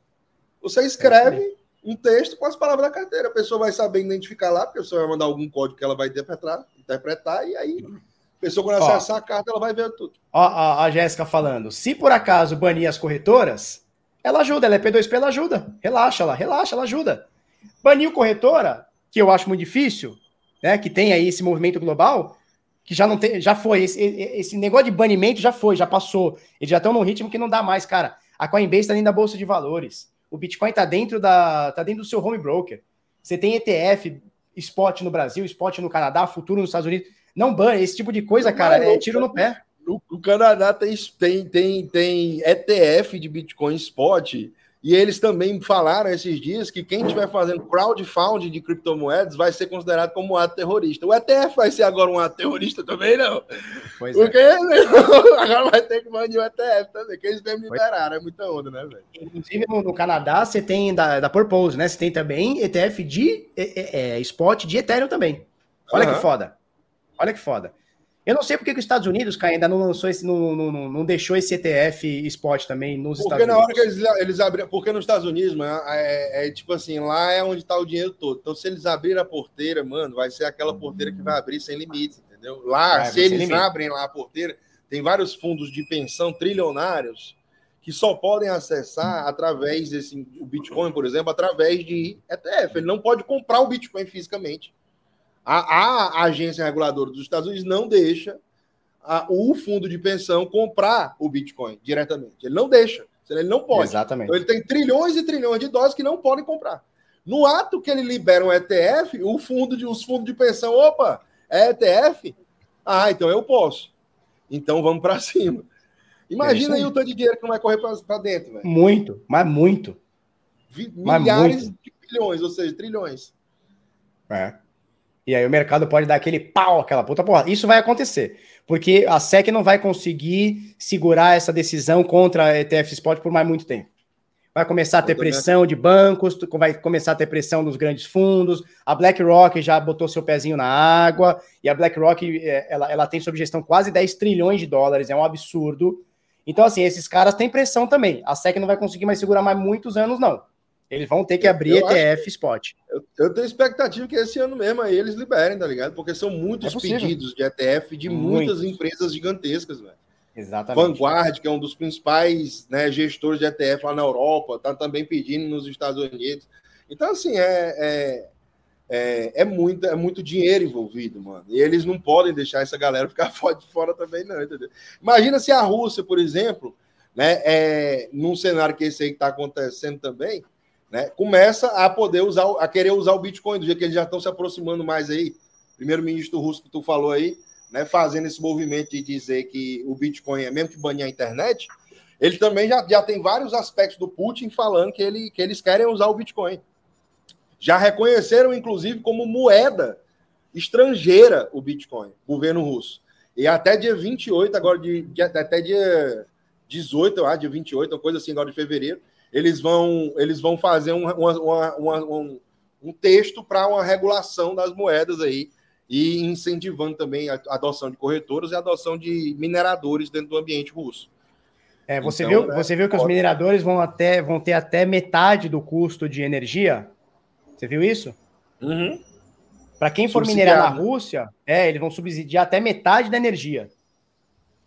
Você escreve é um texto com as palavras da carteira. A pessoa vai saber identificar lá, porque você vai mandar algum código que ela vai interpretar, interpretar e aí a pessoa, quando acessar a carta, ela vai ver tudo. Ó, a, a Jéssica falando: se por acaso banir as corretoras, ela ajuda, ela é P2P, ela ajuda. Relaxa lá, relaxa, ela ajuda. Banir o corretora, que eu acho muito difícil, né? Que tem aí esse movimento global, que já não tem, já foi. Esse, esse negócio de banimento já foi, já passou. Eles já estão num ritmo que não dá mais, cara. A Coinbase está dentro da Bolsa de Valores. O Bitcoin está dentro da. tá dentro do seu home broker. Você tem ETF, spot no Brasil, spot no Canadá, futuro nos Estados Unidos. Não banha, esse tipo de coisa, cara, é tiro no pé. O, Canadá tem, tem, tem, tem ETF de Bitcoin spot e eles também falaram esses dias que quem estiver fazendo crowdfunding de criptomoedas vai ser considerado como um ato terrorista. O ETF vai ser agora um ato terrorista também, não? Pois é. Porque é. [LAUGHS] agora vai ter que banir o ETF também, que eles mesmo liberaram. É muita onda, né, velho? Inclusive, no, no, Canadá, você tem da, da Purpose, né? Você tem também ETF de é, é, é, spot de Ethereum também. Olha uhum. que foda. Olha que foda. Eu não sei porque que os Estados Unidos, cara, ainda não lançou esse, não, não, não, deixou esse ETF spot também nos porque Estados Unidos. Porque na hora que eles, eles abriram, porque nos Estados Unidos, mano, é, é, tipo assim, lá é onde está o dinheiro todo. Então, se eles abrirem a porteira, mano, vai ser aquela porteira que vai abrir sem limites, entendeu? Lá, vai se eles abrem lá a porteira, tem vários fundos de pensão trilionários que só podem acessar através desse o Bitcoin, por exemplo, através de ETF. Ele não pode comprar o Bitcoin fisicamente. A, a, agência reguladora dos Estados Unidos não deixa a, o fundo de pensão comprar o Bitcoin diretamente. Ele não deixa. Ele não pode. Exatamente. Então ele tem trilhões e trilhões de dólares que não podem comprar. No ato que ele libera um ETF, o fundo de, os fundos de pensão, opa, é ETF? Ah, então eu posso. Então vamos para cima. Imagina é aí. aí. o tanto de dinheiro que não vai correr para dentro. Muito, mas muito. Milhares muito. de bilhões, ou seja, trilhões. É. E aí o mercado pode dar aquele pau, aquela puta porra. Isso vai acontecer, porque a SEC não vai conseguir segurar essa decisão contra a ETF Spot por mais muito tempo. Vai começar a ter pressão de bancos, vai começar a ter pressão dos grandes fundos. A BlackRock já botou seu pezinho na água, e a BlackRock é, ela, ela tem sob gestão quase 10 trilhões de dólares, é um absurdo. Então, assim, esses caras têm pressão também. A SEC não vai conseguir mais segurar mais muitos anos, não. Eles vão ter que abrir eu ETF Spot. Eu, eu, tenho expectativa que esse ano mesmo aí eles liberem, tá ligado? Porque são muitos é pedidos de ETF de muitas, empresas gigantescas, velho. Exatamente. Vanguard, que é um dos principais né, gestores de ETF lá na Europa, tá também pedindo nos Estados Unidos. Então, assim, é, é, é, é, muito, é muito dinheiro envolvido, mano. E eles não podem deixar essa galera ficar [LAUGHS] fora de fora também, não, entendeu? Imagina se a Rússia, por exemplo, né, é, num cenário que esse aí está acontecendo também, né, começa a poder usar, a querer usar o Bitcoin, do jeito que eles já estão se aproximando mais aí. Primeiro-ministro russo que tu falou aí, né, fazendo esse movimento de dizer que o Bitcoin é mesmo que banir a internet, ele também já, já tem vários aspectos do Putin falando que, ele, que eles querem usar o Bitcoin. Já reconheceram, inclusive, como moeda estrangeira o Bitcoin, governo russo. E até dia 28, agora de, de até dia 18, eu acho, dia 28, uma coisa assim, agora de fevereiro, eles vão, eles vão fazer um, uma, uma, um, um texto para uma regulação das moedas aí e incentivando também a adoção de corretoras e a adoção de mineradores dentro do ambiente russo. É, você então, viu, né, você viu que pode... os mineradores vão, até, vão ter até metade do custo de energia? Você viu isso? Uhum. Para quem for minerar na Rússia, é, eles vão subsidiar até metade da energia.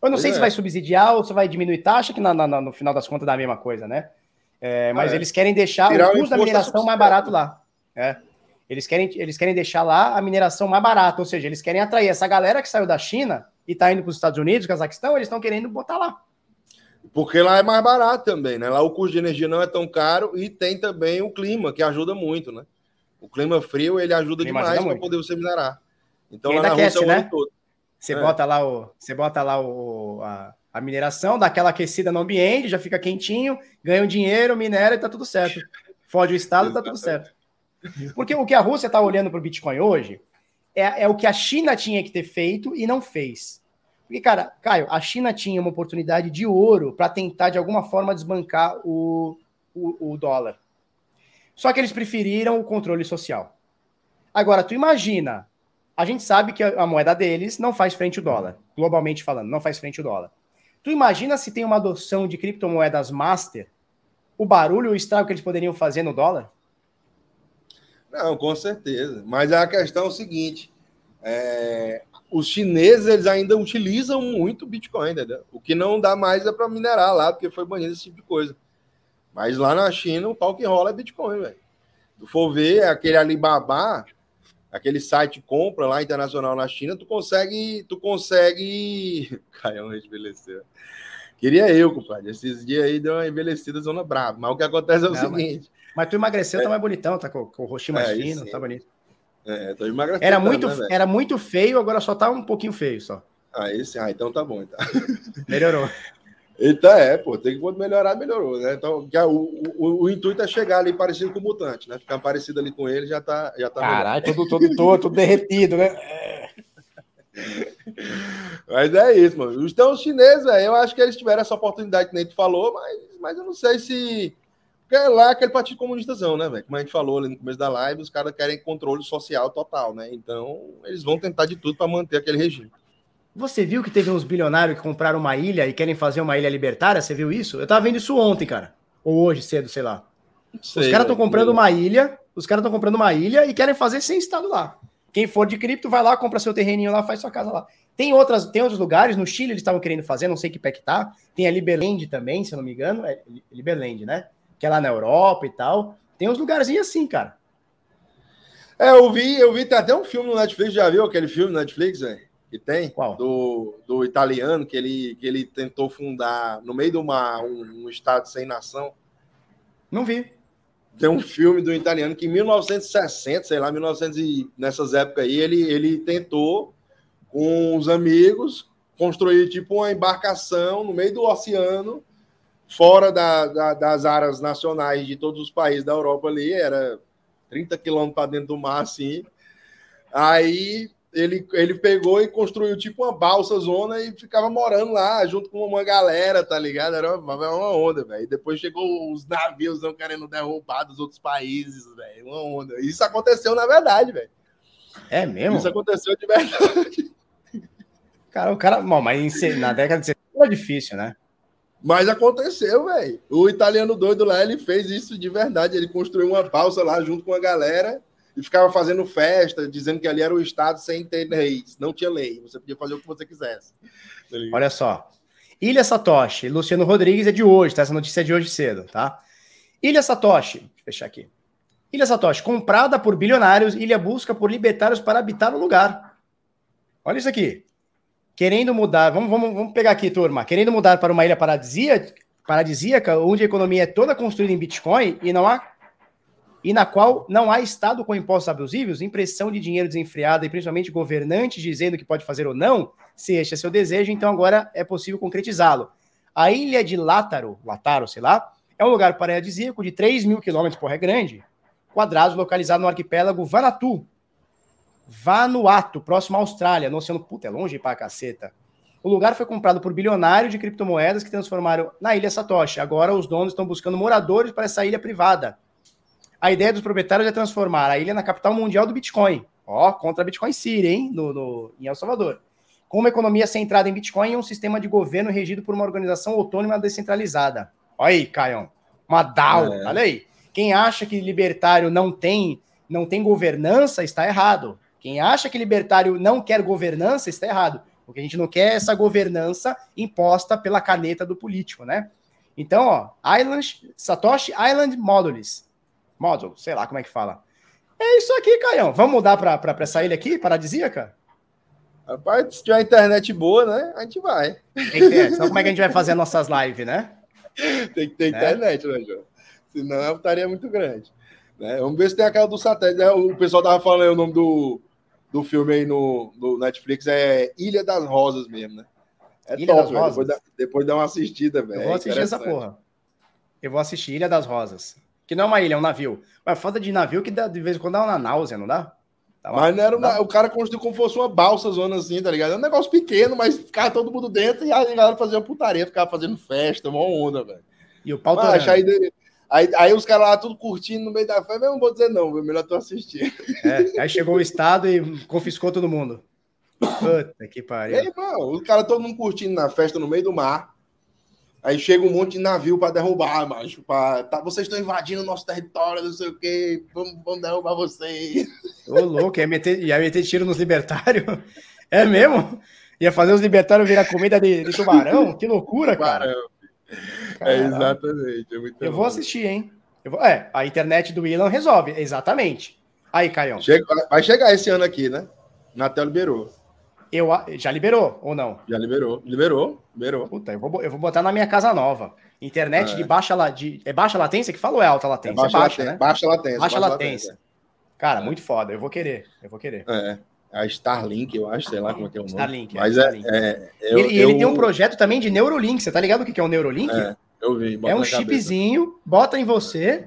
Eu não pois sei é. se vai subsidiar ou se vai diminuir taxa, que na, na, no final das contas dá a mesma coisa, né? É, mas é. eles querem deixar Tirar o custo da mineração mais barato lá. É. Eles, querem, eles querem deixar lá a mineração mais barata, ou seja, eles querem atrair essa galera que saiu da China e está indo para os Estados Unidos, Cazaquistão, eles estão querendo botar lá. Porque lá é mais barato também, né? Lá o custo de energia não é tão caro e tem também o clima, que ajuda muito, né? O clima frio, ele ajuda demais para poder você minerar. Então lá na aquece, Rússia é né? todo. Você é. bota lá, o, você bota lá o, a, a, mineração, dá aquela aquecida no ambiente, já fica quentinho, ganha um dinheiro, minera e tá tudo certo. Fode o Estado, tá tudo certo. Porque o que a Rússia está olhando para o Bitcoin hoje é, é o que a China tinha que ter feito e não fez. Porque, cara, Caio, a China tinha uma oportunidade de ouro para tentar, de alguma forma, desbancar o, o, o, dólar. Só que eles preferiram o controle social. Agora, tu imagina, a gente sabe que a, a moeda deles não faz frente ao dólar, globalmente falando, não faz frente ao dólar. Tu imagina se tem uma adoção de criptomoedas master, o barulho o estrago que eles poderiam fazer no dólar? Não, com certeza. Mas a questão é o seguinte: é, os chineses eles ainda utilizam muito Bitcoin, entendeu? O que não dá mais é para minerar lá, porque foi banido esse tipo de coisa. Mas lá na China, o pau que rola é Bitcoin, velho. Se for ver aquele Alibaba, aquele site compra lá internacional na China, tu consegue, tu consegue. [LAUGHS] Caião envelheceu. Queria eu, compadre. Esses dias aí deu uma envelhecida zona brava. Mas o que acontece é o não, seguinte. Mas, mas, tu emagreceu, tá é. tá mais bonitão, tá com, com o roxinho mais é, fino, tá bonito. É, tô emagrecendo. Era muito, né, era muito feio, agora só tá um pouquinho feio só. Ah, esse, ah, então tá bom. Então. Melhorou. [LAUGHS] Então é, pô, tem que melhorar, melhorou, né? Então, o, o, o, intuito é chegar ali parecido com o mutante, né? Ficar parecido ali com ele já tá. Já tá Caralho, todo, todo, todo, todo derretido, né? Mas é isso, mano. Então, os chineses, eu acho que eles tiveram essa oportunidade que nem tu falou, mas, mas eu não sei se. Porque é lá é aquele partido comunistazão, né, velho? Como a gente falou ali no começo da live, os caras querem controle social total, né? Então, eles vão tentar de tudo para manter aquele regime. Você viu que teve uns bilionários que compraram uma ilha e querem fazer uma ilha libertária? Você viu isso? Eu tava vendo isso ontem, cara. Ou hoje cedo, sei lá. Sei, os caras estão comprando uma ilha, os caras estão comprando uma ilha e querem fazer sem estado lá. Quem for de cripto, vai lá, compra seu terreninho lá, faz sua casa lá. Tem, outras, tem outros lugares, no Chile eles estavam querendo fazer, não sei que pé que tá. Tem a Liberland também, se eu não me engano. É Liberland, né? Que é lá na Europa e tal. Tem uns lugarzinhos assim, cara. É, eu vi, eu vi, tem até um filme no Netflix, já viu aquele filme no Netflix, velho? Que tem, Qual? Do, do italiano, que ele, que ele tentou fundar no meio de uma, um, um estado sem nação. Não vi. Tem um filme do italiano que em 1960, sei lá, 1900 e, nessas épocas aí, ele, ele tentou, com os amigos, construir tipo uma embarcação no meio do oceano, fora da, da, das áreas nacionais de todos os países da Europa ali, era 30 quilômetros para dentro do mar, assim. Aí ele, ele pegou e construiu tipo uma balsa zona e ficava morando lá junto com uma galera, tá ligado? Era uma, uma onda, velho. Depois chegou os navios não querendo derrubar dos outros países, velho. Uma onda. Isso aconteceu na verdade, velho. É mesmo? Isso aconteceu de verdade. [LAUGHS] Cara, o cara. Bom, mas na década de 70 era difícil, né? Mas aconteceu, velho. O italiano doido lá, ele fez isso de verdade. Ele construiu uma balsa lá junto com a galera e ficava fazendo festa, dizendo que ali era o Estado sem ter lei. Não tinha lei, você podia fazer o que você quisesse. Olha só. Ilha Satoshi, Luciano Rodrigues é de hoje, tá? Essa notícia é de hoje cedo, tá? Ilha Satoshi, deixa eu fechar aqui. Ilha Satoshi, comprada por bilionários, ilha busca por libertários para habitar o lugar. Olha isso aqui. Querendo mudar, vamos, vamos, vamos pegar aqui, turma. Querendo mudar para uma ilha paradisíaca, paradisíaca, onde a economia é toda construída em Bitcoin e não há e na qual não há Estado com impostos abusivos, impressão de dinheiro desenfreada e principalmente governantes dizendo que pode fazer ou não, se este é seu desejo, então agora é possível concretizá-lo. A ilha de Látaro, Látaro, sei lá, é um lugar paradisíaco de 3 mil quilômetros, porra, é grande, quadrados, localizado no arquipélago Vanuatu, Vanuatu, próximo à Austrália, no oceano, puta, é longe pra caceta. O lugar foi comprado por bilionários de criptomoedas que transformaram na ilha Satoshi. Agora os donos estão buscando moradores para essa ilha privada a ideia dos proprietários é transformar a ilha na capital mundial do Bitcoin. Ó, contra a Bitcoin City, hein? No, no, em El Salvador. Com uma economia centrada em Bitcoin e um sistema de governo regido por uma organização autônoma descentralizada. Olha aí, Caio. Uma DAO. É. Olha aí. Quem acha que libertário não tem, não tem governança está errado. Quem acha que libertário não quer governança está errado. Porque a gente não quer essa governança imposta pela caneta do político, né? Então, ó, Island, Satoshi Island Modules Módulo, sei lá como é que fala. É isso aqui, Caião. Vamos mudar para essa ilha aqui, paradisíaca? Rapaz, se tiver internet boa, né? A gente vai. Então, como é que a gente vai fazer nossas lives, né? Tem que ter né? internet, né, João? Senão a é muito grande. Né? Vamos ver se tem aquela do satélite. Né? O pessoal tava falando aí o nome do, do filme aí no, no Netflix é Ilha das Rosas mesmo, né? É Ilha top, das. Rosas? Depois, dá, depois dá uma assistida, velho. Eu vou É assistir essa interessante. porra. Eu vou assistir Ilha das Rosas. Que não é uma ilha, é um navio. Mas falta de navio que dá, de vez em quando dá uma náusea, não dá? Mas não era uma- o cara construiu como fosse uma balsa zona assim, tá ligado? É um negócio pequeno, mas ficava todo mundo dentro e a galera fazia uma putaria, ficava fazendo festa, uma onda, velho. E o pau Mas, aí, aí, aí os caras lá tudo curtindo no meio da festa, eu não vou dizer não, viu? melhor tu assistir. É, aí chegou o Estado e confiscou todo mundo. Puta que pariu. aí, mano, os caras todo mundo curtindo na festa no meio do mar. Aí chega um monte de navio pra derrubar, macho. Pra, tá, vocês estão invadindo o nosso território, não sei o quê. Vamos, vamos derrubar vocês. Ô, louco, ia meter, ia meter tiro nos libertários? [LAUGHS] É mesmo? Ia fazer os libertários virar comida de, de tubarão? Que loucura, cara. É, exatamente. É muito Eu vou assistir, hein? Vou- É, a internet do Willan resolve, exatamente. Aí, Caião, Chega- vai chegar esse ano aqui, né? Natel liberou. Eu, já liberou ou não? Já liberou. Liberou. Liberou. Puta, eu vou, eu vou botar na minha casa nova. Internet É. de baixa la- de, é baixa latência que fala ou é alta latência? É baixa, baixa, latência, né? baixa latência. Baixa latência. Cara, É. muito foda. Eu vou querer. Eu vou querer. É. A Starlink, eu acho, sei lá como é que é o nome. Starlink, é, Mas é. Starlink. é eu, ele, e ele eu- tem um projeto também de Neurolink. Você tá ligado o que é um Neurolink? É, eu vi. É um chipzinho, bota em você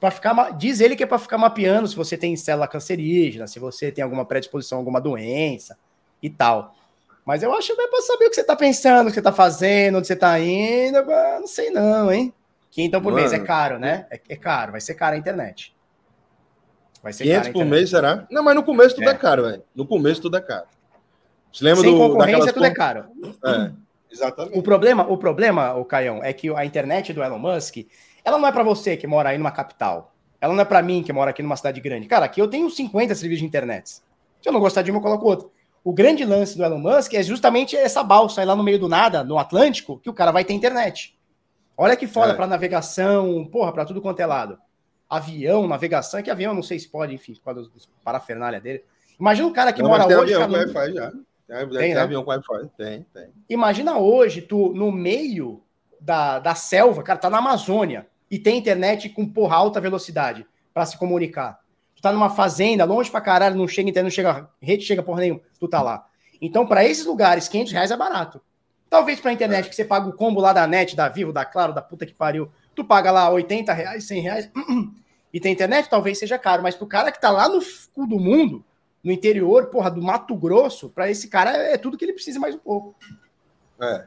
para ficar. Diz ele que é para ficar mapeando se você tem célula cancerígena, se você tem alguma predisposição a alguma doença e tal. Mas eu acho que é para saber o que você tá pensando, o que você tá fazendo, onde você tá indo. mas Não sei não, hein? Quinhão por mês é Mano. caro, né? É, é caro, vai ser caro a internet. Vai ser 500 caro a por mês, será? Não, mas no começo tudo é, É. caro, velho. No começo tudo é caro. Você lembra Sem do, concorrência, tudo é caro. É, exatamente. O problema, o problema, o Caião, é que a internet do Elon Musk, ela não é para você que mora aí numa capital. Ela não é para mim que mora aqui numa cidade grande. Cara, aqui eu tenho 50 serviços de internet. Se eu não gostar de um, eu coloco outro. O grande lance do Elon Musk é justamente essa balsa aí lá no meio do nada, no Atlântico, que o cara vai ter internet. Olha que foda É. para navegação, porra, para tudo quanto é lado. Avião, navegação, é que avião eu não sei se pode, enfim, por causa dos parafernália dele. Imagina um cara que Não, mora tem hoje. avião com cara, Wi-Fi já. Tem, tem, Tem, né? avião com Wi-Fi. Tem, tem. Imagina hoje, tu, no meio da, da selva, cara, tá na Amazônia e tem internet com porra alta velocidade para se comunicar. Tu tá numa fazenda, longe pra caralho, não chega internet, não chega rede, chega porra nenhuma, tu tá lá. Então, para esses lugares, 500 reais é barato. Talvez pra internet, que você paga o combo lá da net, da Vivo, da Claro, da puta que pariu, tu paga lá 80 reais, 100 reais, [CLEARS THROAT] e tem internet, talvez seja caro, mas pro cara que tá lá no cu do mundo, no interior, porra, do Mato Grosso, pra esse cara é tudo que ele precisa mais um pouco. É.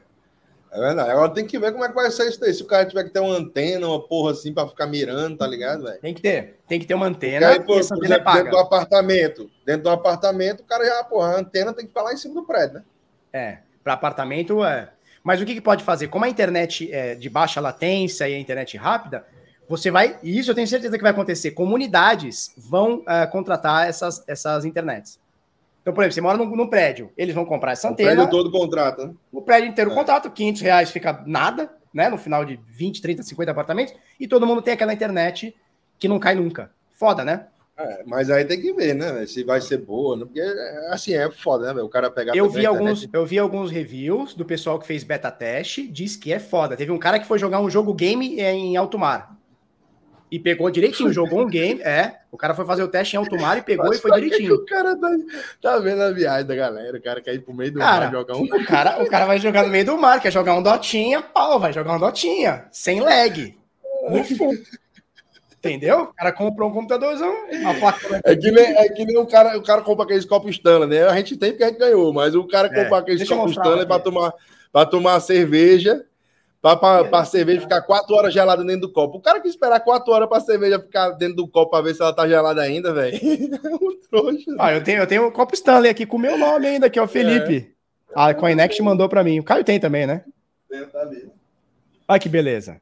É verdade. Agora tem que ver como é que vai ser isso daí. Se o cara tiver que ter uma antena, uma porra assim pra ficar mirando, tá ligado, velho? Tem que ter. Tem que ter uma antena aí, por, e essa por é exemplo, dentro do apartamento, dentro do apartamento, o cara já, porra, a antena tem que ficar lá em cima do prédio, né? É, para apartamento é. Mas o que, que pode fazer? Como a internet é de baixa latência e a internet rápida, você vai. E isso eu tenho certeza que vai acontecer. Comunidades vão é, contratar essas, essas internets. Então, por exemplo, você mora num, num prédio, eles vão comprar essa O antena. prédio todo contrata, né? O prédio inteiro É. contrata, 500 reais fica nada, né? No final de 20, 30, 50 apartamentos, e todo mundo tem aquela internet que não cai nunca. Foda, né? É, mas aí tem que ver, né? Se vai ser boa, né? Porque, é, assim, é foda, né? O cara pegar. Eu vi, alguns, internet- eu vi alguns reviews do pessoal que fez beta teste, diz que é foda. Teve um cara que foi jogar um jogo game em alto mar. E pegou direitinho, jogou um game, é. O cara foi fazer o teste em alto mar e pegou Mas e foi direitinho. O cara tá, tá vendo a viagem da galera, o cara quer ir pro meio do Cara, mar jogar um. O cara, o cara vai jogar no meio do mar, quer jogar um dotinha, pau, vai jogar um dotinha, sem lag. Bom. Entendeu? O cara comprou um computadorzão, uma placa. É que nem, é que nem o cara, o cara compra aqueles copos Stanley, né? A gente tem porque a gente ganhou, mas o cara É, compra aqueles copos Stanley para tomar, pra tomar cerveja, para a cerveja ficar quatro horas gelada dentro do copo. O cara que esperar quatro horas para a cerveja ficar dentro do copo para ver se ela tá gelada ainda, velho. [LAUGHS] É um trouxa. Ah, eu tenho, eu tenho um copo Stanley aqui com o meu nome ainda, que é o Felipe. A Coinext mandou pra mim. O Caio tem também, né? Tá ali. Olha que beleza.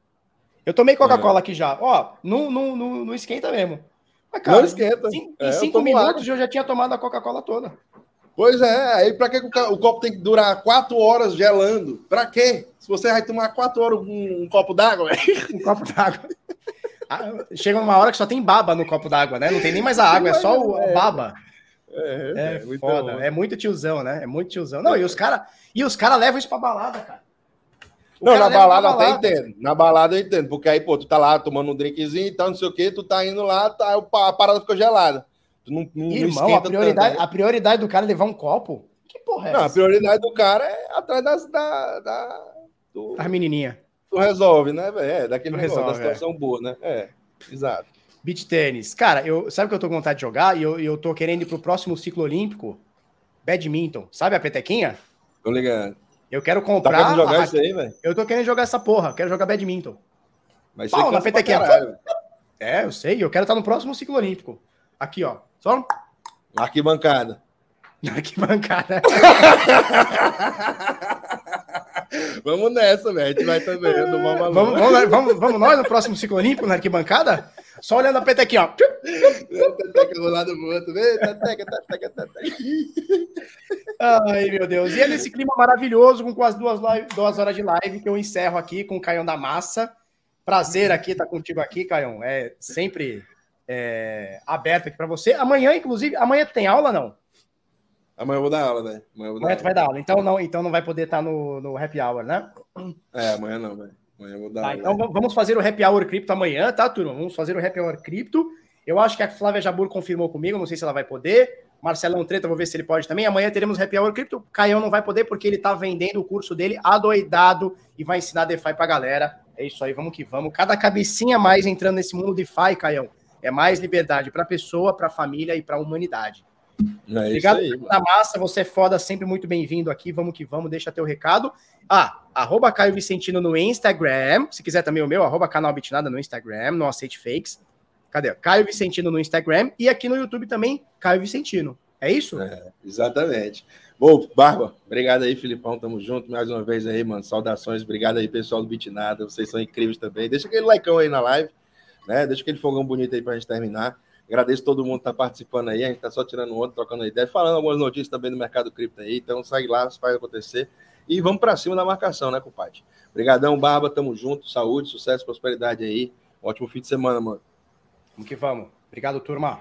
Eu tomei Coca-Cola aqui já. Ó, não, não, não, não esquenta mesmo. Mas, Não esquenta. Em, É, em eu cinco tomo minutos eu já tinha tomado a Coca-Cola toda. Pois é, aí pra que o copo tem que durar quatro horas gelando? Pra quê? Se você vai tomar quatro horas um, um copo d'água. Um copo d'água. Ah, Chega uma hora que só tem baba no copo d'água, né? Não tem nem mais a água, é só o, a baba. É, muito foda. bom. É muito tiozão, né? É muito tiozão. Não, e os caras e os cara levam isso pra balada, cara. O Não, cara na balada eu até entendo. Na balada eu entendo. Porque aí, pô, tu tá lá tomando um drinkzinho e tal, não sei o quê, tu tá indo lá, tá, a parada ficou gelada. Tu não, não, não Irmão, a esquenta prioridade, tanto, né? a prioridade do cara é levar um copo? Que porra é Não, a essa? prioridade do cara é atrás das, da, da, do, As menininhas. do resolve, né? É, daquele negócio, resolve, da situação boa, né? É, exato. Beach tênis. Cara, eu, sabe que eu tô com vontade de jogar? E eu, eu tô querendo ir pro próximo ciclo olímpico? Badminton. Sabe a petequinha? Tô ligado. Eu quero Tá comprar. querendo jogar a- isso aí, velho? Eu tô querendo jogar essa porra. Quero jogar badminton. Mas Pau na petequinha. É, eu sei. Eu quero estar no próximo ciclo olímpico. Aqui, ó. Só Arquibancada. aqui bancada. [LAUGHS] [LAUGHS] Vamos nessa, velho. A gente vai também. Vamos, vamos, vamos, vamos nós no próximo ciclo olímpico na arquibancada? Só olhando a petequinha, ó. Teteca do lado do outro. Vê, teteca, teteca, teteca. Ai, meu Deus. E é nesse clima maravilhoso, com quase duas, live- duas horas de live, que eu encerro aqui com o Caião da Massa. Prazer aqui estar contigo aqui, Caião. É sempre é, aberto aqui para você. Amanhã, inclusive, amanhã tem aula, não? Amanhã eu vou dar aula, velho. Amanhã eu vou dar Amanhã tu aula. vai dar aula. Então não, então não vai poder estar no, no happy hour, né? É, amanhã não, velho. Amanhã eu vou dar Tá, aula. então va- vamos fazer o happy hour cripto amanhã, tá, turma? Vamos fazer o happy hour cripto. Eu acho que a Flávia Jabur confirmou comigo, não sei se ela vai poder. Marcelão Treta, vou ver se ele pode também. Amanhã teremos happy hour cripto. Caião não vai poder porque ele tá vendendo o curso dele adoidado e vai ensinar DeFi pra galera. É isso aí, vamos que vamos. Cada cabecinha mais entrando nesse mundo DeFi, Caião, é mais liberdade pra pessoa, pra família e pra humanidade. É Obrigado aí, da massa, você é foda, sempre muito bem-vindo aqui. Vamos que vamos, deixa teu recado. Ah, arroba Caio Vicentino no Instagram. Se quiser também o meu, arroba canal Bitnada no Instagram, não aceite fakes. Cadê? Caio Vicentino no Instagram e aqui no YouTube também, Caio Vicentino. É isso? É, exatamente. Bom, Barba, obrigado aí, Filipão. Tamo junto mais uma vez aí, mano. Saudações. Obrigado aí, pessoal do Bitnada. Vocês são incríveis também. Deixa aquele likeão aí na live, né? Deixa aquele fogão bonito aí pra gente terminar. Agradeço todo mundo que tá participando aí. A gente tá só tirando onda, trocando ideia, falando algumas notícias também do mercado cripto aí. Então segue lá, faz acontecer. E vamos pra cima da marcação, né, compadre? Obrigadão, Barba. Tamo junto. Saúde, sucesso, prosperidade aí. Ótimo fim de semana, mano. Vamos que vamos. Obrigado, turma.